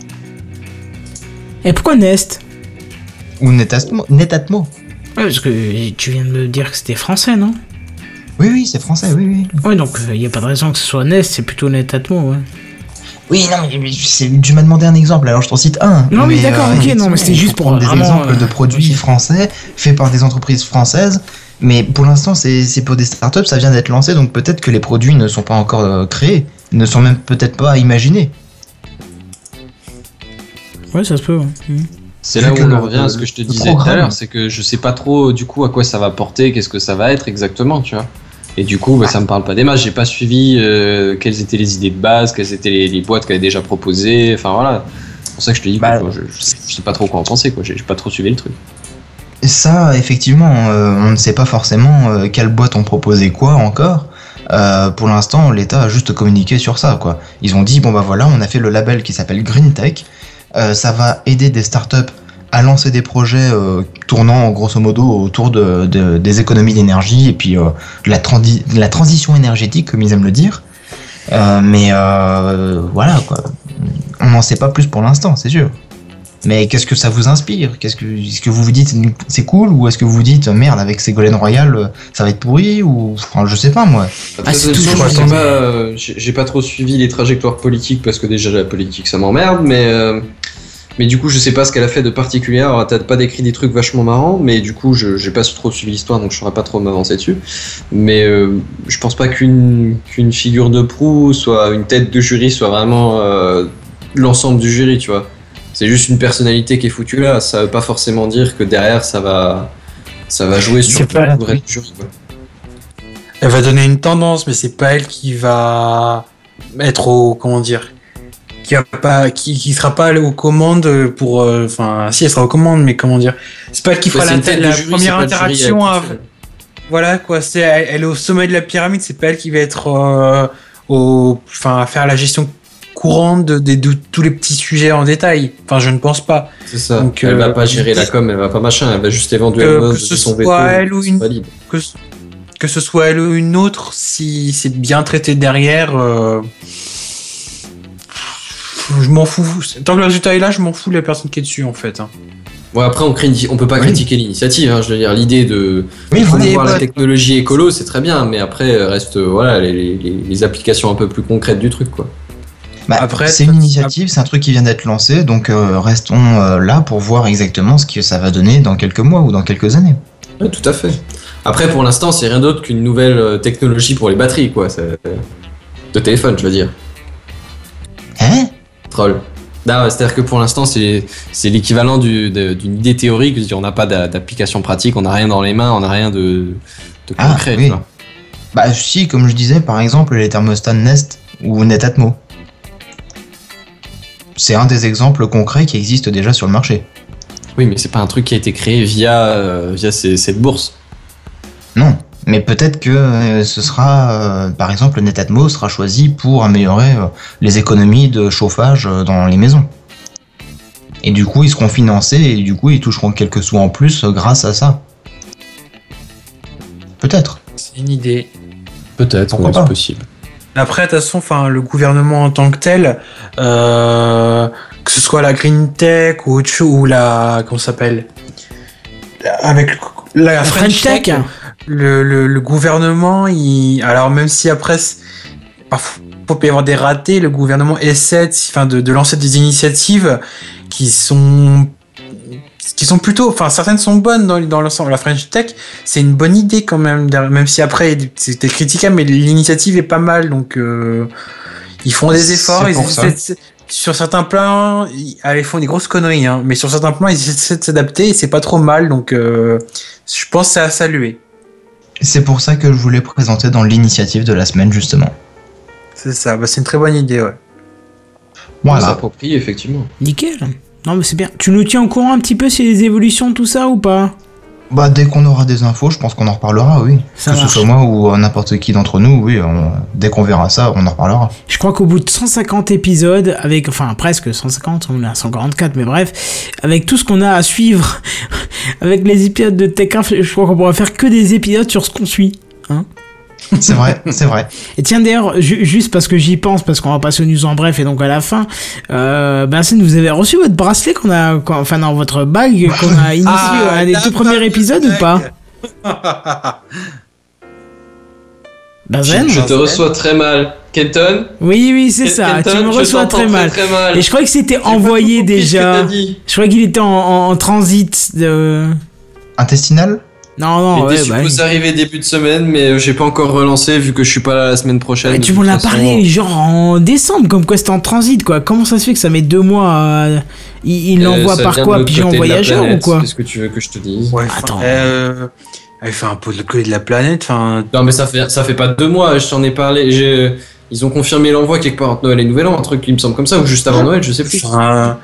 Et pourquoi Nest?
Ou Netatmo. Netatmo.
Ouais, parce que tu viens de me dire que c'était français, non?
Oui, oui, c'est français, oui, oui.
Ouais, donc il n'y a pas de raison que ce soit Nest, c'est plutôt Netatmo, ouais.
Oui, non, mais c'est- tu m'as demandé un exemple, alors je t'en cite un.
Non,
Mais,
d'accord,
euh,
ok, non, mais c'était juste pour
prendre des
vraiment,
exemples
euh,
de produits français faits par des entreprises françaises. Mais pour l'instant, c'est pour des startups, ça vient d'être lancé, donc peut-être que les produits ne sont pas encore euh, créés, ne sont même peut-être pas imaginés.
Ouais, ça se peut. ouais. Mhm.
C'est là où
que
on revient à ce que je te disais tout à l'heure, c'est que je sais pas trop du coup à quoi ça va porter, qu'est-ce que ça va être exactement, tu vois. Et du coup, bah, ça me parle pas des masses. J'ai pas suivi euh, quelles étaient les idées de base, quelles étaient les, les boîtes qu'elle avait déjà proposées. Enfin voilà. C'est pour ça que je te dis
Bah,
quoi, je, je sais, pas trop quoi en penser. quoi. J'ai pas trop suivi le truc.
Ça, effectivement, euh, on ne sait pas forcément euh, quelles boîtes ont proposé quoi encore. Euh, pour l'instant, l'État a juste communiqué sur ça, quoi. Ils ont dit bon bah voilà, on a fait le label qui s'appelle Green Tech. Ça va aider des startups à lancer des projets euh, tournant grosso modo autour de, de- des économies d'énergie et puis euh, de la, transi- de la transition énergétique, comme ils aiment le dire. Euh, mais euh, voilà, quoi. On n'en sait pas plus pour l'instant, c'est sûr. Mais qu'est-ce que ça vous inspire? Qu'est-ce que, est-ce que vous vous dites c'est cool? Ou est-ce que vous vous dites merde avec Ségolène Royal ça va être pourri? Ou enfin je sais pas moi.
Après,
c'est
de toute
toujours
façon, je
comme
sais
ça.
pas, euh, j'ai j'ai pas trop suivi les trajectoires politiques parce que déjà la politique ça m'emmerde, mais euh, mais du coup je sais pas ce qu'elle a fait de particulier. Alors t'as pas décrit des trucs vachement marrants, mais du coup je j'ai pas trop suivi l'histoire donc je saurais pas trop m'avancer dessus. Mais euh, je pense pas qu'une qu'une figure de proue soit une tête de jury soit vraiment euh, l'ensemble du jury, tu vois. C'est juste une personnalité qui est foutue là. Ça veut pas forcément dire que derrière ça va ça va jouer sur le vrai jury. quoi.
Elle va donner une tendance, mais c'est pas elle qui va être au comment dire, qui va pas, qui, qui sera pas aux commandes pour, euh, enfin, si elle sera aux commandes, mais comment dire, c'est pas elle qui fera
Ouais,
la, la
jury,
première interaction. à-. Voilà quoi, c'est elle, elle est au sommet de la pyramide, c'est pas elle qui va être euh, au, enfin, à faire la gestion courante de, de- de tous les petits sujets en détail. Enfin, je ne pense pas.
C'est ça.
Donc,
elle
euh,
va pas gérer la com, elle va pas machin, elle va juste éventuellement
que ce
donner son
soit
veto,
elle ou
c'est
une-
valide.
que, ce- que ce soit elle ou une autre, si c'est bien traité derrière, euh, je m'en fous. Tant que le résultat est là, je m'en fous de la personne qui est dessus en fait. hein.
Bon après on, criti- on peut pas
Oui.
critiquer l'initiative, hein, je veux dire l'idée de
Oui,
promouvoir la technologie écolo c'est très bien, mais après reste euh, voilà les, les- les applications un peu plus concrètes du truc quoi.
Bah,
Après,
c'est une initiative, c'est un truc qui vient d'être lancé, donc euh, restons euh, là pour voir exactement ce que ça va donner dans quelques mois ou dans quelques années.
Ouais, tout à fait. Après pour l'instant c'est rien d'autre qu'une nouvelle technologie pour les batteries quoi, c'est- de téléphone je veux dire.
Hein?
Troll. C'est-à-dire que pour l'instant, c'est l'équivalent d'une idée théorique. On n'a pas d'a- d'application pratique, on n'a rien dans les mains, on n'a rien de, de
Ah,
concret.
oui. Bah si, comme je disais, par exemple les thermostats Nest ou Netatmo. C'est un des exemples concrets qui existent déjà sur le marché.
Oui, mais c'est pas un truc qui a été créé via, euh, via ces- cette bourse.
Non, mais peut-être que euh, ce sera, euh, par exemple, Netatmo sera choisi pour améliorer euh, les économies de chauffage dans les maisons. Et du coup, ils seront financés et du coup, ils toucheront quelques sous en plus grâce à ça. Peut-être.
C'est une idée.
Peut-être, ouais, c'est possible.
Après, de toute façon, enfin, le gouvernement en tant que tel, euh, que ce soit la green tech ou autre chose, ou la, comment ça s'appelle, avec la,
La French Tech.
Le, le, le gouvernement, il, alors même si après, parfois, il peut y avoir des ratés, le gouvernement essaie, de- enfin, de, de lancer des initiatives qui sont qui sont plutôt, enfin certaines sont bonnes dans, dans l'ensemble. La French Tech, c'est une bonne idée quand même, même si après c'était critiquable, mais l'initiative est pas mal, donc euh, ils font des efforts. Ils essaient sur certains plans, ils font des grosses conneries, hein, mais sur certains plans, ils essaient de s'adapter et c'est pas trop mal, donc euh, je pense que c'est à saluer.
C'est pour ça que je voulais présenter dans l'initiative de la semaine, justement.
C'est ça, bah, c'est une très bonne idée, ouais.
On
Voilà.
s'approprie, effectivement.
Nickel. Non, mais c'est bien. Tu nous tiens au courant un petit peu sur les évolutions de tout ça ou pas?
Bah, dès qu'on aura des infos, je pense qu'on en reparlera, oui.
Ça
que ce soit moi ou euh, n'importe qui d'entre nous, oui, on- dès qu'on verra ça, on en reparlera.
Je crois qu'au bout de 150 épisodes, avec, enfin presque 150, on est à 144, mais bref, avec tout ce qu'on a à suivre, avec les épisodes de Tech Inf, je crois qu'on pourra faire que des épisodes sur ce qu'on suit.
C'est vrai, c'est vrai.
Et tiens d'ailleurs, ju- juste parce que j'y pense, parce qu'on va passer aux news en bref et donc à la fin, euh, ben vous avez reçu votre bracelet qu'on a, enfin dans votre bague qu'on a initié
Ah,
à des
la
tout premiers épisodes ou pas. Benzen
Je te reçois très mal. Kenton
Oui, oui, c'est ça.
Kenton,
tu me reçois très mal.
Très, mal.
Et je croyais que c'était envoyé déjà. Je croyais qu'il était en, en- en transit de.
Intestinal?
Non, non,
Il
ouais, bah,
supposé arriver début de semaine, mais euh, j'ai pas encore relancé vu que je suis pas là la semaine prochaine.
Ouais,
de
tu m'en as parlé genre en décembre, comme quoi c'était en transit quoi. Comment ça se fait que ça met deux mois à... Il il
Euh,
l'envoie par quoi?
l'autre
Pigeon voyageur ou quoi?
Qu'est-ce que tu veux que je te dise?
Ouais,
Attends.
euh, elle fait un peu de côté de la planète. Enfin,
Non, mais ça fait, ça fait pas deux mois, je t'en ai parlé. j'ai- Ils ont confirmé l'envoi quelque part entre Noël et Nouvel An, un truc qui me semble comme ça, ou juste avant Noël, je sais plus.
enfin,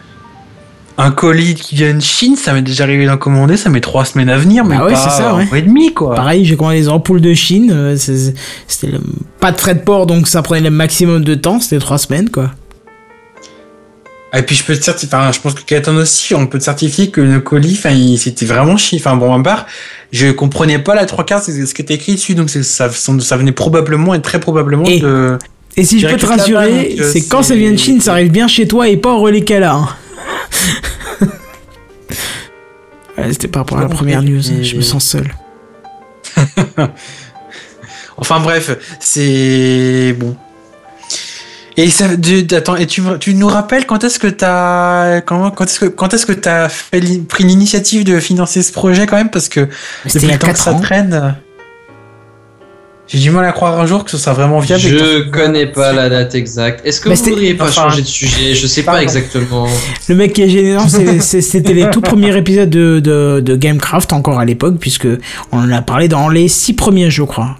un colis qui vient de Chine, ça m'est déjà arrivé d'en commander, ça met trois semaines à venir, mais
Bah ouais,
pas
ça,
un mois et demi quoi.
Pareil, j'ai commandé les ampoules de Chine. euh, C'était le- pas de frais de port, donc ça prenait le maximum de temps. C'était trois semaines quoi.
Et puis je peux te certifier, enfin, je pense que Katon aussi, on peut te certifier que le colis, enfin, c'était vraiment chiant. Enfin, bon, à part, je comprenais pas la trois quarts, c'est ce qui était écrit dessus, donc ça, ça venait probablement et très probablement
Et-
de.
Et si je peux te rassurer, c'est quand ça vient de Chine, ça arrive bien chez toi et pas au relais hein. Ouais, C'était par rapport à la première news.
et-
Je me sens seul.
Enfin bref, c'est bon. Et ça, attends, et tu, tu nous rappelles quand est-ce que t'as, quand, quand est-ce que, quand est-ce que t'as pris l'initiative de financer ce projet quand même? Parce que
C'était
depuis
il y a
le temps que
4
ça
ans.
traîne, j'ai du mal à croire un jour que ce sera vraiment viable.
Je connais pas la date exacte. Est-ce que
Bah,
vous voudriez pas
enfin,
changer de sujet? Je sais pas exactement.
Le mec qui est gênant, c'était les tout premiers épisodes de, de, de Gamecraft encore à l'époque, puisque on en a parlé dans les six premiers, je crois.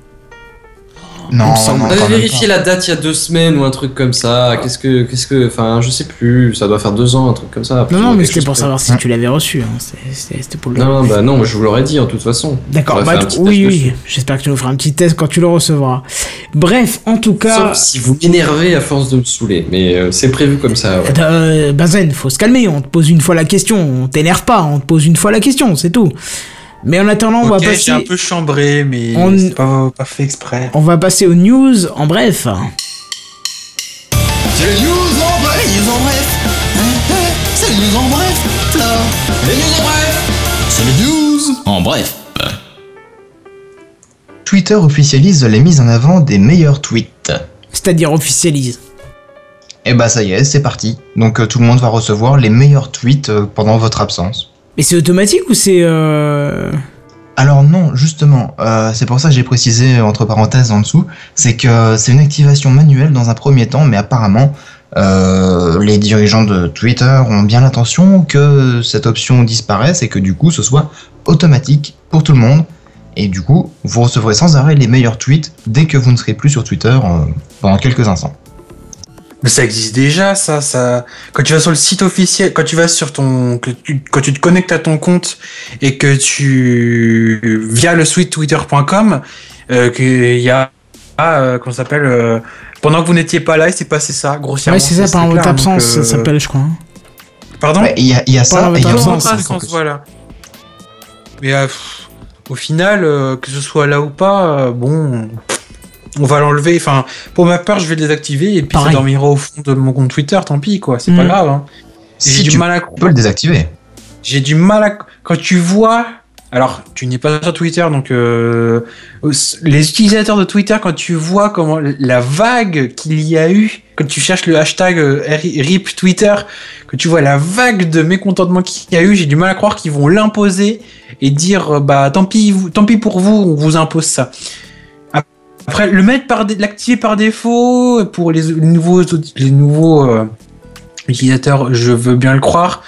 Non,
On avait vérifié la date il y a deux semaines ou un truc comme ça. Qu'est-ce que, qu'est-ce que, enfin, je sais plus. Ça doit faire deux ans, un truc comme ça.
Non, non, mais c'était pour savoir si tu l'avais reçu. hein. C'était pour le.
Non, non, bah non, je vous l'aurais dit en toute façon.
D'accord, bah, oui,
test
oui. J'espère que tu nous feras un petit test quand tu le recevras. Bref, en tout cas.
Sauf si vous m'énervez à force de me saouler, mais euh, c'est prévu comme ça. ouais.
Euh, Bazen, faut se calmer, on te pose une fois la question, on t'énerve pas, on te pose une fois la question, c'est tout. Mais en attendant, on va passer.
j'ai un peu chambré, mais
On-
c'est pas, pas fait exprès.
On va passer aux news en bref.
C'est les news en bref, les news en bref. C'est les news en bref. Les news en bref. C'est les news en bref.
Twitter officialise les mises en avant des meilleurs tweets.
C'est-à-dire officialise.
Et bah ça y est, c'est parti. Donc euh, tout le monde va recevoir les meilleurs tweets euh, pendant votre absence.
Mais c'est automatique ou c'est. Euh...
Alors non, justement, euh, c'est pour ça que j'ai précisé entre parenthèses en dessous, c'est que c'est une activation manuelle dans un premier temps, mais apparemment euh, les dirigeants de Twitter ont bien l'intention que cette option disparaisse et que du coup ce soit automatique pour tout le monde. Et du coup, vous recevrez sans arrêt les meilleurs tweets dès que vous ne serez plus sur Twitter pendant quelques instants.
Mais ça existe déjà, ça, ça. Quand tu vas sur le site officiel, quand tu vas sur ton, que tu- quand tu te connectes à ton compte et que tu via le site twitter.com, euh, qu'il y a, euh, qu'on s'appelle, euh, pendant que vous n'étiez pas là, il s'est passé ça, grossièrement.
Ouais, c'est ça, par votre absence,
euh,
ça s'appelle, je crois. hein.
Pardon.
Ouais, Il y a, il y a ça, il y a
absence,
en
absence, voilà. Mais euh, pff, au final, euh, que ce soit là ou pas, euh, bon, on va l'enlever. Enfin, pour ma part, je vais le désactiver et puis
Pareil.
ça dormira au fond de mon compte Twitter. Tant pis, quoi. C'est pas
Mm.
grave. Hein.
Si
J'ai du
tu
mal à
peux le désactiver.
j'ai du mal à quand tu vois. Alors, tu n'es pas sur Twitter, donc euh, les utilisateurs de Twitter, quand tu vois comment la vague qu'il y a eu, quand tu cherches le hashtag euh, RIP Twitter, que tu vois la vague de mécontentement qu'il y a eu, j'ai du mal à croire qu'ils vont l'imposer et dire euh, bah tant pis, vous- tant pis pour vous, on vous impose ça. Après, le mettre par l'activer par défaut pour les, nouveaux les nouveaux euh, utilisateurs, je veux bien le croire,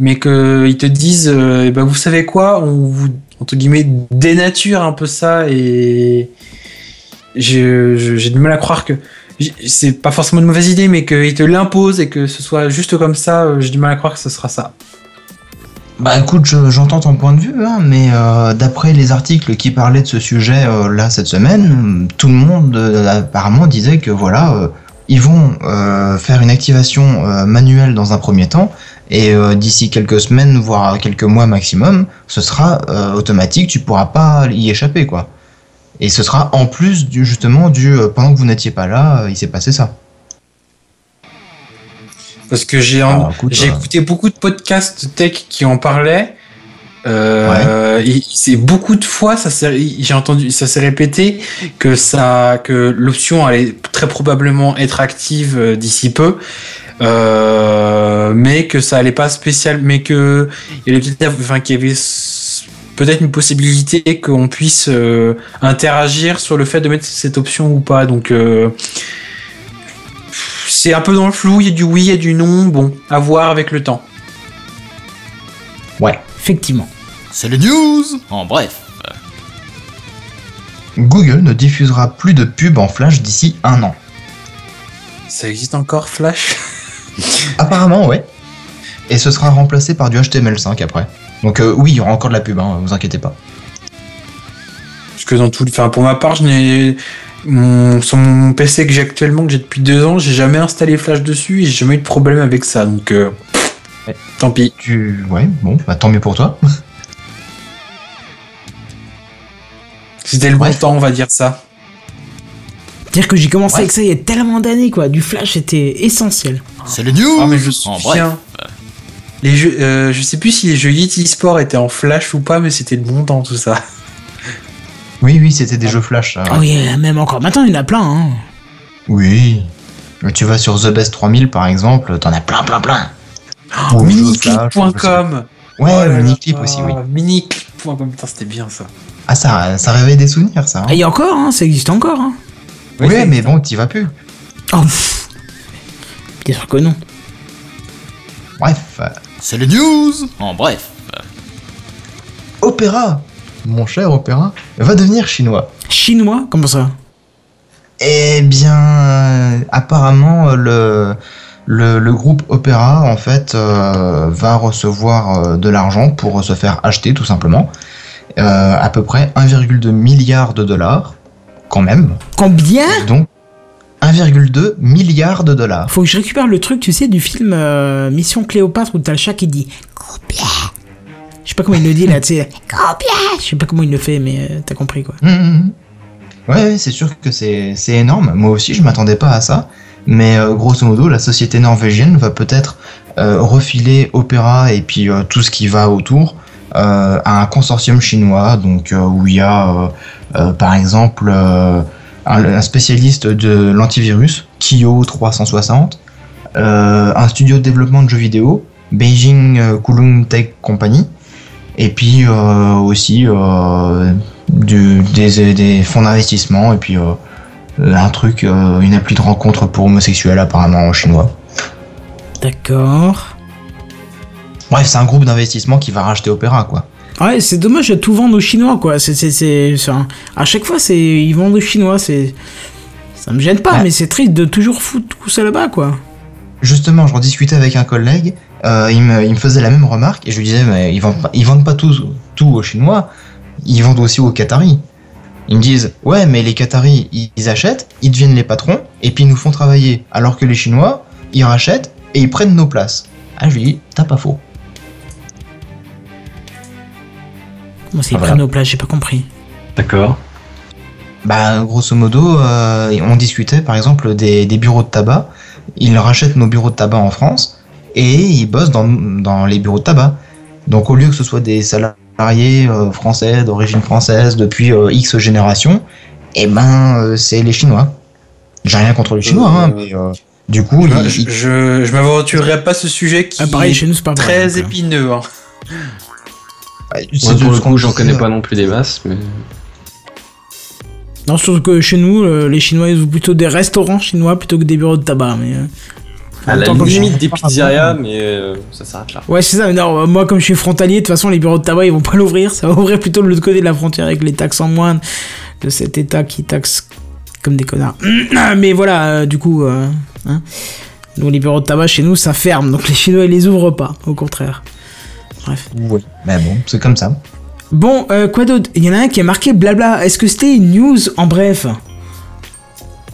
mais qu'ils te disent, euh, ben, vous savez quoi, on vous entre guillemets dénature un peu ça et j'ai du mal à croire que c'est pas forcément une mauvaise idée, mais qu'ils te l'imposent et que ce soit juste comme ça, euh, j'ai du mal à croire que ce sera ça.
Bah écoute, je- j'entends ton point de vue, hein, mais euh, d'après les articles qui parlaient de ce sujet euh, là cette semaine, tout le monde euh, apparemment disait que voilà, ils vont faire une activation manuelle dans un premier temps, et d'ici quelques semaines, voire quelques mois maximum, ce sera automatique, tu pourras pas y échapper quoi. Et ce sera en plus du justement du pendant que vous n'étiez pas là, il s'est passé ça.
Parce que j'ai
écoute,
j'ai
euh,
écouté beaucoup de podcasts tech qui en parlaient. Euh, il- c'est beaucoup de fois, ça s'est- j'ai entendu, ça s'est répété que ça, que l'option allait très probablement être active euh, d'ici peu, euh, mais que ça allait pas spécial, mais que il y avait peut-être, enfin, qu'il y avait s- peut-être une possibilité qu'on puisse euh, interagir sur le fait de mettre cette option ou pas. Donc euh, c'est un peu dans le flou. Il y a du oui, il y a du non. Bon, à voir avec le temps.
Ouais.
Effectivement.
C'est les news En bref.
Google ne diffusera plus de pubs en flash d'ici un an.
Ça existe encore Flash?
Apparemment, ouais. Et ce sera remplacé par du HTML5 après. Donc euh, oui, il y aura encore de la pub, hein, vous inquiétez pas.
Parce que dans tout, enfin pour ma part, je n'ai mon, sur mon PC que j'ai actuellement, que j'ai depuis deux ans, j'ai jamais installé Flash dessus et j'ai jamais eu de problème avec ça. Donc euh,
Ouais.
tant pis.
Tu... Ouais, bon, bah tant mieux pour toi.
C'était le bon temps, on va dire ça.
Dire que j'ai commencé
Ouais.
avec ça il y a tellement d'années, quoi. Du flash était essentiel.
C'est les news
Ah mais je suis
En bref.
bien. Les jeux, euh, je sais plus si les jeux Yeti Sport étaient en Flash ou pas, mais c'était le bon temps tout ça.
Oui, oui, c'était des jeux flash.
Oh, yeah, même encore maintenant, il y en a plein, hein.
Oui. Tu vas sur The Best 3000 par exemple, t'en as plein, plein, plein. Ou
Miniclip.com.
Ouais,
Oh
Miniclip aussi, oui.
Miniclip.com, putain, c'était bien ça.
Ah, ça, ça réveille des souvenirs, ça. hein.
Et il y a encore, hein, ça existe encore, hein.
Oui,
mais bon, t'y vas plus.
Oh, pff. Bien sûr que non.
Bref,
C'est les news En bref.
Opéra, mon cher Opéra, va devenir chinois.
Chinois Comment ça?
Eh bien, euh, apparemment, le, le, le groupe Opéra, en fait, euh, va recevoir euh, de l'argent pour se faire acheter, tout simplement. Euh, à peu près 1,2 milliard de dollars, quand même.
Combien?
Donc, 1,2 milliard de dollars.
Faut que je récupère le truc, tu sais, du film Mission Cléopâtre où t'as le chat qui dit Combien? Je sais pas comment il le dit là, tu sais. Combien Je sais pas comment il le fait, mais euh, t'as compris quoi.
Hum. Ouais, ouais, c'est sûr que c'est c'est énorme. Moi aussi, je m'attendais pas à ça. Mais euh, grosso modo, la société norvégienne va peut-être euh, refiler Opéra et puis euh, tout ce qui va autour euh, à un consortium chinois, donc euh, où il y a euh, euh, par exemple euh, un, un spécialiste de l'antivirus, Kyo 360, euh, un studio de développement de jeux vidéo, Beijing Kowloon Tech Company, et puis euh, aussi euh, du- des, des fonds d'investissement et puis euh, un truc, une appli de rencontre pour homosexuels apparemment en chinois.
D'accord.
Bref, c'est un groupe d'investissement qui va racheter Opéra quoi.
Ouais, c'est dommage de tout vendre aux Chinois quoi. C'est, c'est, c'est, c'est un- À chaque fois, c'est ils vendent aux Chinois. C'est, ça me gêne pas,
Ouais.
mais c'est triste de toujours foutre tout ça là-bas quoi.
Justement, j'en discutais avec un collègue, euh, il, me, il me faisait la même remarque et je lui disais mais ils vendent pas, ils vendent pas tout, tout aux Chinois, ils vendent aussi aux Qataris. Ils me disent ouais mais les Qataris ils, achètent, ils deviennent les patrons et puis ils nous font travailler alors que les Chinois ils rachètent et ils prennent nos places. Ah je lui dis t'as pas faux.
Moi, c'est ils
voilà.
prennent nos places, j'ai pas compris.
D'accord.
Bah, grosso modo, euh, on discutait par exemple des, des bureaux de tabac. Ils rachètent nos bureaux de tabac en France et ils bossent dans, dans les bureaux de tabac. Donc, au lieu que ce soit des salariés euh, français, d'origine française, depuis euh, X générations, eh ben, euh, c'est les Chinois. J'ai rien contre les Chinois, hein, mais euh, du coup,
Je,
ils-
je,
ils-
je, m'aventurerai pas ce sujet qui
Ah, pareil,
est
chez nous, c'est pas
très épineux. hein.
de
pour le coup, j'en connais pas non plus des masses, mais.
Non, surtout que chez nous, les Chinois, ils ouvrent plutôt des restaurants chinois plutôt que des bureaux de tabac. Mais,
À la limite des pizzerias, mais euh, ça s'arrête là.
Ouais, c'est ça. mais Non, moi, comme je suis frontalier, de toute façon, les bureaux de tabac, ils vont pas l'ouvrir. Ça va ouvrir plutôt de l'autre côté de la frontière avec les taxes en moins de cet État qui taxe comme des connards. Mais voilà, euh, du coup, euh, hein. nous, les bureaux de tabac chez nous, ça ferme. Donc les Chinois, ils les ouvrent pas. Au contraire. Bref.
ouais. Mais bon, c'est comme ça.
Bon, euh, quoi d'autre? Il y en a un qui a marqué blabla. Est-ce que c'était une news en bref?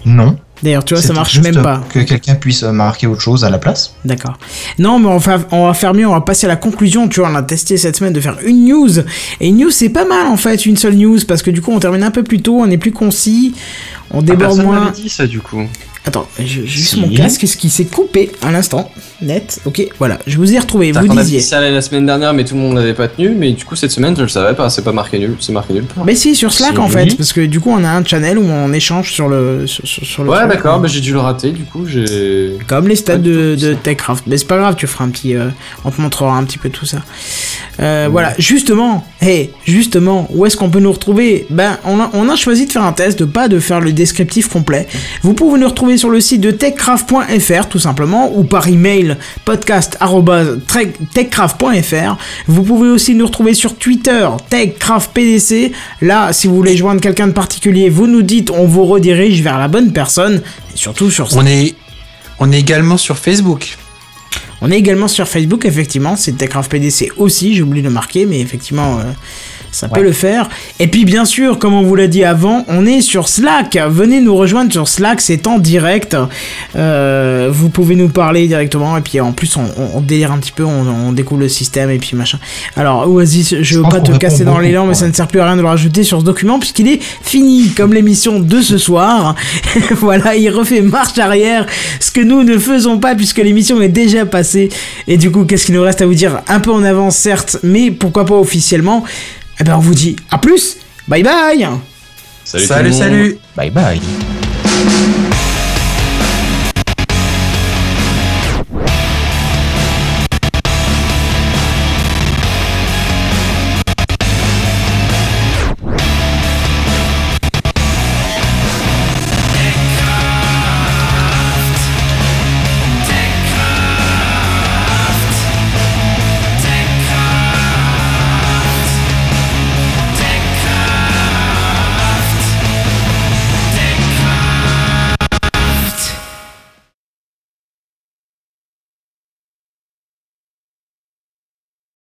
Non.
D'ailleurs, tu vois, ça marche même pas.
Que quelqu'un puisse euh, marquer autre chose à la place.
D'accord. Non, mais on va, on va faire mieux, on va passer à la conclusion. Tu vois, on a testé cette semaine de faire une news. Et une news, c'est pas mal en fait, une seule news, parce que du coup, on termine un peu plus tôt, on est plus concis, on
Ah,
déborde
personne
moins.
dit ça du coup.
Attends, j'ai juste
Si.
mon casque ce qui s'est coupé à l'instant. Net. Ok, voilà, je vous ai retrouvé. Vous
a
disiez.
dit ça la semaine dernière, mais tout le monde l'avait pas tenu. Mais du coup, cette semaine, je le savais pas. C'est pas marqué nul. C'est marqué part.
Mais si, sur Slack en fait, parce que du coup on a un channel où on échange sur le. Sur, sur- sur le
Ouais, d'accord. Bah, j'ai dû le rater. Du coup, j'ai.
Comme les stats de, de. Techcraft. Mais c'est pas grave, tu feras un petit. euh, on te montrera un petit peu tout ça. Euh, Voilà, justement, hey, justement, où est-ce qu'on peut nous retrouver? Ben, on a, on a choisi de faire un test, de pas de faire le descriptif complet. Vous pouvez nous retrouver sur le site de techcraft.fr tout simplement, ou par email podcast.techcraft.fr. Vous pouvez aussi nous retrouver sur Twitter, techcraftpdc. Là, si vous voulez joindre quelqu'un de particulier, vous nous dites, on vous redirige vers la bonne personne. Et surtout sur
On est, on est également sur Facebook.
On est également sur Facebook, effectivement, c'est TechCraft PDC aussi, j'ai oublié de marquer, mais effectivement, euh, ça peut le faire. Et puis bien sûr, comme on vous l'a dit avant, on est sur Slack. Venez nous rejoindre sur Slack, c'est en direct. Euh, vous pouvez nous parler directement, et puis en plus, on, on- on délire un petit peu, on, on découvre le système, et puis machin. Alors, Oasis, je veux
pense
pas te casser dans l'élan, mais ça ne sert plus à rien de le rajouter sur ce document, puisqu'il est fini, comme l'émission de ce soir. voilà, il refait marche arrière, ce que nous ne faisons pas, puisque l'émission est déjà passée. Et du coup, qu'est-ce qu'il nous reste à vous dire? Un peu en avance, certes, mais pourquoi pas officiellement Eh ben, on vous dit à plus Bye bye
Salut,
salut. salut.
Bye bye.